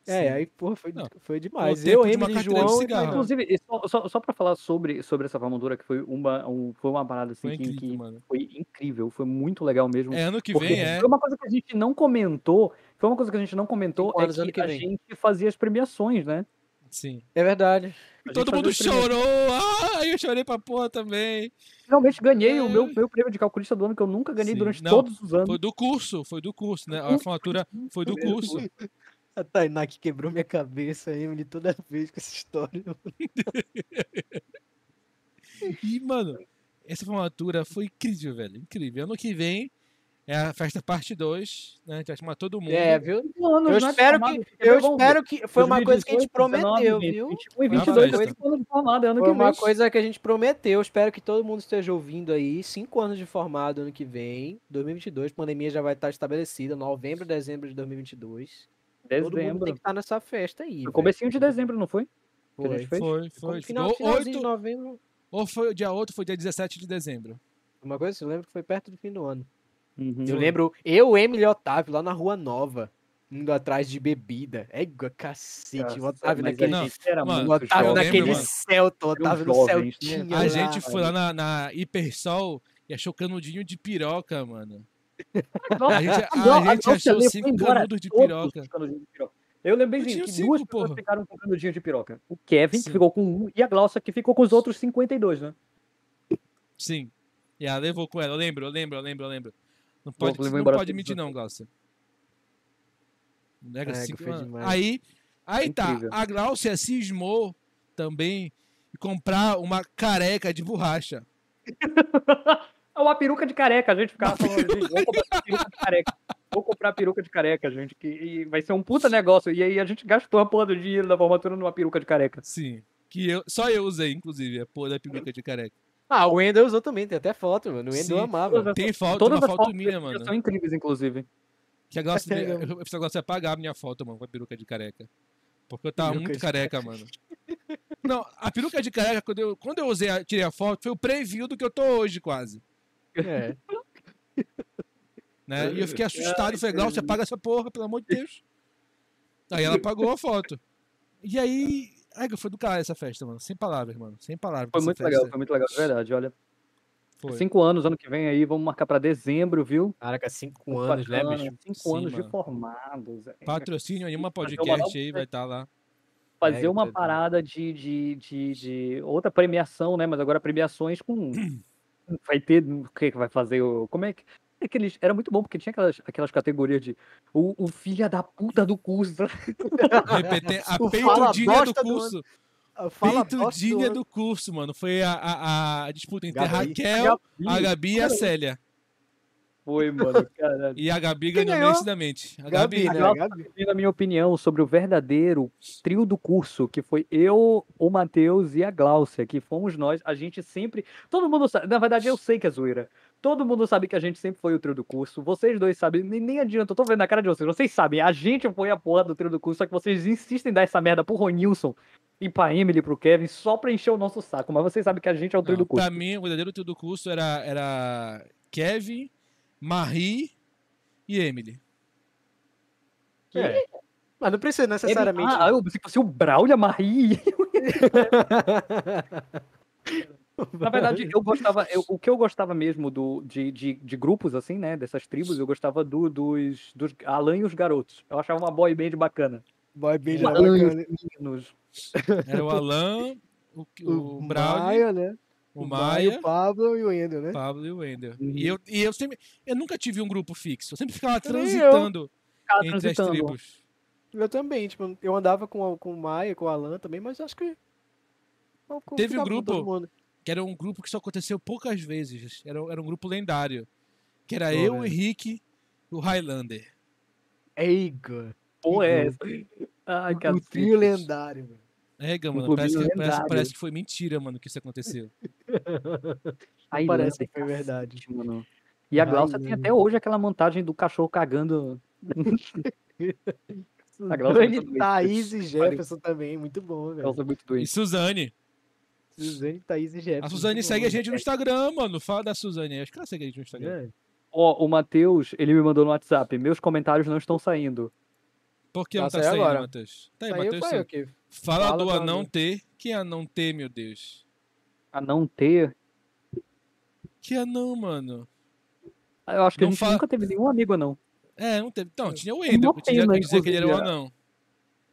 É, Sim. aí, porra, foi, Não. foi demais. Eu, de Emily, de João e cigarro. Tainá. Inclusive, só, só, só pra falar sobre, sobre essa formandura, que foi uma, um- foi uma parada assim Foi que, incrível, que foi incrível, foi muito legal mesmo. É ano que vem, é. Foi uma coisa que a gente não comentou. Foi uma coisa que a gente não comentou é que, que a vem. gente fazia as premiações, né? Sim. É verdade. Todo mundo chorou. Ah, eu chorei pra porra também. Finalmente ganhei o É. meu, meu prêmio de calculista do ano que eu nunca ganhei Sim. durante Não, todos os anos. Foi do curso, foi do curso, né? A formatura foi do curso. A Tainá que quebrou minha cabeça, Emily, toda vez com essa história. E, mano, essa formatura foi incrível, velho. Incrível. Ano que vem é a festa parte 2, né? A gente vai chamar todo mundo. É, viu? Eu né, espero que, eu espero que foi uma coisa que a gente 2018, 19, prometeu, 20, viu? 21 e Foi uma 22, festa. 5 anos de formado, é ano Foi que uma vem. coisa que a gente prometeu. Eu espero que todo mundo esteja ouvindo aí. Cinco anos de formado ano que vem, 2022. Pandemia já vai estar estabelecida, novembro, dezembro de 2022. Todo mundo tem Dezembro. que estar nessa festa aí. Foi velho. comecinho de dezembro, não foi? Que a Foi. gente fez? Foi, Como foi. final, Ou, finalzinho de oito, novembro. ou foi o dia 8, foi dia 17 de dezembro. Uma coisa, eu lembro que foi perto do fim do ano. Uhum. Eu lembro, eu, Emily e Otávio, lá na Rua Nova, indo atrás de bebida. É cacete, o Nossa, Otávio mas naquele. gente era Mano, O muito Otávio jovem, naquele mano. Celta, o Otávio no jovens, né? Celtinha. A lá. gente foi lá na, na Hipersol e achou canudinho de piroca, mano. Nossa, A gente, Não, a gente nossa, achou cinco canudos de piroca. de. Eu lembrei Eu assim, tinha que cinco, duas pessoas porra. ficaram com canudinho de piroca. O Kevin, Sim. que ficou com um, e a Glaucia, que ficou com os outros 52, né? Sim. E ela levou com ela. Eu lembro, eu lembro, eu lembro, eu lembro. Não pode, não pode todos mentir, não, Glaucia. Nega É, cinco-. Aí, aí tá. Incrível. A Glaucia cismou também comprar uma careca de borracha. É uma peruca de careca, a gente ficava falando, gente, vamos comprar peruca de careca. Vou comprar peruca de careca, gente, que e vai ser um puta negócio. E aí a gente gastou a porra do dinheiro da formatura numa peruca de careca. Sim. Que eu, só eu usei, inclusive, a porra da peruca de careca. Ah, o Wendel usou também, tem até foto, mano. O Wendel amava. Tem foto, Todas uma as foto fotos minha, mano. são incríveis, inclusive. Que a Glaucia, É, eu, eu fiz a Glaucia apagar a minha foto, mano, com a peruca de careca. Porque eu tava Peruca muito de careca, mano. Não, a peruca de careca, quando eu, quando eu usei, a- tirei a foto, foi o preview do que eu tô hoje, quase. É. Né? E eu fiquei assustado, falei, Glaucia, apaga essa porra, pelo amor de Deus. Aí ela apagou a foto. E aí. Ai, foi do caralho essa festa, mano. Sem palavras, mano. Sem palavras. Foi muito festa. legal, foi muito legal, de verdade. Olha, Foi. cinco anos, ano que vem aí, vamos marcar pra dezembro, viu? Caraca, cinco anos, né, bicho? Cinco Sim, anos mano. de formados. é. Patrocínio Anima Fazer uma Podcast aí, vai estar lá. fazer É, uma tá- parada de, de, de, de outra premiação, né? Mas agora premiações com. Vai ter. O que que vai fazer? O, como é que. Aqueles, era muito bom, porque tinha aquelas, aquelas categorias de o, o filho da puta do curso. Repete- a peitudinha do do curso. Bosta Peitudinha do- do curso, mano. Foi a, a, a disputa entre a Gabi. Raquel, a Gabi e a Célia. Foi, mano, caralho. E a Gabi Quem ganhou ganhou? merecidamente. A Gabi, Gabi, né? Gabi. Gabi. Na minha opinião, sobre o verdadeiro trio do curso, que foi eu, o Matheus e a Gláucia, que fomos nós, a gente sempre. Todo mundo sabe. Na verdade, eu sei que é zoeira. Todo mundo sabe que a gente sempre foi o trio do curso. Vocês dois sabem, nem, nem adianta, eu tô vendo na cara de vocês. Vocês sabem, a gente foi a porra do trio do curso, só que vocês insistem em dar essa merda pro Ronilson e pra Emily, pro Kevin, só pra encher o nosso saco. Mas vocês sabem que a gente é o trio Não, do curso. pra mim, o verdadeiro trio do curso era, era Kevin, Marie e Emily. É. Mas não precisa necessariamente. Ah, eu pensei que fosse o Braulio, a Marie. Na verdade, eu gostava. eu- o que eu gostava mesmo do, de, de, de grupos, assim, né? Dessas tribos, eu gostava do, dos, dos Alan e os garotos. Eu achava uma boy band bacana. Boy Band era e bacana. meninos. Era o Alan, o, o, O Braulio, Maia, né? O Maia, Maia, o Pablo e o Wendel, né? Pablo e o Wender. Uhum. E, eu, e eu sempre. Eu nunca tive um grupo fixo. Eu sempre ficava transitando Ficava entre as transitando. tribos. Eu também, tipo, eu andava com, o- com o Maia, com o Alan também, mas acho que. eu- eu Teve um grupo-. Que era um grupo que só aconteceu poucas vezes. Era, era um grupo lendário. Que era Pô, eu, o velho. Henrique O Highlander. Eiga. Pô, é essa. Ai, O trio lendário, mano. É, mano, clubinho parece que, parece, parece que foi mentira, mano, que isso aconteceu. Ai, Parece que foi verdade. mano. E a Glaucia tem até hoje aquela montagem do cachorro cagando. A Glaucia é. Thaís e Jefferson também, muito bom, velho. Glaucia é muito E doente. Suzane. Suzane, Thaís e Jefferson. A Suzane segue bom, a gente no Instagram, mano. Fala da Suzane aí. Acho que ela segue a gente no Instagram. velho. Ó, o Matheus, ele me mandou no WhatsApp. Meus comentários não estão saindo. Por que não Tá, tá saiu saindo. Matheus? Tá aí, Saiu, Matheus. foi sim. o quê? Fala, Fala do do anão anão. T. Que anão T, meu Deus? A não ter. Que anão, mano? Ah, Eu acho que Não a gente fala- nunca teve nenhum amigo, não. É, não teve. Então, tinha o pena, que dizer que ele era um anão.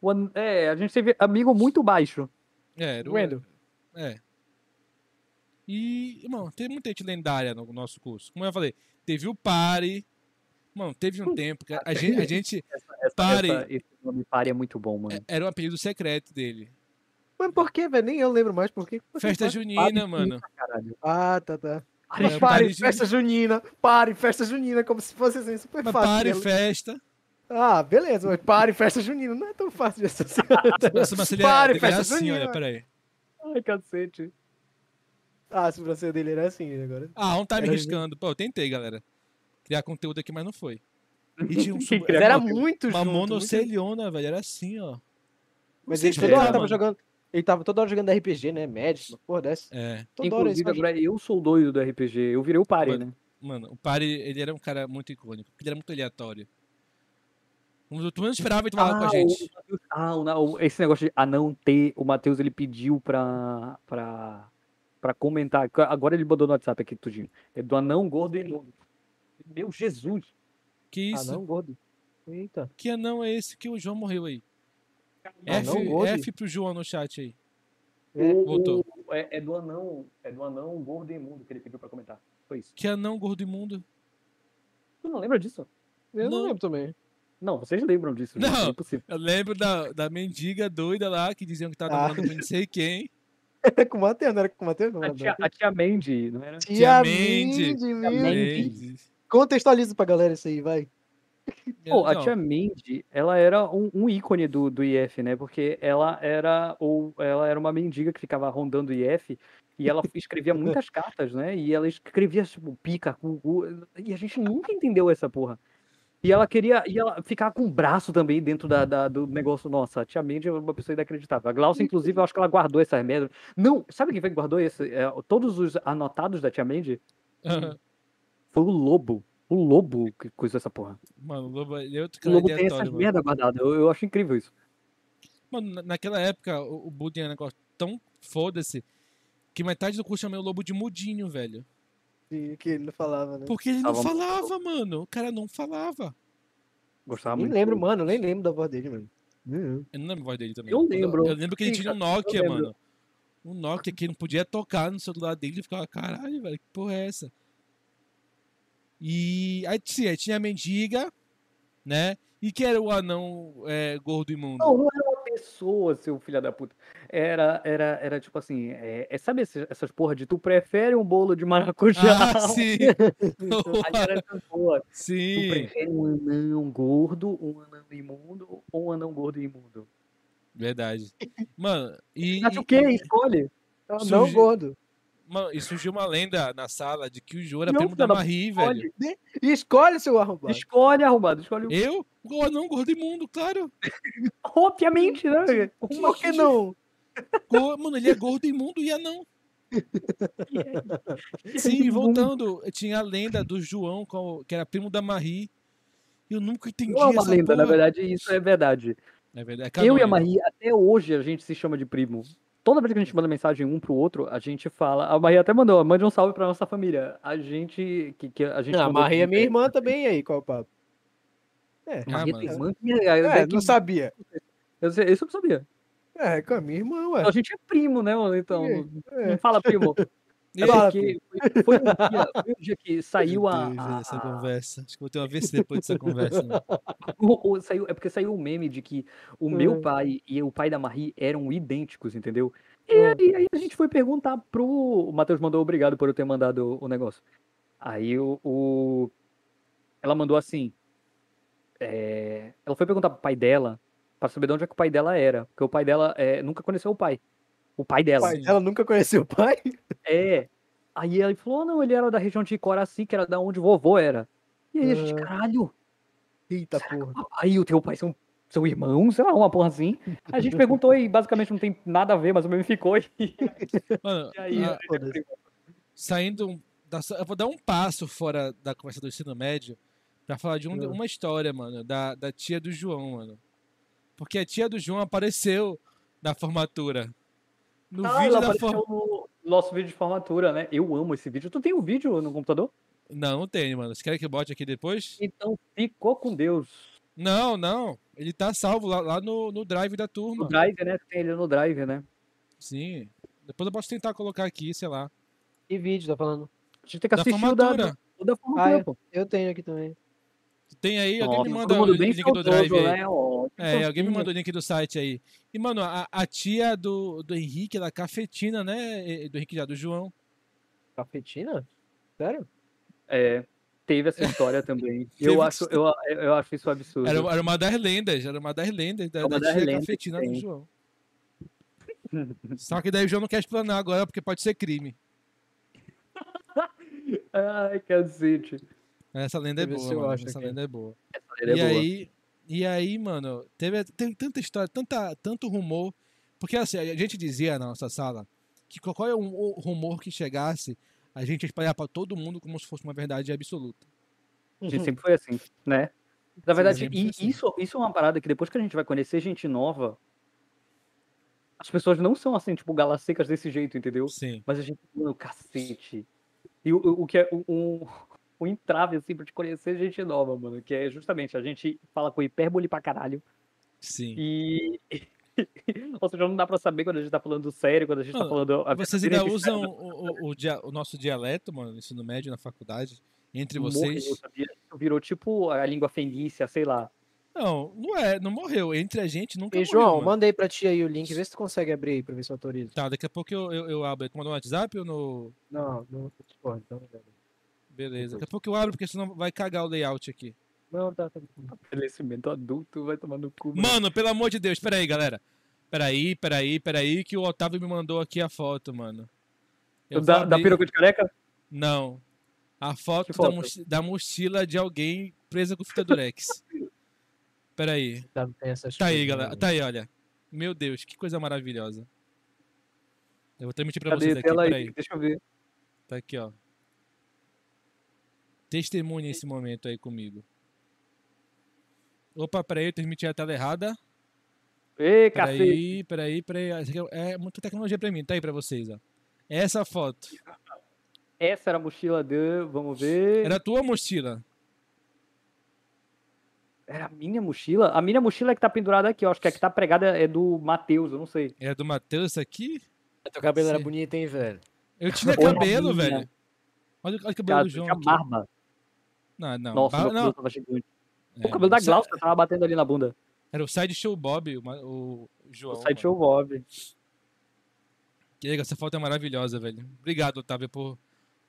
O an- É, a gente teve amigo muito baixo. É, era o Wendel. É. E, mano, teve muita gente lendária no nosso curso. Como eu falei, teve o Pare. Mano, teve um tempo que a gente, a gente Essa, Pare. essa- esse nome Pare é muito bom, mano. era um apelido secreto dele. Mas por que, velho? Nem eu lembro mais por quê. Festa junina, mano. Caralho. Ah, tá, tá. Pare, É, Pare, Pare festa junina. Pare, festa junina. Como se fosse assim, super Mas fácil. Pare, de- festa. Ah, beleza, mas pare, festa junina. Não é tão fácil de associar. Nossa, mas ele Pare, era festa assim, junina. olha, peraí. Ai, cacete. Ah, a sobrancelha dele era assim agora. Ah, um tá me riscando. Pô, eu tentei, galera. Criar conteúdo aqui, mas não foi. E tinha um sub... era conteúdo? muito uma junto. muito- velho. Era assim, ó. Mas ele toda hora tava jogando. Ele tava toda hora jogando RPG, né? Magic, uma porra dessa. É. Toda hora Inclusive, isso. agora eu sou doido do RPG. Eu virei o Pare, Mano, né? Mano, o Pare, ele era um cara muito icônico. porque Ele era muito aleatório. Tu não esperava ele falar com a o gente. Matheus- ah, o o- esse negócio de a não ter, o Matheus ele pediu pra, pra, pra comentar. Agora ele mandou no WhatsApp aqui tudinho. É do anão gordo e novo. Meu Jesus. Que Ah, isso? não, gordo. Eita. Que anão é esse que o João morreu aí? Anão F, gordo? F pro João no chat aí. É, voltou. o- é, é do anão, é do anão gordo imundo que ele pediu pra comentar. Foi isso. Que anão gordo imundo. Tu não lembra disso? Eu não Não. lembro também. Não, vocês lembram disso. gente, Não. É impossível. Eu lembro da, da mendiga doida lá que diziam que tava Ah. namorando com não sei quem. Era com o Matheus, não era com o Matheus? Não, A tia, a tia Mandy, não era? Tia Mandy. Mandy, meu. Mandy. Contextualiza pra galera isso aí, vai. Pô, a tia Mandy, ela era um, um ícone do, do IF, né? Porque ela era ou ela era uma mendiga que ficava rondando o IF e ela escrevia muitas cartas, né? E ela escrevia tipo pica, cu, cu, e a gente nunca entendeu essa porra. E ela queria, e ela ficava com o braço também dentro da, da- do negócio. Nossa, a tia Mandy é uma pessoa inacreditável. A Glaucia, inclusive, eu acho que ela guardou essas merdas. Não, sabe quem foi que guardou esse? É, todos os anotados da tia Mandy Aham. Foi o Lobo. O Lobo que coisou essa porra. Mano, o Lobo ele é outro O cara Lobo tem essas mano. merda guardadas. Eu, eu acho incrível isso. Mano, na- naquela época, o, o bullying era um negócio tão foda-se que metade do curso chamei o Lobo de mudinho, velho. Que, que ele não falava, né? Porque ele não Tava muito falava, mano. O cara não falava. Gostava Nem muito. lembro, mano. Nem lembro da voz dele, mano. Uhum. Eu não lembro a voz dele também. Eu lembro. Eu, lembro que ele Sim, tinha um Nokia, mano. Um Nokia que não podia tocar no celular dele e ficava, caralho, velho, que porra é essa? E aí, sim, aí tinha a mendiga, né? E que era o anão é, gordo imundo. Não, não era uma pessoa, seu filho da puta. Era, era, era tipo assim, é, é- sabe esse- essas porra de tu prefere um bolo de maracujá? Ah, sim! Aí era porra. Tu sim! prefere um anão gordo, um anão imundo ou um anão gordo e imundo? Verdade. Mano, e, Acha o e- quê? Escolhe. Ah, Surgiu- Não, gordo. Mano, e surgiu uma lenda na sala de que o João era Não, primo da Marie, velho. Escolhe, E escolhe seu arrombado. escolhe arrombado. Escolhe o... Eu? O anão gordo imundo, claro. Obviamente, né? Por que não? Go- Mano, ele é gordo imundo e anão. Sim, voltando, tinha a lenda do João, que era primo da Marie. E eu nunca entendi Não é uma essa lenda, na porra. verdade, isso é verdade. É verdade, é Eu e a. Maria, até hoje, a gente se chama de primo. Toda vez que a gente manda mensagem um pro outro, a gente fala. A Maria até mandou, mande um salve pra nossa família. A gente. Que, que a gente Não, a Maria é minha é, irmã também, aí, qual é o papo? É, Ah, Maria tem irmã que minha- é daqui- não sabia. eu Isso eu não sabia. É, com a minha irmã, ué. A gente é primo, né, mano? Então. É, é. Não fala primo. Fala, foi, foi um dia, foi um dia que saiu a. A- essa conversa. Acho que vou ter uma vez depois dessa conversa. mano. o- o- saiu, é porque saiu o meme de que o meu Hum. pai e o pai da Marie eram idênticos, entendeu? E Hum. aí, aí a gente foi perguntar pro. O Matheus mandou obrigado por eu ter mandado o negócio. Aí o. o- Ela mandou assim: é, ela foi perguntar pro pai dela pra saber de onde é que o pai dela era. Porque o pai dela é, nunca conheceu o pai. O pai O dela. pai dela nunca conheceu o pai? É. Aí ele falou, "Ah, não, ele era da região de Coraci, que era da onde o vovô era. E aí a gente, Ah. caralho, Eita porra. aí o teu pai são seu irmão, sei lá, uma porra assim. A gente perguntou e basicamente não tem nada a ver, mas o mesmo ficou. E Mano, aí, a- foda-se. saindo. Da, eu vou dar um passo fora da conversa do ensino médio pra falar de um- Ah. uma história, mano, da, da tia do João, mano. Porque a tia do João apareceu na formatura. No Ah, vídeo da no nosso vídeo de formatura, né? Eu amo esse vídeo. Tu tem o vídeo no computador? Não, não tem, mano. Você quer que eu bote aqui depois? Então ficou com Deus. Não, não. Ele tá salvo lá, lá no, no drive da No turma. Drive, né? Tem ele no Drive, né? Sim. Depois eu posso tentar colocar aqui, sei lá. Que vídeo, tá falando? A gente tem que Da assistir o da, formatura. o da formatura, Ah, pô. Eu tenho aqui também. Tem aí, alguém Nossa, me todo manda o link do drive aí. né? Que É, alguém me mandou o link do site aí. E, mano, a, a tia do, do Henrique, ela é cafetina, né? Do Henrique já, do João. Cafetina? Sério? É, teve essa história também. Eu acho, eu, eu acho isso absurdo. Era, era uma das lendas, era uma das lendas da, uma da das lendas cafetina do. João. Só que daí o João não quer explanar agora porque pode ser crime. Ai, cacete. Essa lenda é boa, mano. acho Essa lenda é boa. Ele é e boa. aí, e aí, mano, teve, teve tanta história, tanta, tanto rumor. Porque assim, a gente dizia na nossa sala que qualquer um o rumor que chegasse, a gente ia espalhar pra todo mundo como se fosse uma verdade absoluta. A gente sempre foi assim, né? Na verdade, e- assim. isso, isso é uma parada que depois que a gente vai conhecer gente nova, as pessoas não são assim, tipo, galas secas desse jeito, entendeu? Sim. Mas a gente, mano, cacete. E o, o, o que é um, um, entrave, assim, pra te conhecer gente nova, mano, que é justamente a gente fala com hipérbole pra caralho Sim. e. Ou seja, não dá pra saber quando a gente tá falando sério, quando a gente tá Mano, falando. a Vocês ainda usam o, o, o dia- o nosso dialeto, mano, no ensino médio, na faculdade, entre Morreu, vocês? Isso Virou tipo a língua fenícia, sei lá. Não, não é, não morreu. Entre a gente nunca E morreu. João, mano. mandei pra ti aí o link, vê se tu consegue abrir aí pra ver se autoriza. Tá, daqui a pouco eu, eu, eu abro. Tu mandou no WhatsApp ou no. Não, não, Discord, então. Beleza. Daqui a pouco eu abro, porque senão vai cagar o layout aqui. Não, tá, tá. Envelhecimento adulto vai tomar no cu. Mano, pelo amor de Deus, peraí, galera. Peraí, peraí, peraí, que o Otávio me mandou aqui a foto, mano. Eu da, vou da peruca de careca? Não. A foto, Da, foto? mochi- da mochila de alguém presa com fita durex. Peraí. Tá, Tá aí, galera. né? Tá aí, olha. Meu Deus, que coisa maravilhosa. Eu vou transmitir pra Cadê? vocês aqui, Tela aí, peraí. deixa eu ver. Tá aqui, ó. Testemunha esse momento aí comigo. Opa, peraí, eu transmiti a tela errada. Ê, cacete. Peraí, peraí, peraí. É é muita tecnologia pra mim. Tá aí pra vocês, ó. Essa foto. Essa era a mochila de. Vamos ver. Era a tua mochila. Era a minha mochila? A minha mochila é que tá pendurada aqui, ó. Acho que a que tá pregada é do Matheus, eu não sei. É do Matheus essa aqui? Teu cabelo era Sim. bonito, hein, velho? Eu tinha cabelo, velho. Olha, olha o cabelo Cara, do João. tinha aqui. barba. Não, não. Nossa, meu não. tava gigante. É, o cabelo da Glaucia tava batendo ali na bunda. Era o Sideshow Bob, o, o João. O site mano. show Bob. Que legal, essa foto é maravilhosa, velho. Obrigado, Otávio, por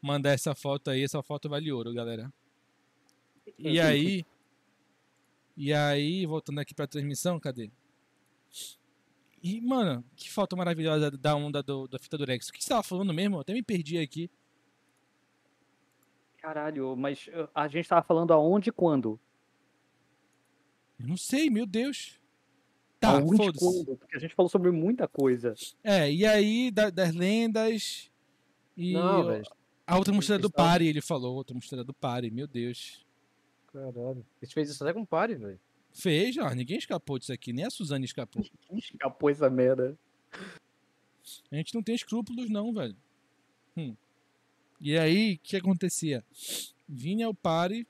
mandar essa foto aí. Essa foto vale ouro, galera. E aí. E aí, voltando aqui pra transmissão, cadê? E, mano, que foto maravilhosa da onda do, da fita do Rex. O que você tava falando mesmo? Eu até me perdi aqui. Caralho, mas uh, a gente tava falando aonde e quando? Eu não sei, meu Deus. Tá, aonde e quando? Porque a gente falou sobre muita coisa. É, e aí, da- das lendas. E Não, a outra mochila do Pare, ele falou. Outra mochila do Pare, meu Deus. Caralho. A gente fez isso até com o Pare, velho. Fez, ó. Ninguém escapou disso aqui. Nem a Suzane escapou. Quem escapou essa merda? A gente não tem escrúpulos, não, velho. Hum. E aí, o que acontecia? Vinha o Pare.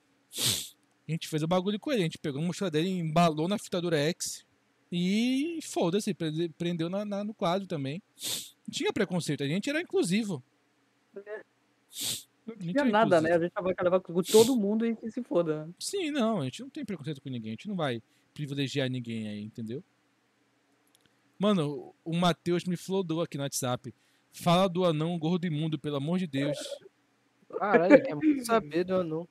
A gente fez o bagulho com ele. A gente pegou a mochila dele, embalou na fita Durex. E foda-se, prende- prendeu na, na- no quadro também. Não tinha preconceito, a gente era inclusivo. Não tinha nada, né? A gente vai levar com todo mundo e que se foda. né? Sim, não, a gente não tem preconceito com ninguém, a gente não vai privilegiar ninguém aí, entendeu? Mano, o Matheus me flodou aqui no WhatsApp. Fala do anão gordo imundo, pelo amor de Deus. Caralho, quer muito saber do anão.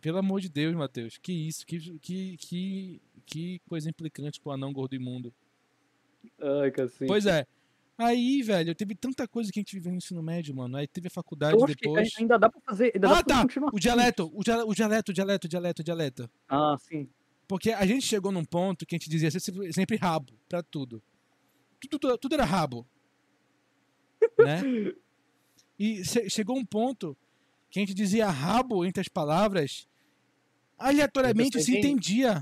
Pelo amor de Deus, Matheus. Que isso? Que, que, que, que coisa implicante com o anão gordo imundo. Ai, cacete. Pois é. Aí, velho, teve tanta coisa que a gente viveu no ensino médio, mano. Aí teve a faculdade Eu acho que depois. ainda dá pra fazer. Ainda dá Ah, pra tá. O dialeto, o dia- o dialeto, o dialeto, o dialeto, o dialeto. Ah, sim. Porque a gente chegou num ponto que a gente dizia sempre, sempre rabo pra tudo. Tudo, tudo, tudo era rabo. Né? E che- chegou um ponto que a gente dizia rabo entre as palavras, aleatoriamente se entendia.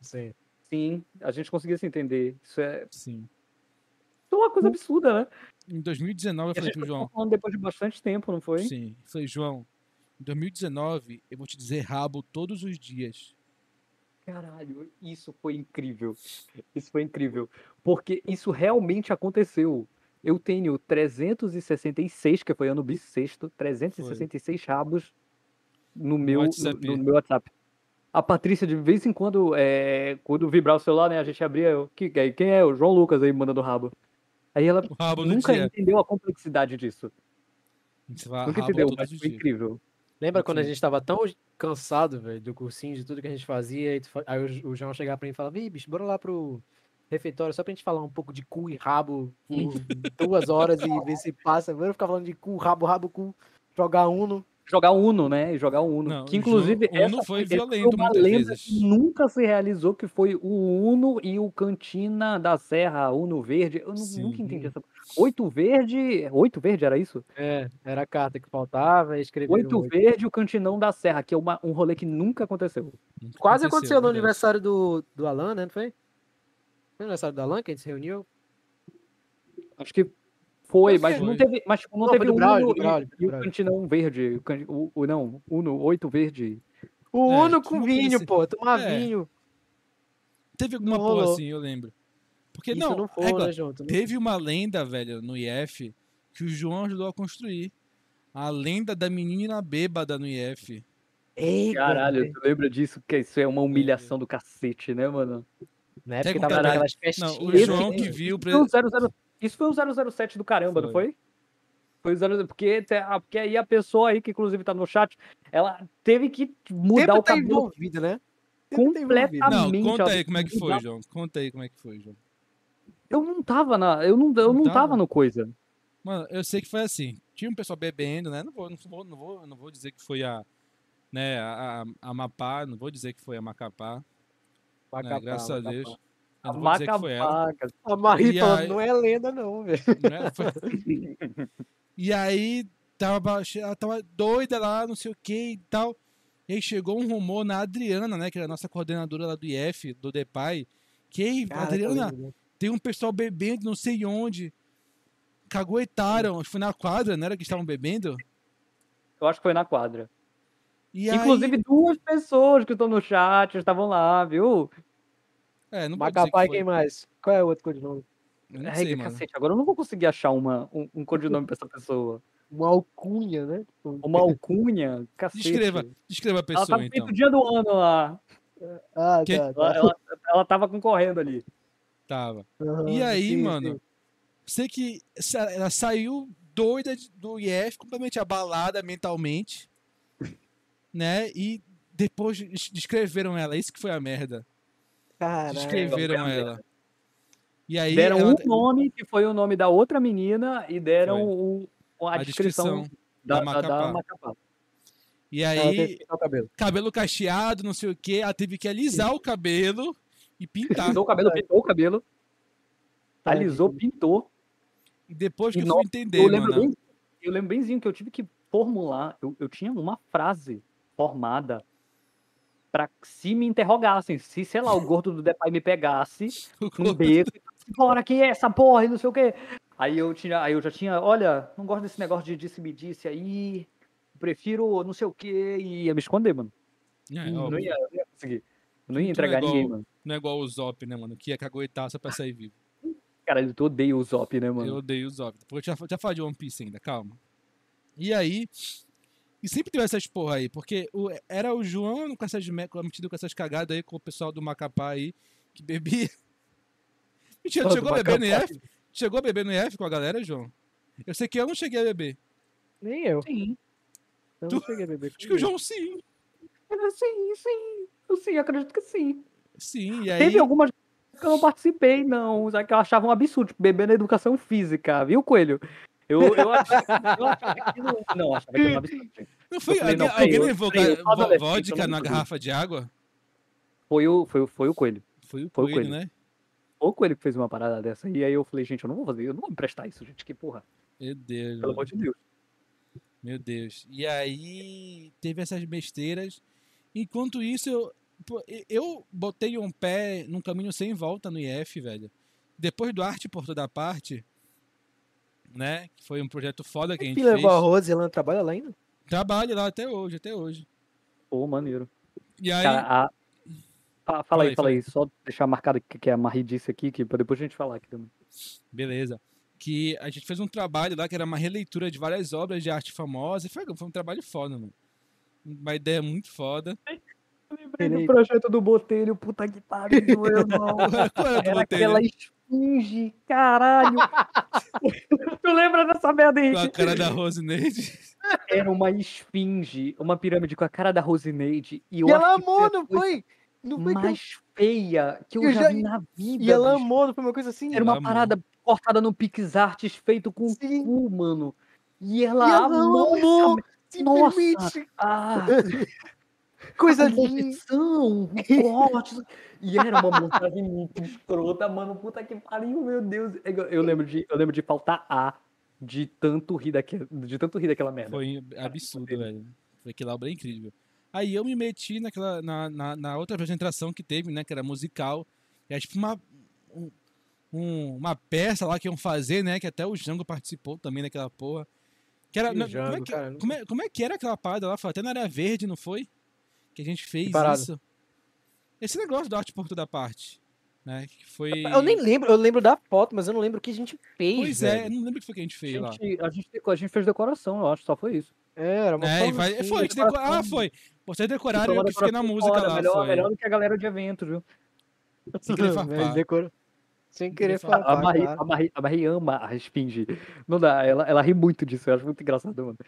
Sim. Sim, a gente conseguia se entender. Isso é, Sim. isso é uma coisa absurda, né? Em 2019 eu falei pro João. falando depois de bastante tempo, não foi? Sim. Eu Falei, João, em 2019 eu vou te dizer rabo todos os dias. Caralho, isso foi incrível. Isso foi incrível. Porque isso realmente aconteceu. Eu tenho 366, que foi ano bissexto, 366 rabos no meu, no, WhatsApp. no meu WhatsApp. A Patrícia, de vez em quando, é, quando vibrar o celular, né, a gente abria, eu, que, que- quem é? O João Lucas aí mandando rabo. Aí ela O rabo do nunca dia. entendeu a complexidade disso. Nunca entendeu, mas foi dias. incrível. Lembra quando a gente tava tão cansado, velho, do cursinho, de tudo que a gente fazia, e aí o, o João chegava pra mim e falava, Ih, bicho, bora lá pro refeitório só pra gente falar um pouco de cu e rabo por duas horas e ver se passa. Vamos ficar falando de cu, rabo, rabo, cu, jogar Uno. Jogar Uno, né? E jogar Uno. Não, que inclusive Uno essa foi essa violento uma lenda vezes. que nunca se realizou, que foi o Uno e o Cantina da Serra, Uno Verde. Eu Sim. nunca entendi essa. Oito verde. Oito verde era isso? É, era a carta que faltava, e escreveram Oito oito. verde e o Cantinão da Serra, que é uma- um rolê que nunca aconteceu. Nunca Quase aconteceu no verdade. aniversário do, do Alan, né? Não foi? Foi no aniversário do Alan que a gente se reuniu? Acho que foi, Foi. mas não teve. Mas tipo, não, Não, teve o Braulio, Uno do e- Braulio, e, o Braulio. Cantinão verde. O, o- não, Uno, oito verde. O É, Uno que com vinho, assim- pô, tomar É. vinho. Teve alguma Não porra assim, eu lembro. Porque Isso não, não foi, né, não- teve uma lenda, velho, no IF que o João ajudou a construir. A lenda da menina bêbada no IF. Ei, Caralho, tu lembra disso? Que isso é uma humilhação do cacete, né, mano? Na época Tem que tava caralho. naquelas Não, festinhas. o Esse- João né? que viu. Foi o 00 Isso foi o 007 do caramba, não Foi. foi? Foi o 00 porque, porque aí a pessoa aí, que inclusive tá no chat, ela teve que mudar Sempre o tá cabelo né? Tá envolvido. completamente. Não, conta aí como é que foi, João. Conta aí como é que foi, João. Eu não tava na. Eu não, eu Não não tava? tava no coisa. Mano, eu sei que foi assim. Tinha um pessoal bebendo, né? Não vou, não vou, não vou, não vou dizer que foi a, né, a, a, a Mapá, não vou dizer que foi a Macapá, Macapá, Graças a Macapá. Deus. Que foi ela. Macapá, A Marie falando, aí- não é lenda não, velho. né? Foi- E aí tava, ela tava doida lá, não sei o que e tal. E aí chegou um rumor na Adriana, né? Que era a nossa coordenadora lá do IF, do DEPAI. Que, "Ei, Caraca, Adriana, lembro. tem um pessoal bebendo não sei onde. Caguetaram, foi na quadra, não era que estavam bebendo? Eu acho que foi na quadra. E aí- Inclusive, duas pessoas que estão no chat estavam lá, viu? é, não Macapá e quem mais? Qual é o outro codinome? Eu não Ai, sei, cacete, agora eu não vou conseguir achar uma, um, um codinome pra essa pessoa. Uma alcunha, né? Uma alcunha, cacete. Descreva, descreva a Ela pessoa, tava então. dia do ano lá. Ah, Que- tá, Ela, tá. ela, ela tava concorrendo ali. Tava. Aham, E aí, sim, mano, sim. sei que ela saiu doida do IF, completamente abalada mentalmente, né? E depois des- descreveram ela, isso que foi a merda. Caralho. Descreveram ela. E aí deram ela- um nome, que foi o nome da outra menina, e deram o, a, a descrição, descrição da, da Macapá. E aí, cabelo. cabelo cacheado, não sei o que, ela teve que alisar o cabelo e pintar. Alisou o cabelo, pintou o cabelo. Alisou, pintou. E depois que E eu nossa, fui entender, Eu lembro, mano. bem, eu lembro bemzinho que eu tive que formular. Eu, eu tinha uma frase formada pra se me interrogassem. Se, sei lá, o gordo do Depai me pegasse um corpo- beco, bora que é essa porra e não sei o quê. Aí eu tinha, aí eu já tinha, olha, não gosto desse negócio de disse-me disse aí, prefiro não sei o quê, e ia me esconder, mano. É, não, ia, não ia conseguir. Eu não ia Tu não é entregar ninguém, igual- mano. Não é igual o Zop, né, mano? Que ia só pra sair vivo. Caralho, eu odeio o Zop, né, Eu mano? odeio o Zop. Porque eu já, já falei de One Piece ainda, calma. E aí. E sempre teve essas porra aí, porque o- era o João com essas, metido com essas cagadas aí com o pessoal do Macapá aí, que bebia. Mentira, Todo chegou a beber no. IF? Chegou a beber no IF com a galera, João? Eu sei que eu não cheguei a beber. Nem eu. Sim. Eu Tu- não cheguei a beber. Acho que o João sim. Sim, sim. Eu sim, acredito que sim. Sim, e aí. Teve algumas que eu não participei, não. Já que eu achava um absurdo, tipo, beber na educação física, viu, Coelho? Eu, eu, achava, eu achava aquilo. Não, achava aquilo um absurdo. Não foi, falei, alguém, não, alguém levou eu vodka na garrafa de água? Foi o, foi, o- foi o Coelho. Foi o Foi o coelho, coelho. né? Foi o Coelho que fez uma parada dessa. E aí eu falei, gente, eu não vou fazer, eu não vou emprestar isso, gente. Que porra. Meu Deus. Pelo amor de Deus. Meu Deus. E aí teve essas besteiras. Enquanto isso, eu, eu botei um pé num caminho sem volta no IF, velho. Depois do Arte por Toda Parte, né? Que foi um projeto foda que a gente fez. levou a Rose, ela trabalha lá ainda? Trabalho lá até hoje, até hoje. Pô, maneiro. E aí, Cara, a- Fa- Fala Fala aí, aí, fala fala aí. Só deixar marcado o que a Marie disse aqui, que pra depois a gente falar aqui também. beleza. Que a gente fez um trabalho lá que era uma releitura de várias obras de arte famosa. E foi, foi um trabalho foda, mano. Uma ideia muito foda. Lembrei do projeto do Botelho, puta que pariu, meu irmão. Qual era do Era Botelho? aquela esfinge, caralho. tu lembra dessa merda, Com a cara da Rosineide. Era uma esfinge, uma pirâmide com a cara da Rosineide. E, eu E ela que amou, não foi? Não foi que eu- mais feia que eu, eu já, já- vi na vida. E ela bicho. amou, não foi uma coisa assim? Era uma Ela amou. parada cortada no PixArts, feito com Sim. cu, mano. E E ela, ela amou. amou! essa- Se Nossa. permite! Ah, Coisa a linda! E era uma montagem muito escrota, mano. Puta que pariu, meu Deus. Eu, eu lembro, de, eu lembro de faltar A de tanto rir, daque, de tanto rir daquela merda. Foi absurdo, velho. Foi aquela obra incrível. Aí eu me meti naquela, na, na, na outra apresentação que teve, né? Que era musical. E aí, tipo, uma, um- um- uma peça lá que iam fazer, né? Que até o Jango participou também daquela porra. Que era, como, é Django, que, cara, como, é, como é que era aquela parada lá? Foi até na área verde, não foi? Que a gente fez parada? isso. Esse negócio do arte por toda parte. Né? Que foi. Eu nem lembro, eu lembro da foto, mas eu não lembro o que a gente fez. Pois é, velho. eu não lembro o que foi que a gente fez A lá. gente, a, gente, a gente fez decoração, eu acho, só foi isso. É, era uma É, forma vai- assim, foi, a gente decoração. decora- ah, foi. Vocês decoraram Foi e eu que fiquei na música foda, lá. melhor, foi. melhor do que a galera de evento, viu? Sem querer farpar. decora- Sem querer falar. A Marie, a, Marie, a Marie ama a Spinge. Não dá, ela, ela ri muito disso, eu acho muito engraçado, mano.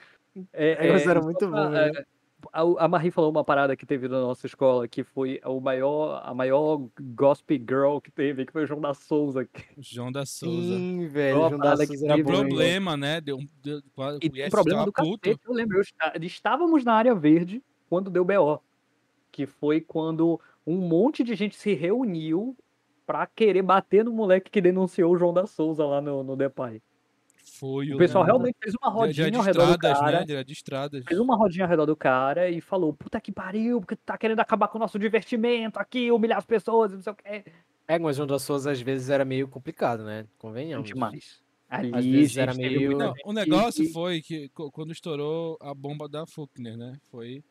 É, Mas era muito pra- bom, né? é, a, a Marie falou uma parada que teve na nossa escola, que foi o maior, a maior gospel girl que teve, que foi o João da Souza. que- João da Souza. Sim, velho. Uma João da Souza era bom, problema, né? Deu, um- deu, E problema do puto. cacete, eu lembro. eu estávamos na área verde quando deu BO. Que foi quando um monte de gente se reuniu pra querer bater no moleque que denunciou o João da Souza lá no, no Depai. Foi O pessoal lembro. realmente fez uma rodinha de ao redor do estradas, cara. né? De estradas. Fez uma rodinha ao redor do cara e falou: Puta que pariu, porque tu tá querendo acabar com o nosso divertimento aqui, humilhar as pessoas, não sei o quê. É, mas João da Souza às vezes era meio complicado, né? Convenhamos. Demais. Ali, Às vezes era meio- Não, o negócio que- foi que quando estourou a bomba da Faulkner, né? Foi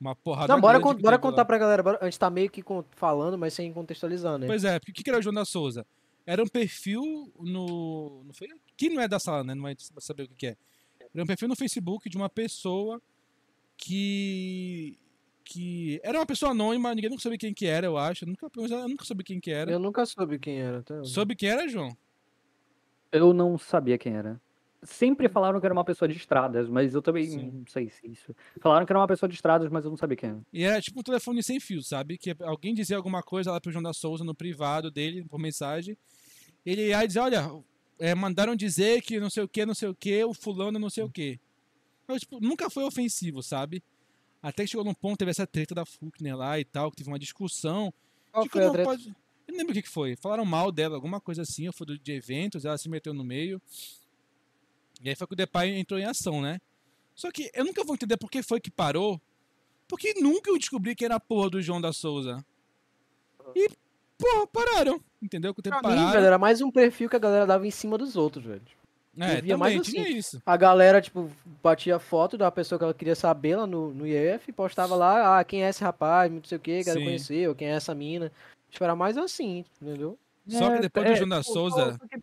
uma porrada Não, bora, con- bora teve lá. contar pra galera. bora- A gente tá meio que falando, mas sem contextualizar, né? Pois é, porque o que que era o João da Souza? Era um perfil no. Não foi? Que não é da sala, né? Não vai saber o que que é. Era um perfil no Facebook de uma pessoa que. que. Era uma pessoa anônima, ninguém nunca sabia quem que era, eu acho. Eu nunca, eu nunca soube quem que era. Eu nunca soube quem era. Tá? Soube quem era, João? Eu não sabia quem era. Sempre falaram que era uma pessoa de estradas, mas eu também Sim. não sei se isso. Falaram que era uma pessoa de estradas, mas eu não sabia quem era. E era tipo um telefone sem fio, sabe? Que alguém dizia alguma coisa lá pro João da Souza no privado dele, por mensagem. Ele ia dizer, olha, é, mandaram dizer que não sei o que, não sei o que, o fulano não sei o que. Mas, tipo, nunca foi ofensivo, sabe? Até que chegou num ponto, teve essa treta da Faulkner lá e tal, que teve uma discussão. Qual foi não pode- Eu não lembro o que que foi. Falaram mal dela, alguma coisa assim, ou foi de eventos, ela se meteu no meio. E aí foi que o Depay entrou em ação, né? Só que eu nunca vou entender por que foi que parou. Porque nunca eu descobri que era a porra do João da Souza. E, porra, pararam. Entendeu? Que o tempo Pra mim, pararam. velho, era mais um perfil que a galera dava em cima dos outros, velho. é, eu via também mais tinha assim. isso. A galera, tipo, batia foto da pessoa que ela queria saber lá no, no e postava lá, ah, quem é esse rapaz, não sei o que, quero Sim. conhecer, ou quem é essa mina. Tipo, era mais assim, entendeu? Só que depois do João da tipo, Souza- só que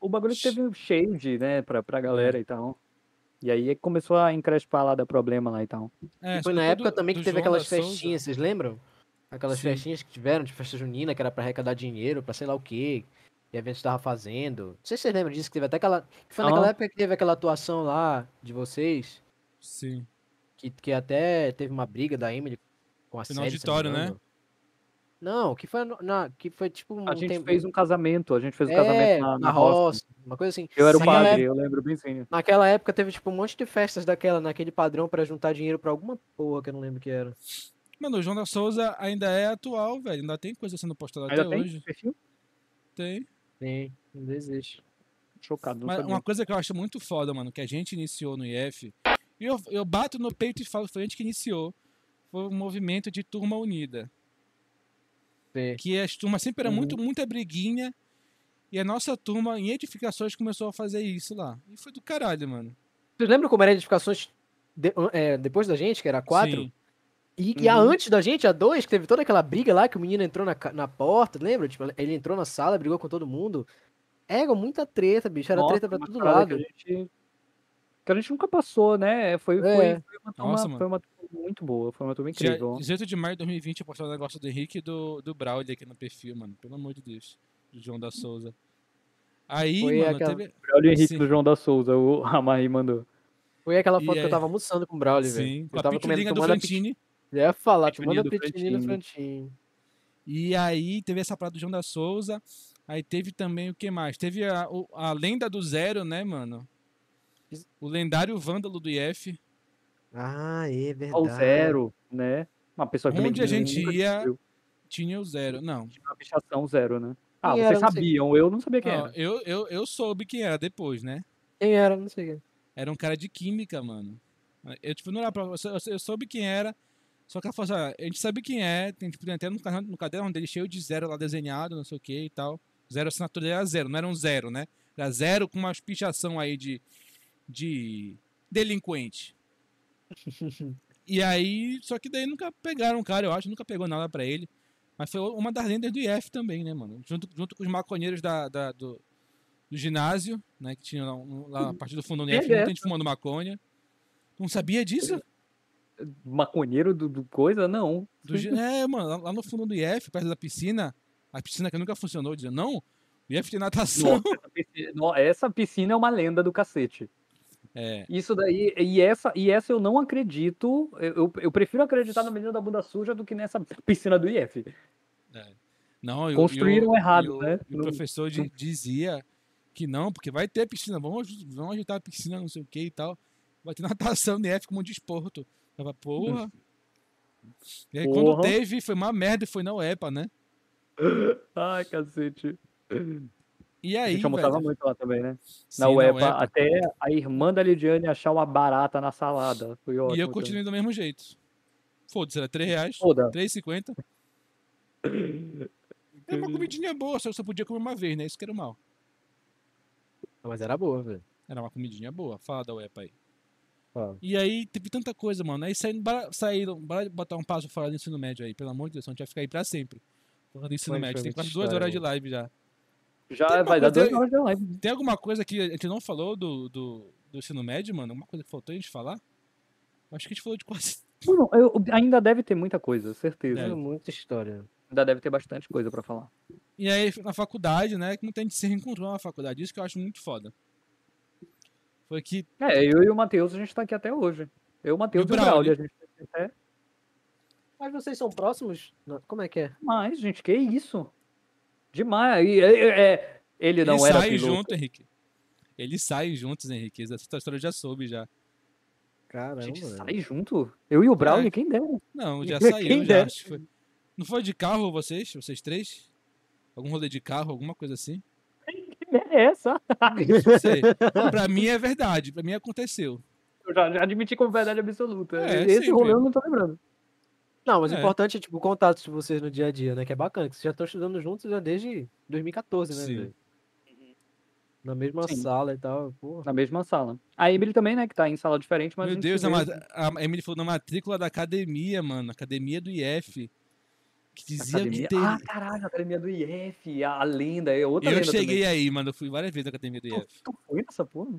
O bagulho que teve um shade, né, pra, pra galera e tal. E aí é que começou a encrespar lá, dar problema lá e tal. É, E foi na época também do que teve João aquelas da Souza. festinhas, vocês lembram? Aquelas Sim. festinhas que tiveram, de festa junina, que era pra arrecadar dinheiro, pra sei lá o quê. E eventos tava fazendo. Não sei se vocês lembram disso, que teve até aquela. Foi naquela Aham. época que teve aquela atuação lá de vocês, Sim. que, que até teve uma briga da Emily com a Foi no não me auditório, né? Não, que foi, no- na, que foi tipo um A gente tempo- fez um casamento, a gente fez um é, casamento na, na roça. uma coisa assim. Eu era o Naquela padre, eu lembro bem sim. Naquela época teve tipo um monte de festas daquela, naquele padrão pra juntar dinheiro pra alguma porra que eu não lembro o que era. Mano, o João da Souza ainda é atual, velho. Ainda tem coisa sendo postada Ainda até tem hoje. perfil? Tem. Sim, ainda existe. Chocado, Mas uma coisa que eu acho muito foda, mano, que a gente iniciou no IF, e eu, eu bato no peito e falo, foi a gente que iniciou, foi o movimento de turma unida. Sim. Que as turmas sempre era Uhum. muito, muita briguinha, e a nossa turma, em edificações, começou a fazer isso lá. E foi do caralho, mano. Vocês lembram como era edificações de- é, depois da gente, que era quatro? Sim. E, e a Uhum. antes da gente, a dois, que teve toda aquela briga lá, que o menino entrou na, na porta, lembra? Tipo, ele entrou na sala, brigou com todo mundo. Era muita treta, bicho. Era Nossa, treta pra uma todo lado. Que a, gente, que a gente nunca passou, né? Foi, foi, É. foi, uma, turma, Nossa, mano. foi uma turma muito boa, foi uma turma Dia incrível. 18 de maio de 2020 eu postei um negócio do Henrique e do, do Braulio aqui no perfil, mano. Pelo amor de Deus. Do João da Souza. Aí, Foi mano, aquela- teve. Olha o Henrique Sim. do João da Souza, o Ramarri mandou. Foi aquela E foto que aí- eu tava almoçando com o Braulio, velho. Sim, com Eu a tava comendo, do a pit- Eu ia falar, Pitulinha tomando a Frantini. Frantinho. E aí teve essa parada do João da Souza. Aí teve também o que mais? Teve a, o- a lenda do zero, né, mano? O lendário vândalo do IF. Ah, é verdade. Ao zero, né? Uma pessoa que Onde a gente ia- descobriu. Tinha o zero. Não. Tinha uma pichação zero, né? Ah, Quem vocês era? Não sei. sabiam, eu não sabia quem Ó, era. eu, eu, eu soube quem era depois, né? Quem era? Não sei quem. Era um cara de química, mano. Eu, tipo, não era pra. Eu, eu soube quem era. Só que ela falou assim, a gente sabe quem é, tem, tipo, até no, no caderno dele cheio de zero lá desenhado, não sei o que e tal. Zero assinatura era zero, não era um zero, né? Era zero com umas pichação aí de, de delinquente. E aí, só que daí nunca pegaram o cara, eu acho, nunca pegou nada pra ele. Mas foi uma das lendas do IF também, né, mano? Junto, junto com os maconheiros da, da- do, do ginásio, né? Que tinha lá, lá a partir do fundo do IF, é muita essa? gente fumando maconha. Não sabia disso? Maconheiro do, do coisa? Não. Do é, mano, lá- no fundo do IF, perto da piscina, a piscina que nunca funcionou, dizendo, não, o IF tem natação. Nossa, essa piscina, no- essa piscina é uma lenda do cacete. É, Isso daí, e essa, e essa eu não acredito. Eu, eu- eu prefiro acreditar na menina da bunda suja do que nessa piscina do IF. não, e o- Construíram e o- errado, né? o Não- professor di- dizia que não, porque vai ter piscina, vamos, vamos ajeitar a piscina, não sei o que e tal. Vai ter natação no IF como um desporto. Tava, porra. E aí quando Porra. teve, foi uma merda e foi na UEPA, né? Ai, cacete. E A aí, gente almoçava velho, muito lá também, né? sim, Na UEPA, até a irmã da Lidiane achar uma barata na salada. Foi ótimo. E eu também. continuei do mesmo jeito. Foda-se, era 3 reais, Foda. 3,50. Era uma comidinha boa, só que só podia comer uma vez, né? Isso que era o mal. Mas era boa, velho. Era uma comidinha boa, fala da UEPA aí. Fala. E aí teve tanta coisa, mano. Aí saíram, bora- saíram, bora botar um passo fora do ensino médio aí, pelo amor de Deus, a gente vai ficar aí pra sempre. Falando do ensino Foi- médio, foi tem quase duas história, horas de live já. Já Tem uma vai dar coisa- duas horas de live. Tem alguma coisa que a gente não falou do, do, do ensino médio, mano? Alguma coisa que faltou a gente falar? Acho que a gente falou de quase. Não, não, eu- ainda deve ter muita coisa, certeza. É. Muita história. Ainda deve ter bastante coisa pra falar. E aí na faculdade, né? Que muita gente se reencontrou na faculdade. Isso que eu acho muito foda. Foi que É, eu e o Matheus, a gente tá aqui até hoje. Eu, o Matheus E o Braulio. Braulio? A gente até Mas vocês são próximos? Como é que é? mais, gente, que isso? Demais. E, é, é, ele não eles era saem piloto. junto, Henrique. Eles saem juntos, Henrique. Essa história eu já soube já. Caramba, A gente sai junto? Eu e o Braulio, É. quem dera. Não, já Quem saiu, já. dera. Acho que foi. Não foi de carro vocês? Vocês três? Algum rolê de carro, alguma coisa assim? Essa? Não sei. pra mim é verdade, pra mim aconteceu. Eu já, já admiti como verdade absoluta. É, Esse sempre. rolê eu não tô lembrando. Não, mas o É. importante é, tipo, o contato de vocês no dia a dia, né? Que é bacana, que vocês já estão estudando juntos já desde 2014, né, Sim. Na mesma Sim. sala e tal, porra. Na mesma sala. A Emily também, né, que tá em sala diferente, mas Meu Deus, a, a Emily falou na matrícula da academia, mano. Academia do IF. Que dizia Academia... que tem. Ah, caralho, a academia do IF, a, a lenda, é outra eu lenda cheguei também. aí, mano. Eu fui várias vezes na academia do Tu, IF. tu foi nessa porra?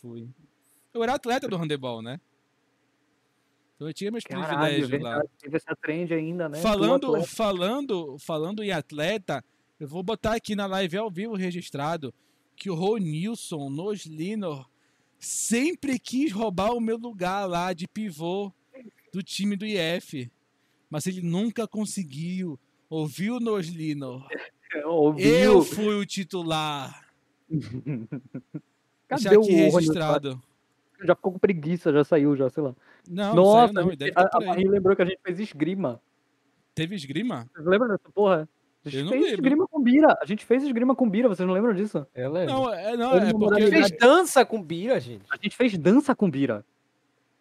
Fui. Eu era atleta do handebol, né? Então eu tinha meus Caralho, privilégios lá. teve essa trend ainda, né? Tu Falando, falando, falando em atleta, eu vou botar aqui na live ao vivo registrado que o Ronilson nos Linor sempre quis roubar o meu lugar lá de pivô do time do IF. Mas ele nunca conseguiu. Ouviu, Noslino? Ouviu? Eu fui o titular. Cadê já o aqui Rony registrado. Já ficou com preguiça, já saiu, já, sei lá. Não, Nossa, não, a não, gente- deve a, a. Marie lembrou que a gente fez esgrima. Teve esgrima? Vocês lembram dessa porra? A gente Eu não fez lembro. esgrima com bira. A gente fez esgrima com bira, vocês não lembram disso? Ela é. Não, é, não, Todo é porque. Ele modalidade. fez dança com bira, gente. A gente fez dança com bira.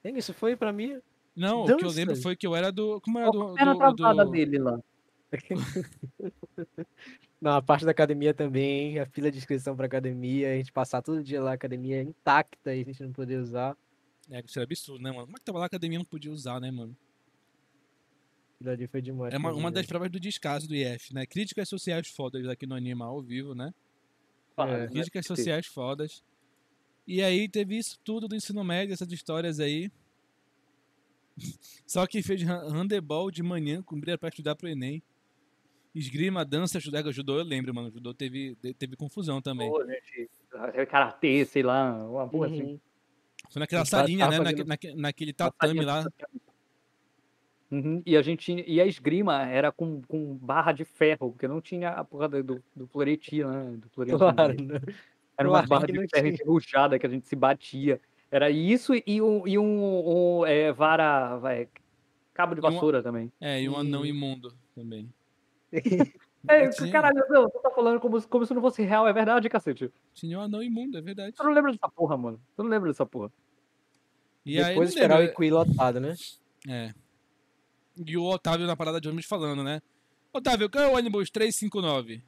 Isso foi pra mim. Não, o que eu Dança. lembro foi que eu era do. Como era Qual do. a perna do, travada do- dele lá? Não, a parte da academia também, a fila de inscrição pra academia, a gente passar todo dia lá, a academia intacta e a gente não poder usar. É, isso era absurdo, né, mano? Como é que tava lá a academia e não podia usar, né, mano? Aquilo ali foi demais. É uma, mim, uma das provas do descaso do IF, né? Críticas sociais fodas aqui no Anima ao vivo, né? É, Críticas sociais fodas. E aí teve isso tudo do ensino médio, essas histórias aí. Só que fez han- handebol de manhã com brilha pra estudar pro Enem. Esgrima, dança, judô, judô eu lembro, mano. Judô teve, te- teve confusão também. Pô, gente, karatê, sei lá, uma porra assim. Uhum. Foi naquela salinha, né? fazendo- Naque, naque- naquele tatame lá. Uhum, E a gente e a esgrima era com, com barra de ferro, porque não tinha a porra do, do, do floreti, né? Do floreti, Claro, né? né? Era uma claro barra de ferro enferrujada que a gente se batia. Era isso e um, e um, um, é, vara, vai, cabo de E uma- vassoura também. É, e um anão imundo também. É, Tinha- caralho, não, tu tá falando como, se- como se não fosse real, é verdade, cacete. Tinha um anão imundo, é verdade. Tu não lembra dessa porra, mano. Tu não lembra dessa porra. E aí, Depois não esperar o lembro, Equi lotado, né? É. E o Otávio na parada de ônibus falando, né? Otávio, qual é o ônibus 359?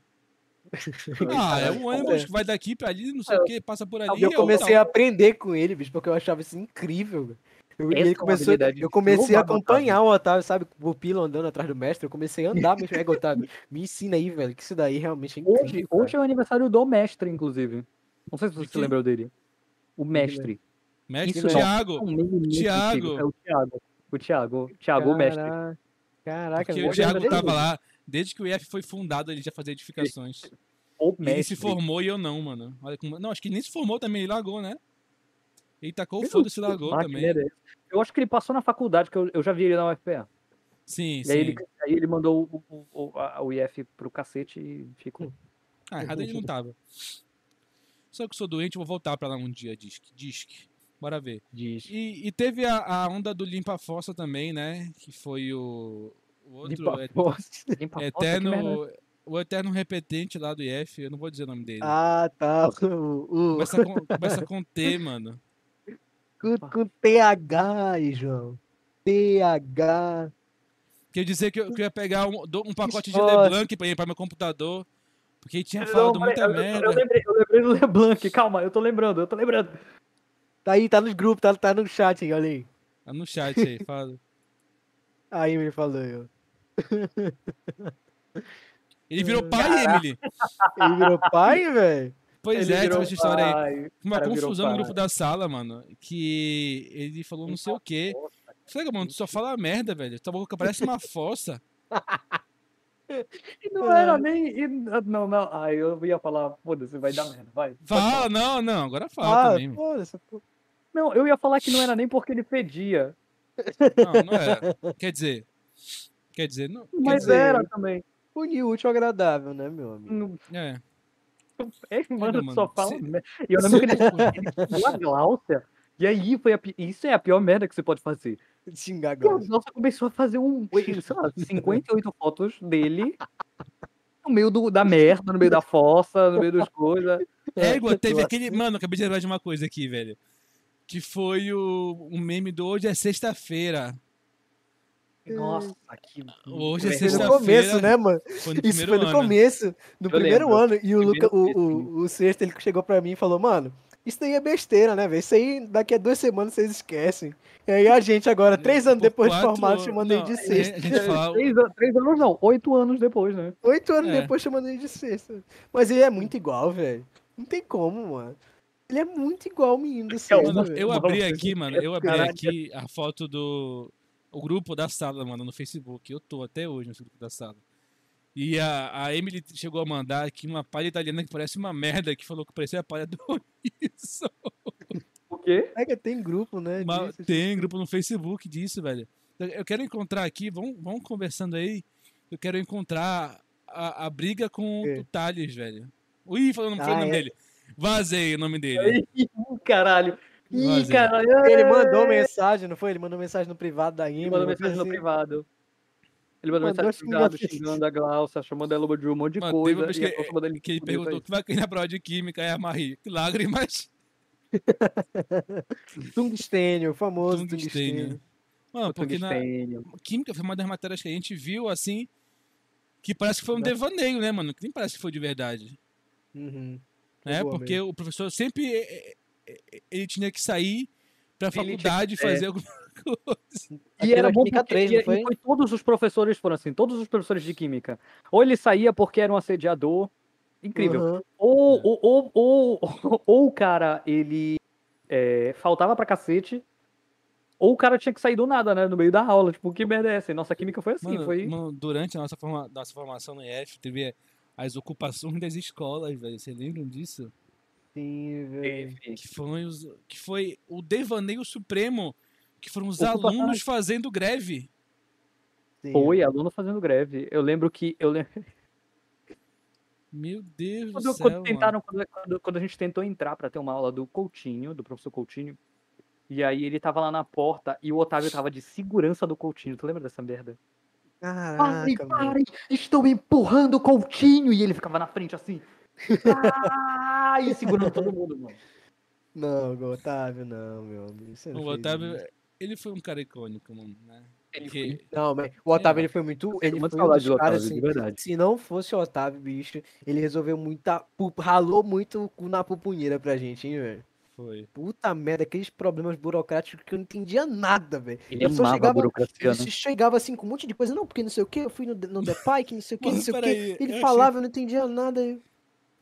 Ah, é um ônibus que vai daqui pra ali, não sei o que, passa por ali. Eu é comecei a aprender com ele, bicho, porque eu achava isso incrível. Eu, ele é começou, eu comecei a acompanhar o Otávio, sabe? O Pilo andando atrás do mestre. Eu comecei a andar mesmo. É, Otávio, me ensina aí, velho, que isso daí realmente é incrível. Hoje, cara. hoje é o aniversário do mestre, inclusive. Não sei se você se lembra dele. O mestre. Mestre Isso. Thiago. É um Thiago. É o Thiago. O Thiago. O Thiago, o mestre. Caraca, Porque o Thiago tava lá, desde que o IF foi fundado, ele já fazia edificações. O ele se formou e eu não, mano. Olha como... Não, acho que ele nem se formou também, ele largou, né? Ele tacou o foda-se e largou também. Eu acho que ele passou na faculdade, que eu, eu já vi ele na UFPA. Sim, E sim. aí ele, aí ele mandou o, o, o, a- o IF pro cacete e ficou. Ah, errado ele não tava. Só que eu sou doente, eu vou voltar pra lá um dia, disque. Disque. Bora ver. Diz. E, e teve a, a onda do Limpa Fossa também, né? Que foi o, o outro é- merda. eterno. O eterno repetente lá do IF, eu não vou dizer o nome dele. Ah, tá. O, o, Começa, com, começa com T, mano. com, com TH, aí, João. TH. Quer dizer que eu, que eu ia pegar um, um pacote de. LeBlanc pra ir pra meu computador. Porque ele tinha Não, falado peraí, muita eu, eu- merda. Eu lembrei, eu lembrei do LeBlanc, calma, eu tô lembrando, eu tô lembrando. Tá aí, tá nos grupos, tá, tá no chat aí, olha aí. Tá no chat aí, fala. Aí ele falou, eu. Ele virou pai, Emily. Ele virou pai, velho? Pois Ele é, essa história aí. Uma cara confusão no grupo da sala, mano. Que ele falou não sei o quê. Falei, mano, tu só fala merda, velho. Tua boca parece uma fossa. E não era nem. não, não. Ai, eu ia falar, foda-se, vai dar merda, vai. Fala, não, não, agora fala Ah, também. Não, eu ia falar que não era nem porque ele fedia. Não, não era. Quer dizer. Quer dizer, não. Quer Mas dizer, era também. Unir útil ao agradável, né, meu amigo? Não- é. É, mano, mano, só fala se- merda. E eu lembro que ele, a Gláucia. E aí foi a, isso é a pior merda que você pode fazer. Xingar E a. Gláucia começou a fazer um, sei lá, 58 fotos dele no meio do, da merda, no meio da fossa, no meio das coisas. Égua, teve Nossa. aquele. Mano, acabei de lembrar de uma coisa aqui, velho. Que foi o, o meme do hoje é sexta-feira. Nossa, que. Hoje é Foi no começo, né, mano? Foi no Isso foi no ano. começo, no Eu primeiro lembro. ano. E o, Luca, o, o, o sexto, ele chegou pra mim e falou, mano, isso daí é besteira, né, velho? Isso aí daqui a duas semanas vocês esquecem. E aí a gente agora, três anos depois de quatro- formado, chamando ele de é, sexta. A gente fala. Três, três anos não, oito anos depois, né? Oito anos É. depois chamando ele de sexta. Mas ele é muito igual, velho. Não tem como, mano. Ele é muito igual o menino do sexta, Mano, velho. eu abri aqui, mano, eu abri aqui a foto do o grupo da sala, mano, no Facebook. Eu tô até hoje nesse grupo da sala. E a, a Emily chegou a mandar aqui uma palha italiana que parece uma merda, que falou que parecia a palha do isso. O quê? É que tem grupo, né? Mas disso, tem grupo no Facebook disso, velho. Eu- quero encontrar aqui, vamos, vamos conversando aí. Eu quero encontrar a, a briga com É. o Thales, velho. Ih, falando não foi o Ah, nome é. dele. Vazei o nome dele. Caralho. Ih, caralho. Ele mandou mensagem, não foi? Ele mandou mensagem no privado da Game. Ele mandou uma mensagem no assim. privado. Ele mandou Mandou mensagem no privado xingando. a Glaucia, chamando ela de um monte de Mano, teve coisa. uma vez e que, que ele perguntou que vai cair na prova de química, aí a Marie, que lágrimas. Tungstênio, o famoso Tungstênio. tungstênio. Mano, O porque na tungstênio. química foi uma das matérias que a gente viu, assim, que parece que foi um Nossa. devaneio, né, mano? Que nem parece que foi de verdade. Uhum. boa Porque o professor sempre eh, eh, ele tinha que sair tinha faculdade que- é. fazer alguma coisa. E era bom porque 3, e- não e foi? foi todos os professores foram assim, todos os professores de química. Ou ele saía porque era um assediador, incrível. Uhum. Ou, É. ou, ou, ou, ou o cara, ele é, faltava pra cacete, ou o cara tinha que sair do nada, né, no meio da aula. Tipo, que merda é essa? E Nossa química foi assim, Mano, foi... mano, durante a nossa, forma, nossa formação no IF, teve as ocupações das escolas, velho. Vocês lembram disso? Sim, velho. Que foi, os, que foi o devaneio supremo, que foram os Ocupação alunos fazendo greve. Sim. Foi, aluno fazendo greve. Eu lembro que. Eu lembro, Meu Deus quando, do céu, quando tentaram, quando, quando- quando a gente tentou entrar pra ter uma aula do Coutinho, do professor Coutinho, e aí ele tava lá na porta e o Otávio tava de segurança do Coutinho. Tu lembra dessa merda? Caraca, parem! Estou empurrando o Coutinho! E ele ficava na frente assim. Ah, e segurando todo mundo, mano. Não, o Otávio não, meu amigo. O Otávio, isso. ele foi um cara icônico, mano, né? Porque- Não, mas o Otávio É. ele foi muito. Ele foi um dos do caras, Otávio, assim, de verdade. Se não fosse o Otávio, bicho, ele resolveu muita. Ralou muito na pupunheira pra gente, hein, velho? Foi. Puta merda, aqueles problemas burocráticos que eu não entendia nada, velho. Ele Eu amava a chegava- burocracia, Ele né? chegava assim com um monte de coisa, não, porque não sei o que, eu fui no, no Depai, que não sei o que, não sei o que. eu Ele achei- falava, eu não entendia nada. Eu...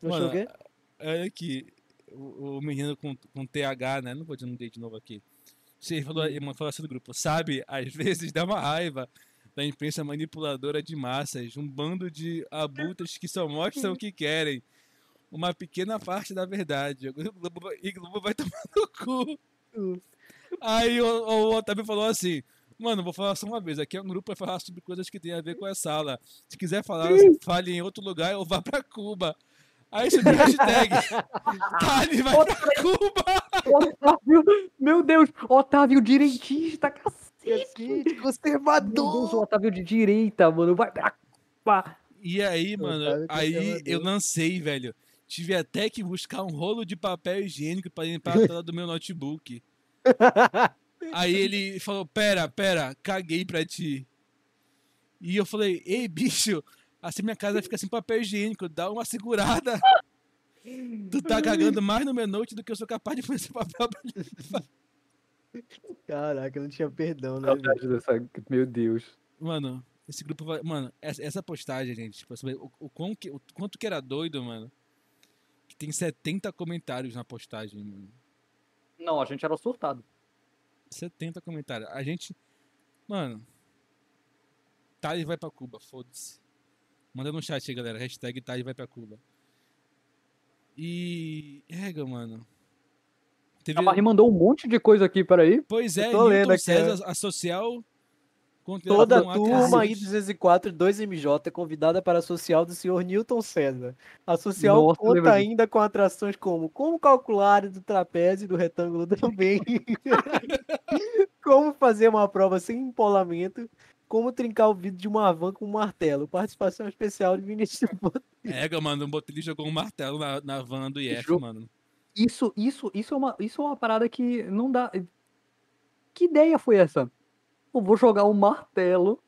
Não Mano, achou o quê? Olha aqui, o, o menino com, com TH, né? Não vou dizer de novo aqui. Você falou, ele falou assim no grupo, sabe? Às vezes dá uma raiva da imprensa manipuladora de massas, um bando de abutres que só mostram o que querem. Uma pequena parte da verdade. O Globo, vai- e Globo vai tomar no cu. Aí o, o Otávio falou assim. Mano, vou falar só uma vez. Aqui é um grupo pra falar sobre coisas que tem a ver com essa sala. Se quiser falar, fale em outro lugar ou vá pra Cuba. Aí subiu a hashtag. Thales vai pra Cuba. Otávio, meu Deus, Otávio direitista, cacete. Cacete, Meu Deus, o conservador! Otávio de direita, mano. Vai pra. pá. E aí, mano, Otávio aí conservador. eu lancei, velho. Tive até que buscar um rolo de papel higiênico pra limpar a tela do meu notebook. Aí ele falou: Pera, pera, caguei pra ti. E eu falei: Ei, bicho, assim minha casa fica sem papel higiênico, dá uma segurada. Tu tá cagando mais no meu note do que eu sou capaz de fazer esse papel pra limpar. Caraca, não tinha perdão, né? dessa. Meu Deus. Mano, esse grupo vai. Mano, essa, essa postagem, gente, tipo, o, o, quão que, o quanto que era doido, mano. Que tem 70 comentários na postagem, mano. Não, a gente era surtado. 70 comentários. A gente. Mano. Thales vai pra Cuba, foda-se. Manda no chat aí, galera. Hashtag Thales vai pra Cuba. E. Ega, mano. Teve... A Marie mandou um monte de coisa aqui, peraí. Pois é, tô Newton aqui, César, a social. Toda a turma aí cacete. do 204 2MJ é convidada para a social do senhor Newton César. A social Nossa, conta ainda com atrações como como calcular do trapézio e do retângulo também, como fazer uma prova sem empolamento, como trincar o vidro de uma van com um martelo. Participação especial de Vinícius Botelho. Ega, mano, o Botelho jogou um martelo na, na van do IF, mano. Isso, isso, isso é uma, isso é uma parada que não dá. Que ideia foi essa? Eu vou jogar um martelo.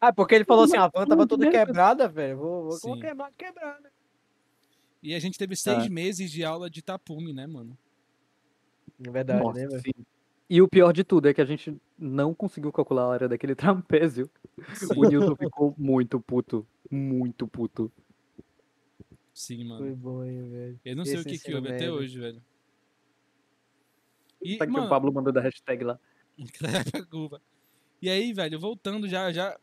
Ah, porque ele falou assim, a van tava toda quebrada, velho. Vou, vou, vou quebrar, quebrar, né? E a gente teve seis Ah. meses de aula de tapume, né, mano? É verdade, Nossa, né, velho? Sim. E o pior de tudo é que a gente não conseguiu calcular a área daquele trapézio. O Nilson ficou muito puto. Muito puto. Sim, mano. Foi bom, hein, velho. Eu não sei o Esse que que houve até hoje, velho. E, Tá que o mano, Pablo mandou da hashtag lá. E aí, velho, voltando já, já,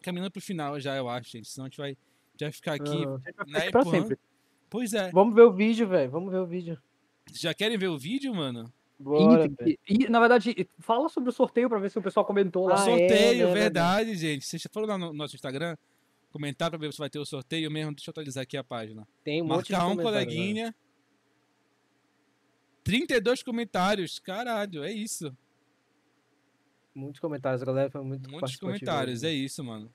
caminhando pro final já, eu acho, gente. Senão a gente vai, já vai ficar aqui, Aham. né, pra sempre. Pois é. Vamos ver o vídeo, velho. Vamos ver o vídeo. Vocês já querem ver o vídeo, mano? Bora, E, e, na verdade, fala sobre o sorteio pra ver se o pessoal comentou lá. Ah, é, sorteio, né, verdade, gente. Vocês foram lá no nosso Instagram comentar pra ver se vai ter o sorteio mesmo. Deixa eu atualizar aqui a página. Tem um monte de Marcar um comentário, né? coleguinha. 32 comentários. Caralho, é isso. Muitos comentários, a galera foi muito Muitos comentários, é isso, mano.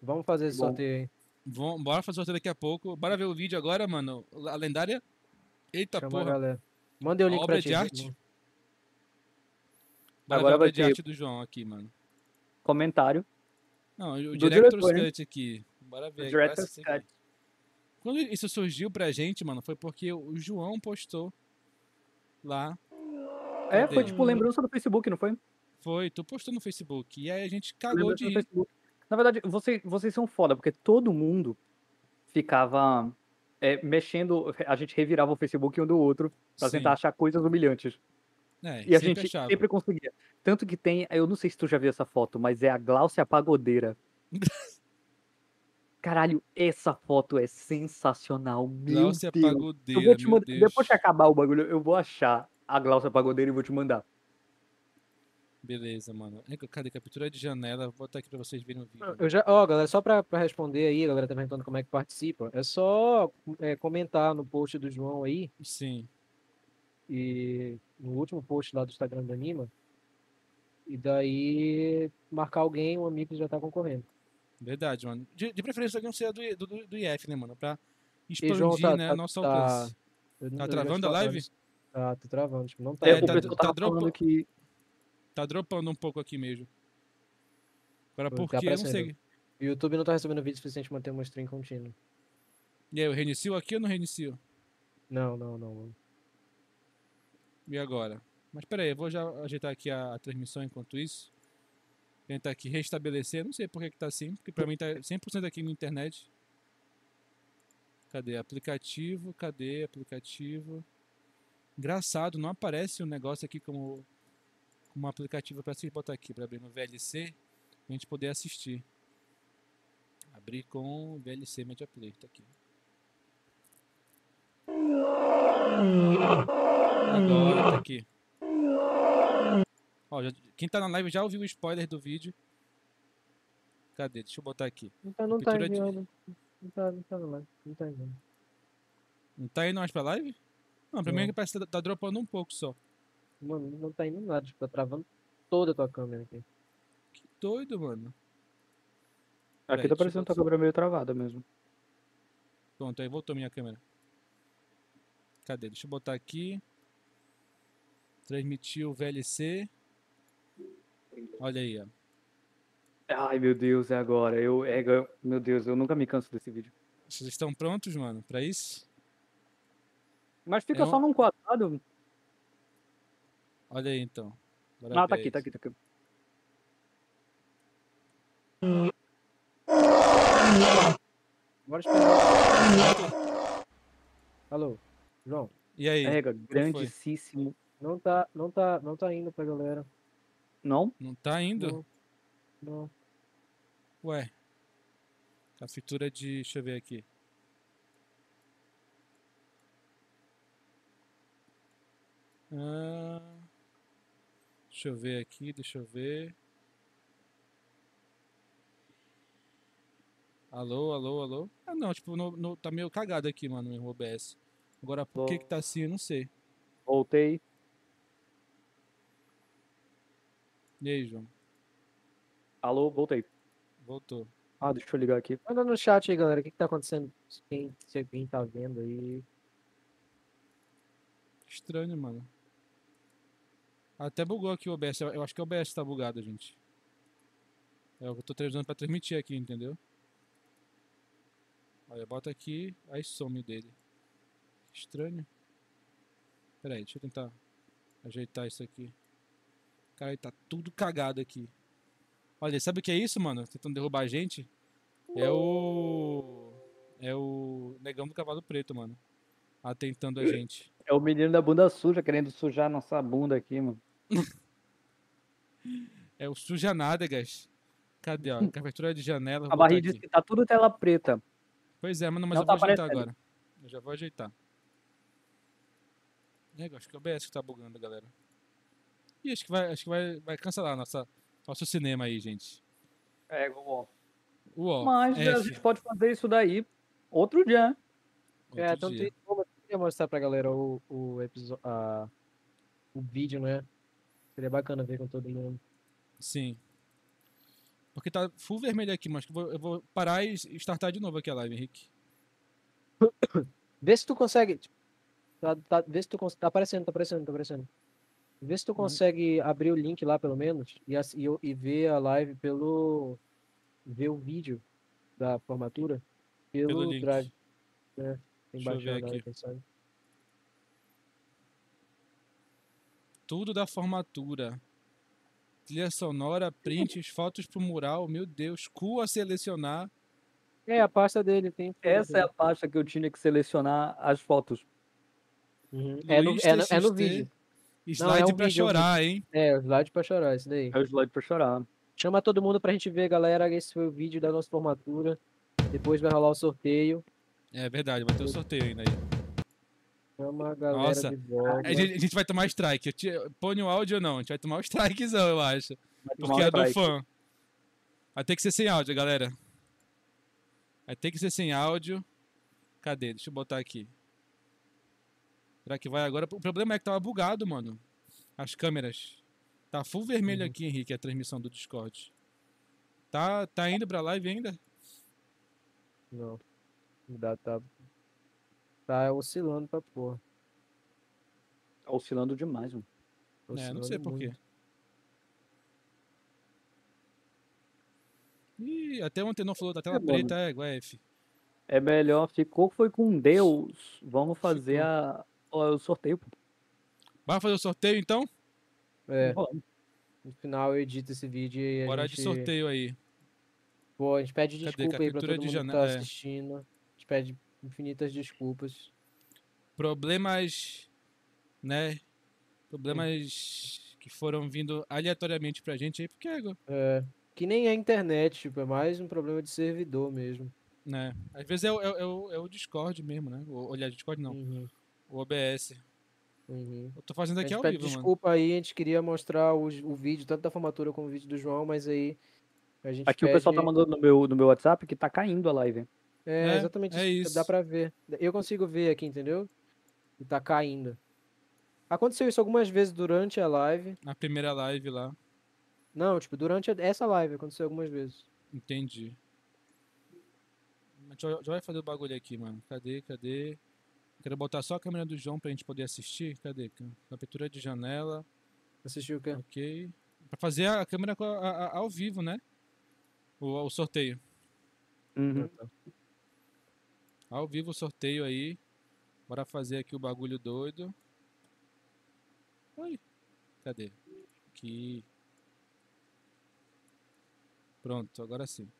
Vamos fazer esse Bom. sorteio aí. Vom- bora fazer o sorteio daqui a pouco. Bora ver o vídeo agora, mano. A lendária. Eita Chama a porra. galera. Mandei o A link obra pra ti. de arte? João. Bora Agora obra vai de arte do João aqui, mano. Comentário. Não, o Do Director's diretor, né? Cut aqui. Bora ver. Director's aqui. Cut. Quando isso surgiu pra gente, mano, foi porque o João postou lá. É, Cadê? foi tipo lembrança do Facebook, não foi? Foi, tu postou no Facebook. E aí a gente cagou Lembrança de. Na verdade, você- vocês são foda, porque todo mundo ficava é, mexendo, a gente revirava o Facebook um do outro pra Sim. tentar achar coisas humilhantes. É, E a gente achava. sempre conseguia. Tanto que tem, eu não sei se tu já viu essa foto, mas é a Gláucia Pagodeira. Caralho, essa foto é sensacional. Meu Glaucia Deus. Pagodeira, Eu vou te mandar, depois que acabar o bagulho, eu vou achar a Gláucia Pagodeira e vou te mandar. Beleza, mano. É, Cadê? Captura de janela. Vou botar aqui pra vocês verem o vídeo. Eu já, ó, galera, só pra, pra responder aí, a galera tá perguntando como é que participa. É só é, comentar no post do João aí Sim. e no último post lá do Instagram do Anima. E daí marcar alguém, um amigo que já tá concorrendo. Verdade, mano. De, de preferência que não seja do, do, do IF, né, mano? Pra E João, expandir, tá- né, tá- nosso tá- alcance. Tá te travando a live? Tá, tá travando, tipo, não tá. É, É, tá- pessoal tá tava dropa- falando que Tá dropando um pouco aqui mesmo. Agora Tá por quê? Eu não sei. O YouTube não tá recebendo vídeo suficiente pra manter uma stream contínua. E aí, eu reinicio aqui ou não reinicio? Não, não, não. mano. E agora? Mas pera aí, eu vou já ajeitar aqui a, a transmissão enquanto isso. Tentar aqui restabelecer. Não sei por que, que tá assim, porque pra mim tá 100% aqui na internet. Cadê? Aplicativo, cadê? Aplicativo. Engraçado, não aparece o negócio aqui como um aplicativo para se botar aqui, para abrir no VLC, a gente poder assistir. Abrir com VLC Media Player, tá aqui. Agora tá aqui. Ó, já- quem tá na live já ouviu o spoiler do vídeo. Cadê? Deixa eu botar aqui. Não tá, não tá Captura de-. Não tá, não tá, não, não tá enviando. Não tá indo mais pra live? Não, pra mim Não. é que parece que tá, tá dropando um pouco só. Mano, não tá indo nada, tipo, tá travando toda a tua câmera aqui. Que doido, mano. aqui Peraí, tá parecendo tua câmera meio travada mesmo. Pronto, aí voltou minha câmera. Cadê? Deixa eu botar aqui. Transmitir o VLC. Olha aí, ó. Ai, meu Deus, é agora. Eu, é, eu- meu Deus, eu nunca me canso desse vídeo. Vocês estão prontos, mano, pra isso? Mas fica É um- só num quadrado. Olha aí, então. Ah, tá ver aqui, tá aqui, tá aqui. Bora esperar. Alô, João. E aí? Pega, foi? grandíssimo. Não tá, não tá, não tá indo pra galera. Não? Não tá indo? Não. Não. Ué. Captura de. Deixa eu ver aqui. Ah, deixa eu ver aqui, deixa eu ver. Alô, alô, alô? Ah, não, tipo, no, no- tá meio cagado aqui, mano, meu OBS. Agora, por que que tá assim, eu não sei. Voltei. E aí, João? Alô, voltei. Voltou. Ah, deixa eu ligar aqui. Manda no chat aí, galera, o que que tá acontecendo? Quem, se alguém tá vendo aí. Estranho, mano. Até bugou aqui o OBS. Eu acho que o OBS tá bugado, gente. É o que eu tô usando pra transmitir aqui, entendeu? Olha, bota aqui, aí some dele. Estranho. Pera aí, deixa eu tentar ajeitar isso aqui. Cara, tá tudo cagado aqui. Olha, sabe o que é isso, mano? Tentando derrubar a gente? É o. É o negão do cavalo preto, mano. Atentando a gente. É o menino da bunda suja querendo sujar nossa bunda aqui, mano. É o sujanádegas. Cadê, ó? Cobertura de janela. vou A barriga diz aqui. que tá tudo tela preta. Pois é, mano, mas Não eu vou tá ajeitar aparecendo. agora. Eu já vou ajeitar. É, acho que é o OBS que tá bugando, galera. Ih, acho que vai, acho que vai, vai cancelar nossa, nosso cinema aí, gente. É, bom. Uó, Mas a F, gente pode fazer isso daí outro dia. né? É, outro então dia. tem queria mostrar pra galera o, o episódio, o vídeo, né? Seria bacana ver com todo mundo. Sim. Porque tá full vermelho aqui, mas eu vou, eu vou parar e startar de novo aqui a live, Henrique. Vê se tu consegue. tipo, Tá, tá- vê se tu cons- tá aparecendo, tá aparecendo, tá aparecendo. Vê se tu consegue abrir o link lá, pelo menos, e, e, e ver a live pelo. ver o vídeo da formatura pelo, Pelo link. Drive. né? Deixa eu ver aqui. Tudo da formatura. Trilha sonora, prints, fotos pro mural, meu Deus, cu a selecionar. É, a pasta dele tem. Essa é a pasta que eu tinha que selecionar as fotos. Uhum. É, no, é, no, é no vídeo. Slide um pra vídeo, é um chorar, hein? É, o slide pra chorar, isso daí. É o slide pra chorar. Chama todo mundo pra gente ver, galera. Esse foi o vídeo da nossa formatura. Depois vai rolar o sorteio. É verdade, vai ter o sorteio ainda aí. Chama a galera Nossa, de volta. A gente, a gente vai tomar strike. Te- Põe o áudio ou não? A gente vai tomar o strikezão, eu acho. Porque um é do fã. Vai ter que ser sem áudio, galera. Vai ter que ser sem áudio. Cadê? Deixa eu botar aqui. Será que vai agora? O problema é que tava bugado, mano. As câmeras. Tá full vermelho Uhum. aqui, Henrique, a transmissão do Discord. Tá, tá indo pra live ainda? Não. Dá, tá, tá oscilando pra porra. Tá oscilando demais, mano. É, não sei Oscilando por quê. muito. Ih, até ontem não falou da tela É, preta, é, igual F. É melhor, ficou, foi com Deus. Vamos fazer Ficou. a, o sorteio. Vai fazer o sorteio então? É, no final eu edito esse vídeo e a Bora gente... de sorteio aí. Pô, a gente pede Cadê? desculpa aí pra todo de mundo que tá é. assistindo. A gente pede infinitas desculpas. problemas, né? Problemas que foram vindo aleatoriamente pra gente aí, porque, É, que nem é internet, tipo, é mais um problema de servidor mesmo. né? Às vezes é o, é, o- é o, é o Discord mesmo, né? O, olha, Discord não, Uhum, o OBS. uhum. Eu tô fazendo A aqui ao pede vivo, mano. desculpa aí, a gente queria mostrar os- o vídeo, tanto da formatura como o vídeo do João, mas aí a gente Aqui o pessoal tá pede- mandando no meu, no meu WhatsApp que tá caindo a live. É, É, exatamente é isso. Dá pra ver. Eu consigo ver aqui, entendeu? E tá caindo. Aconteceu isso algumas vezes durante a live. Na primeira live lá, Não, tipo, durante essa live aconteceu algumas vezes. entendi. Já, já vai fazer o bagulho aqui, mano. Cadê, cadê? Quero botar só a câmera do João pra gente poder assistir. Cadê? Captura de janela. Assistiu o quê? Ok. Pra fazer a câmera ao vivo, né? O, o sorteio. Uhum. Ao vivo o sorteio aí. Bora fazer aqui o bagulho doido. Oi. Cadê? Aqui. Pronto, agora sim.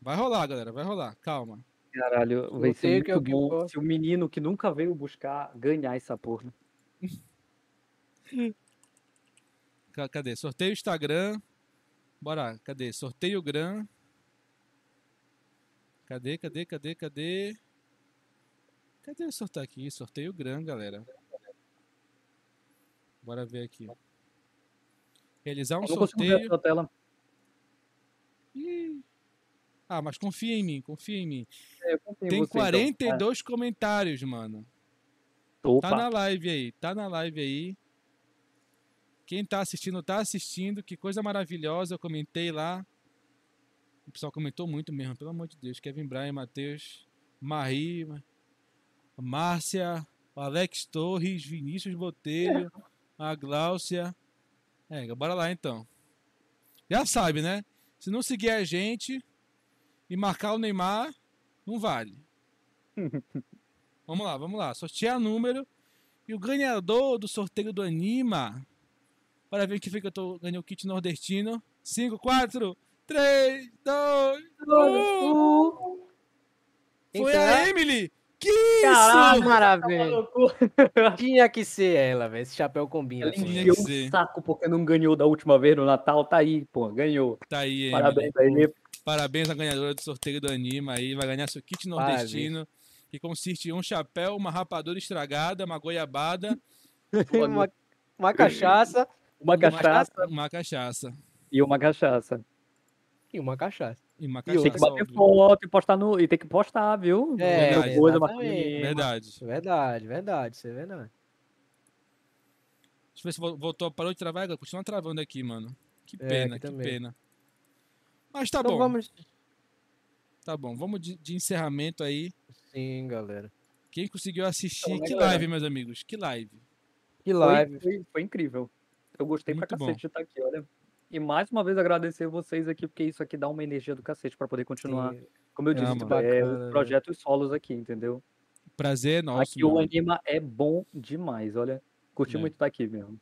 Vai rolar, galera. Vai rolar. Calma. Caralho, vai ser Sorteio que é o muito que bom se o menino que nunca veio buscar ganhar essa porra. Ca- Cadê? Sorteio Instagram. Bora. Cadê? Sorteio Gram. Cadê, cadê, cadê, cadê? Cadê o sorteio aqui? Sorteio Gram, galera. Bora ver aqui. Realizar um sorteio. Ih. Ah, mas confia em mim, confia em mim. É, em Tem você, então. 42 comentários, mano. É. Opa, Tá na live aí, tá na live aí. Quem tá assistindo, tá assistindo. Que coisa maravilhosa. Eu comentei lá. O pessoal comentou muito mesmo, pelo amor de Deus. Kevin Bryan, Matheus, Marie, Ma- Márcia, o Alex Torres, Vinícius Botelho, a Gláucia. É, bora lá então. Já sabe, né? Se não seguir a gente e marcar o Neymar, não vale. Vamos lá, vamos lá. Sortear número. E o ganhador do sorteio do Anima. Para ver que foi que eu tô, ganhei o kit nordestino. 5, 4, 3, 2, 1. Quem Foi a Emily! Que Ah, isso! maravilha! Tinha que ser ela, velho. Esse chapéu combina. Ela ela. encheu o saco porque não ganhou da última vez no Natal. Tá aí, pô, ganhou. Tá aí, Emily. Parabéns aí. Parabéns à ganhadora do sorteio do Anima aí. Vai ganhar seu kit nordestino. que consiste em um chapéu, uma rapadura estragada, uma goiabada uma, uma cachaça Uma cachaça uma cachaça. e uma cachaça. E uma cachaça. E uma E Tem que cachaça. bater óbvio. foto e postar no. E tem que postar, viu? É, Outra coisa, Verdade. Verdade, verdade, isso é verdade. Deixa eu ver se vo- voltou, parou de travar, continua travando aqui, mano. Que É, pena, aqui que também. pena. Mas tá então bom, vamos. tá bom. Vamos de, de encerramento aí. Sim, galera. Quem conseguiu assistir, Então, que galera? live, meus amigos, que live. Que Foi, live. foi, foi incrível. Eu gostei Muito pra bom. cacete de estar aqui, olha. E mais uma vez agradecer vocês aqui, porque isso aqui dá uma energia do cacete pra poder continuar. Sim. Como eu Ah, disse, mano. é os projetos solos aqui, entendeu? Prazer é nosso, aqui o mano. Anima é bom demais, olha. Curti É. muito estar aqui mesmo.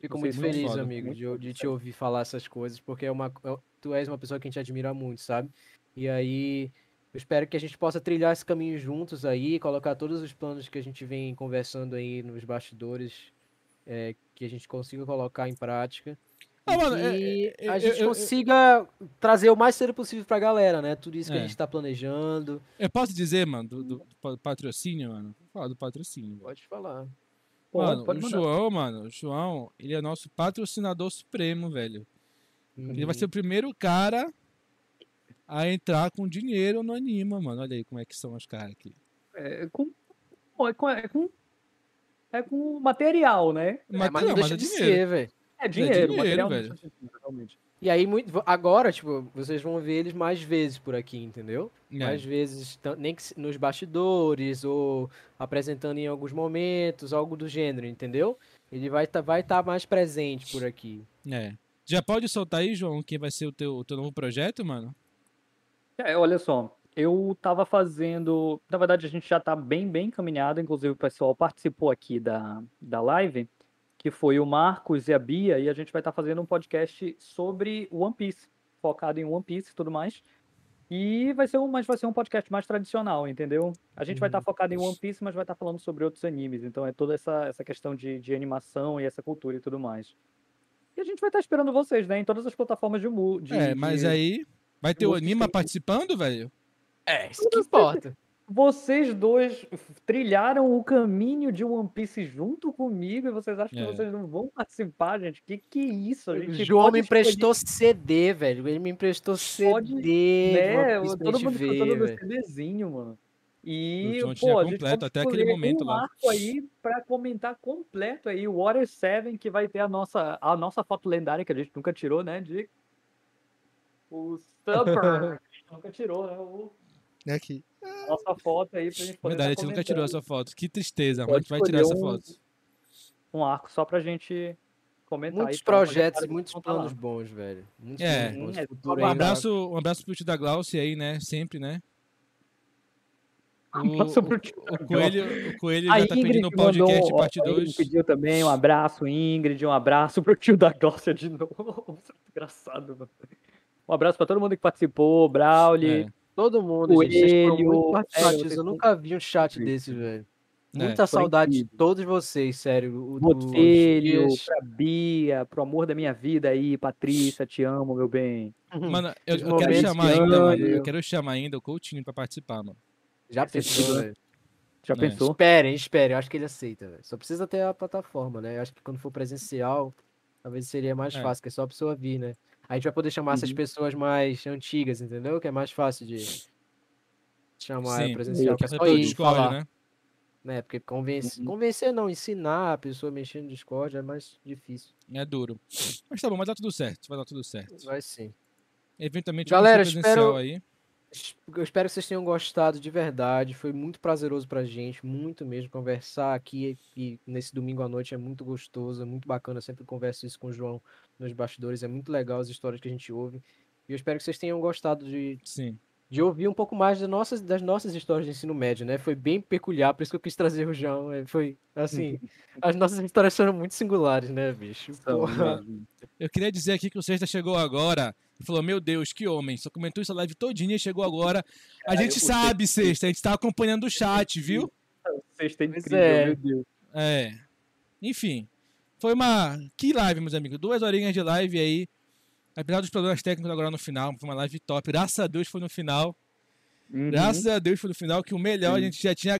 Fico muito muito feliz, foda, amigo, muito de, de te ouvir falar essas coisas, porque é uma, é- tu és uma pessoa que a gente admira muito, sabe? E aí, eu espero que a gente possa trilhar esse caminho juntos aí, colocar todos os planos que a gente vem conversando aí nos bastidores, é, que a gente consiga colocar em prática. Ah, mano, e é- que é- a eu- gente eu- eu- consiga trazer o mais cedo possível pra galera, né? Tudo isso que É. a gente tá planejando. Eu posso dizer, mano, do, do pa- patrocínio, mano? Vou falar do patrocínio. Pode falar. Pode, Mano, pode o mandar. João, mano, o João, ele é nosso patrocinador supremo, velho. Ele vai ser o primeiro cara a entrar com dinheiro no Anima, mano. Olha aí como é que são os caras aqui. É com, pô, é com, é com. É com material, né? É, Mas, mas não, não mas deixa é de dinheiro. ser, velho. É dinheiro, dinheiro, material não velho. realmente. E aí, muito, agora, tipo, vocês vão ver eles mais vezes por aqui, entendeu? É. Mais vezes, nem que nos bastidores ou apresentando em alguns momentos, algo do gênero, entendeu? Ele vai estar vai tá mais presente por aqui. É. Já pode soltar aí, João, quem vai ser o teu, o teu novo projeto, mano? É, olha só, eu tava fazendo. Na verdade, a gente já tá bem, bem encaminhado. Inclusive, o pessoal participou aqui da, da live, que foi o Marcos e a Bia, e a gente vai estar fazendo um podcast sobre One Piece, focado em One Piece e tudo mais. E vai ser um, mas vai ser um podcast mais tradicional, entendeu? A gente vai estar focado em One Piece, mas vai estar falando sobre outros animes. Então é toda essa, essa questão de, de animação e essa cultura e tudo mais. E a gente vai estar esperando vocês, né? Em todas as plataformas de, mu- de é, mas de- aí vai ter o Anima participando, velho? É, isso que importa. Vocês dois trilharam o caminho de One Piece junto comigo e vocês acham É. que vocês não vão participar, gente? Que que é isso? A O João me escolher, emprestou CD, velho. Ele me emprestou Pode, CD né? Todo mundo ver, no velho. CDzinho, mano. E, O João tinha pô, a gente completo até aquele momento um lá. marco aí pra comentar completo aí, o Water 7, que vai ter a nossa, a nossa foto lendária, que a gente nunca tirou, né? De... O Supper. a gente nunca tirou, né? O... É aqui. Nossa foto aí pra gente poder Verdade, a tá gente nunca tirou essa foto. Que tristeza, mas a gente vai tirar essa um- foto. um arco só pra gente comentar. Muitos aí, projetos, galera muitos tá lá. planos bons, velho. Muitos É. bons. É, um Um abraço, um abraço pro tio da Glaucia aí, né? Sempre, né? O, Um abraço pro tio o, o Coelho, o Coelho A já tá pedindo um que podcast mandou- parte a Ingrid 2. pediu também um abraço, Ingrid, um abraço pro tio da Glócia de novo. Engraçado, mano. Um abraço pra todo mundo que participou, Brauli. É. Todo mundo, gente. Vocês muito Coelho, participativos. é, Eu nunca vi um chat desse, velho. É. Muita Foi saudade de todos vocês, sério. O, do- Botelho, Dias. pra Bia, pro amor da minha vida aí, Patrícia, te amo, meu bem. Mano, eu, eu quero chamar que ainda, mano. Eu quero chamar ainda o Coutinho pra participar, mano. Já Esse pensou, episódio- velho? Já É. pensou? Esperem, esperem. Eu acho que ele aceita, velho. Só precisa ter a plataforma, né? Eu acho que quando for presencial, talvez seria mais É. fácil, que é só a pessoa vir, né? A gente vai poder chamar essas Uhum. pessoas mais antigas, entendeu? Que é mais fácil de chamar Sim. presencial. Que é só ir e Discord, falar, né? né? Porque convencer, Uhum. convencer não, ensinar a pessoa a mexer no Discord é mais difícil. É duro. Mas tá bom, vai dar tudo certo. Vai dar tudo certo. Vai sim. Eventualmente Galera, espero- aí. Eu espero que vocês tenham gostado de verdade. Foi muito prazeroso pra gente, muito mesmo. Conversar aqui e nesse domingo à noite é muito gostoso, é muito bacana. Eu sempre converso isso com o João nos bastidores. É muito legal as histórias que a gente ouve. E eu espero que vocês tenham gostado de, Sim. de ouvir um pouco mais das nossas, das nossas histórias de ensino médio, né? Foi bem peculiar, por isso que eu quis trazer o João. É, Foi assim, as nossas histórias foram muito singulares, né, bicho? Porra. Eu queria dizer aqui que o Sexta chegou agora e falou: Meu Deus, que homem. Só comentou essa live todinha e chegou agora. A Cara, gente sabe, Sexta. A gente tá acompanhando o chat, viu? Sexta é incrível, é. meu Deus. É. Enfim. Foi uma. Que live, meus amigos. Duas horinhas de live aí. Apesar dos problemas técnicos agora no final, foi uma live top. Graças a Deus foi no final. Uhum. Graças a Deus foi no final que o melhor a gente já tinha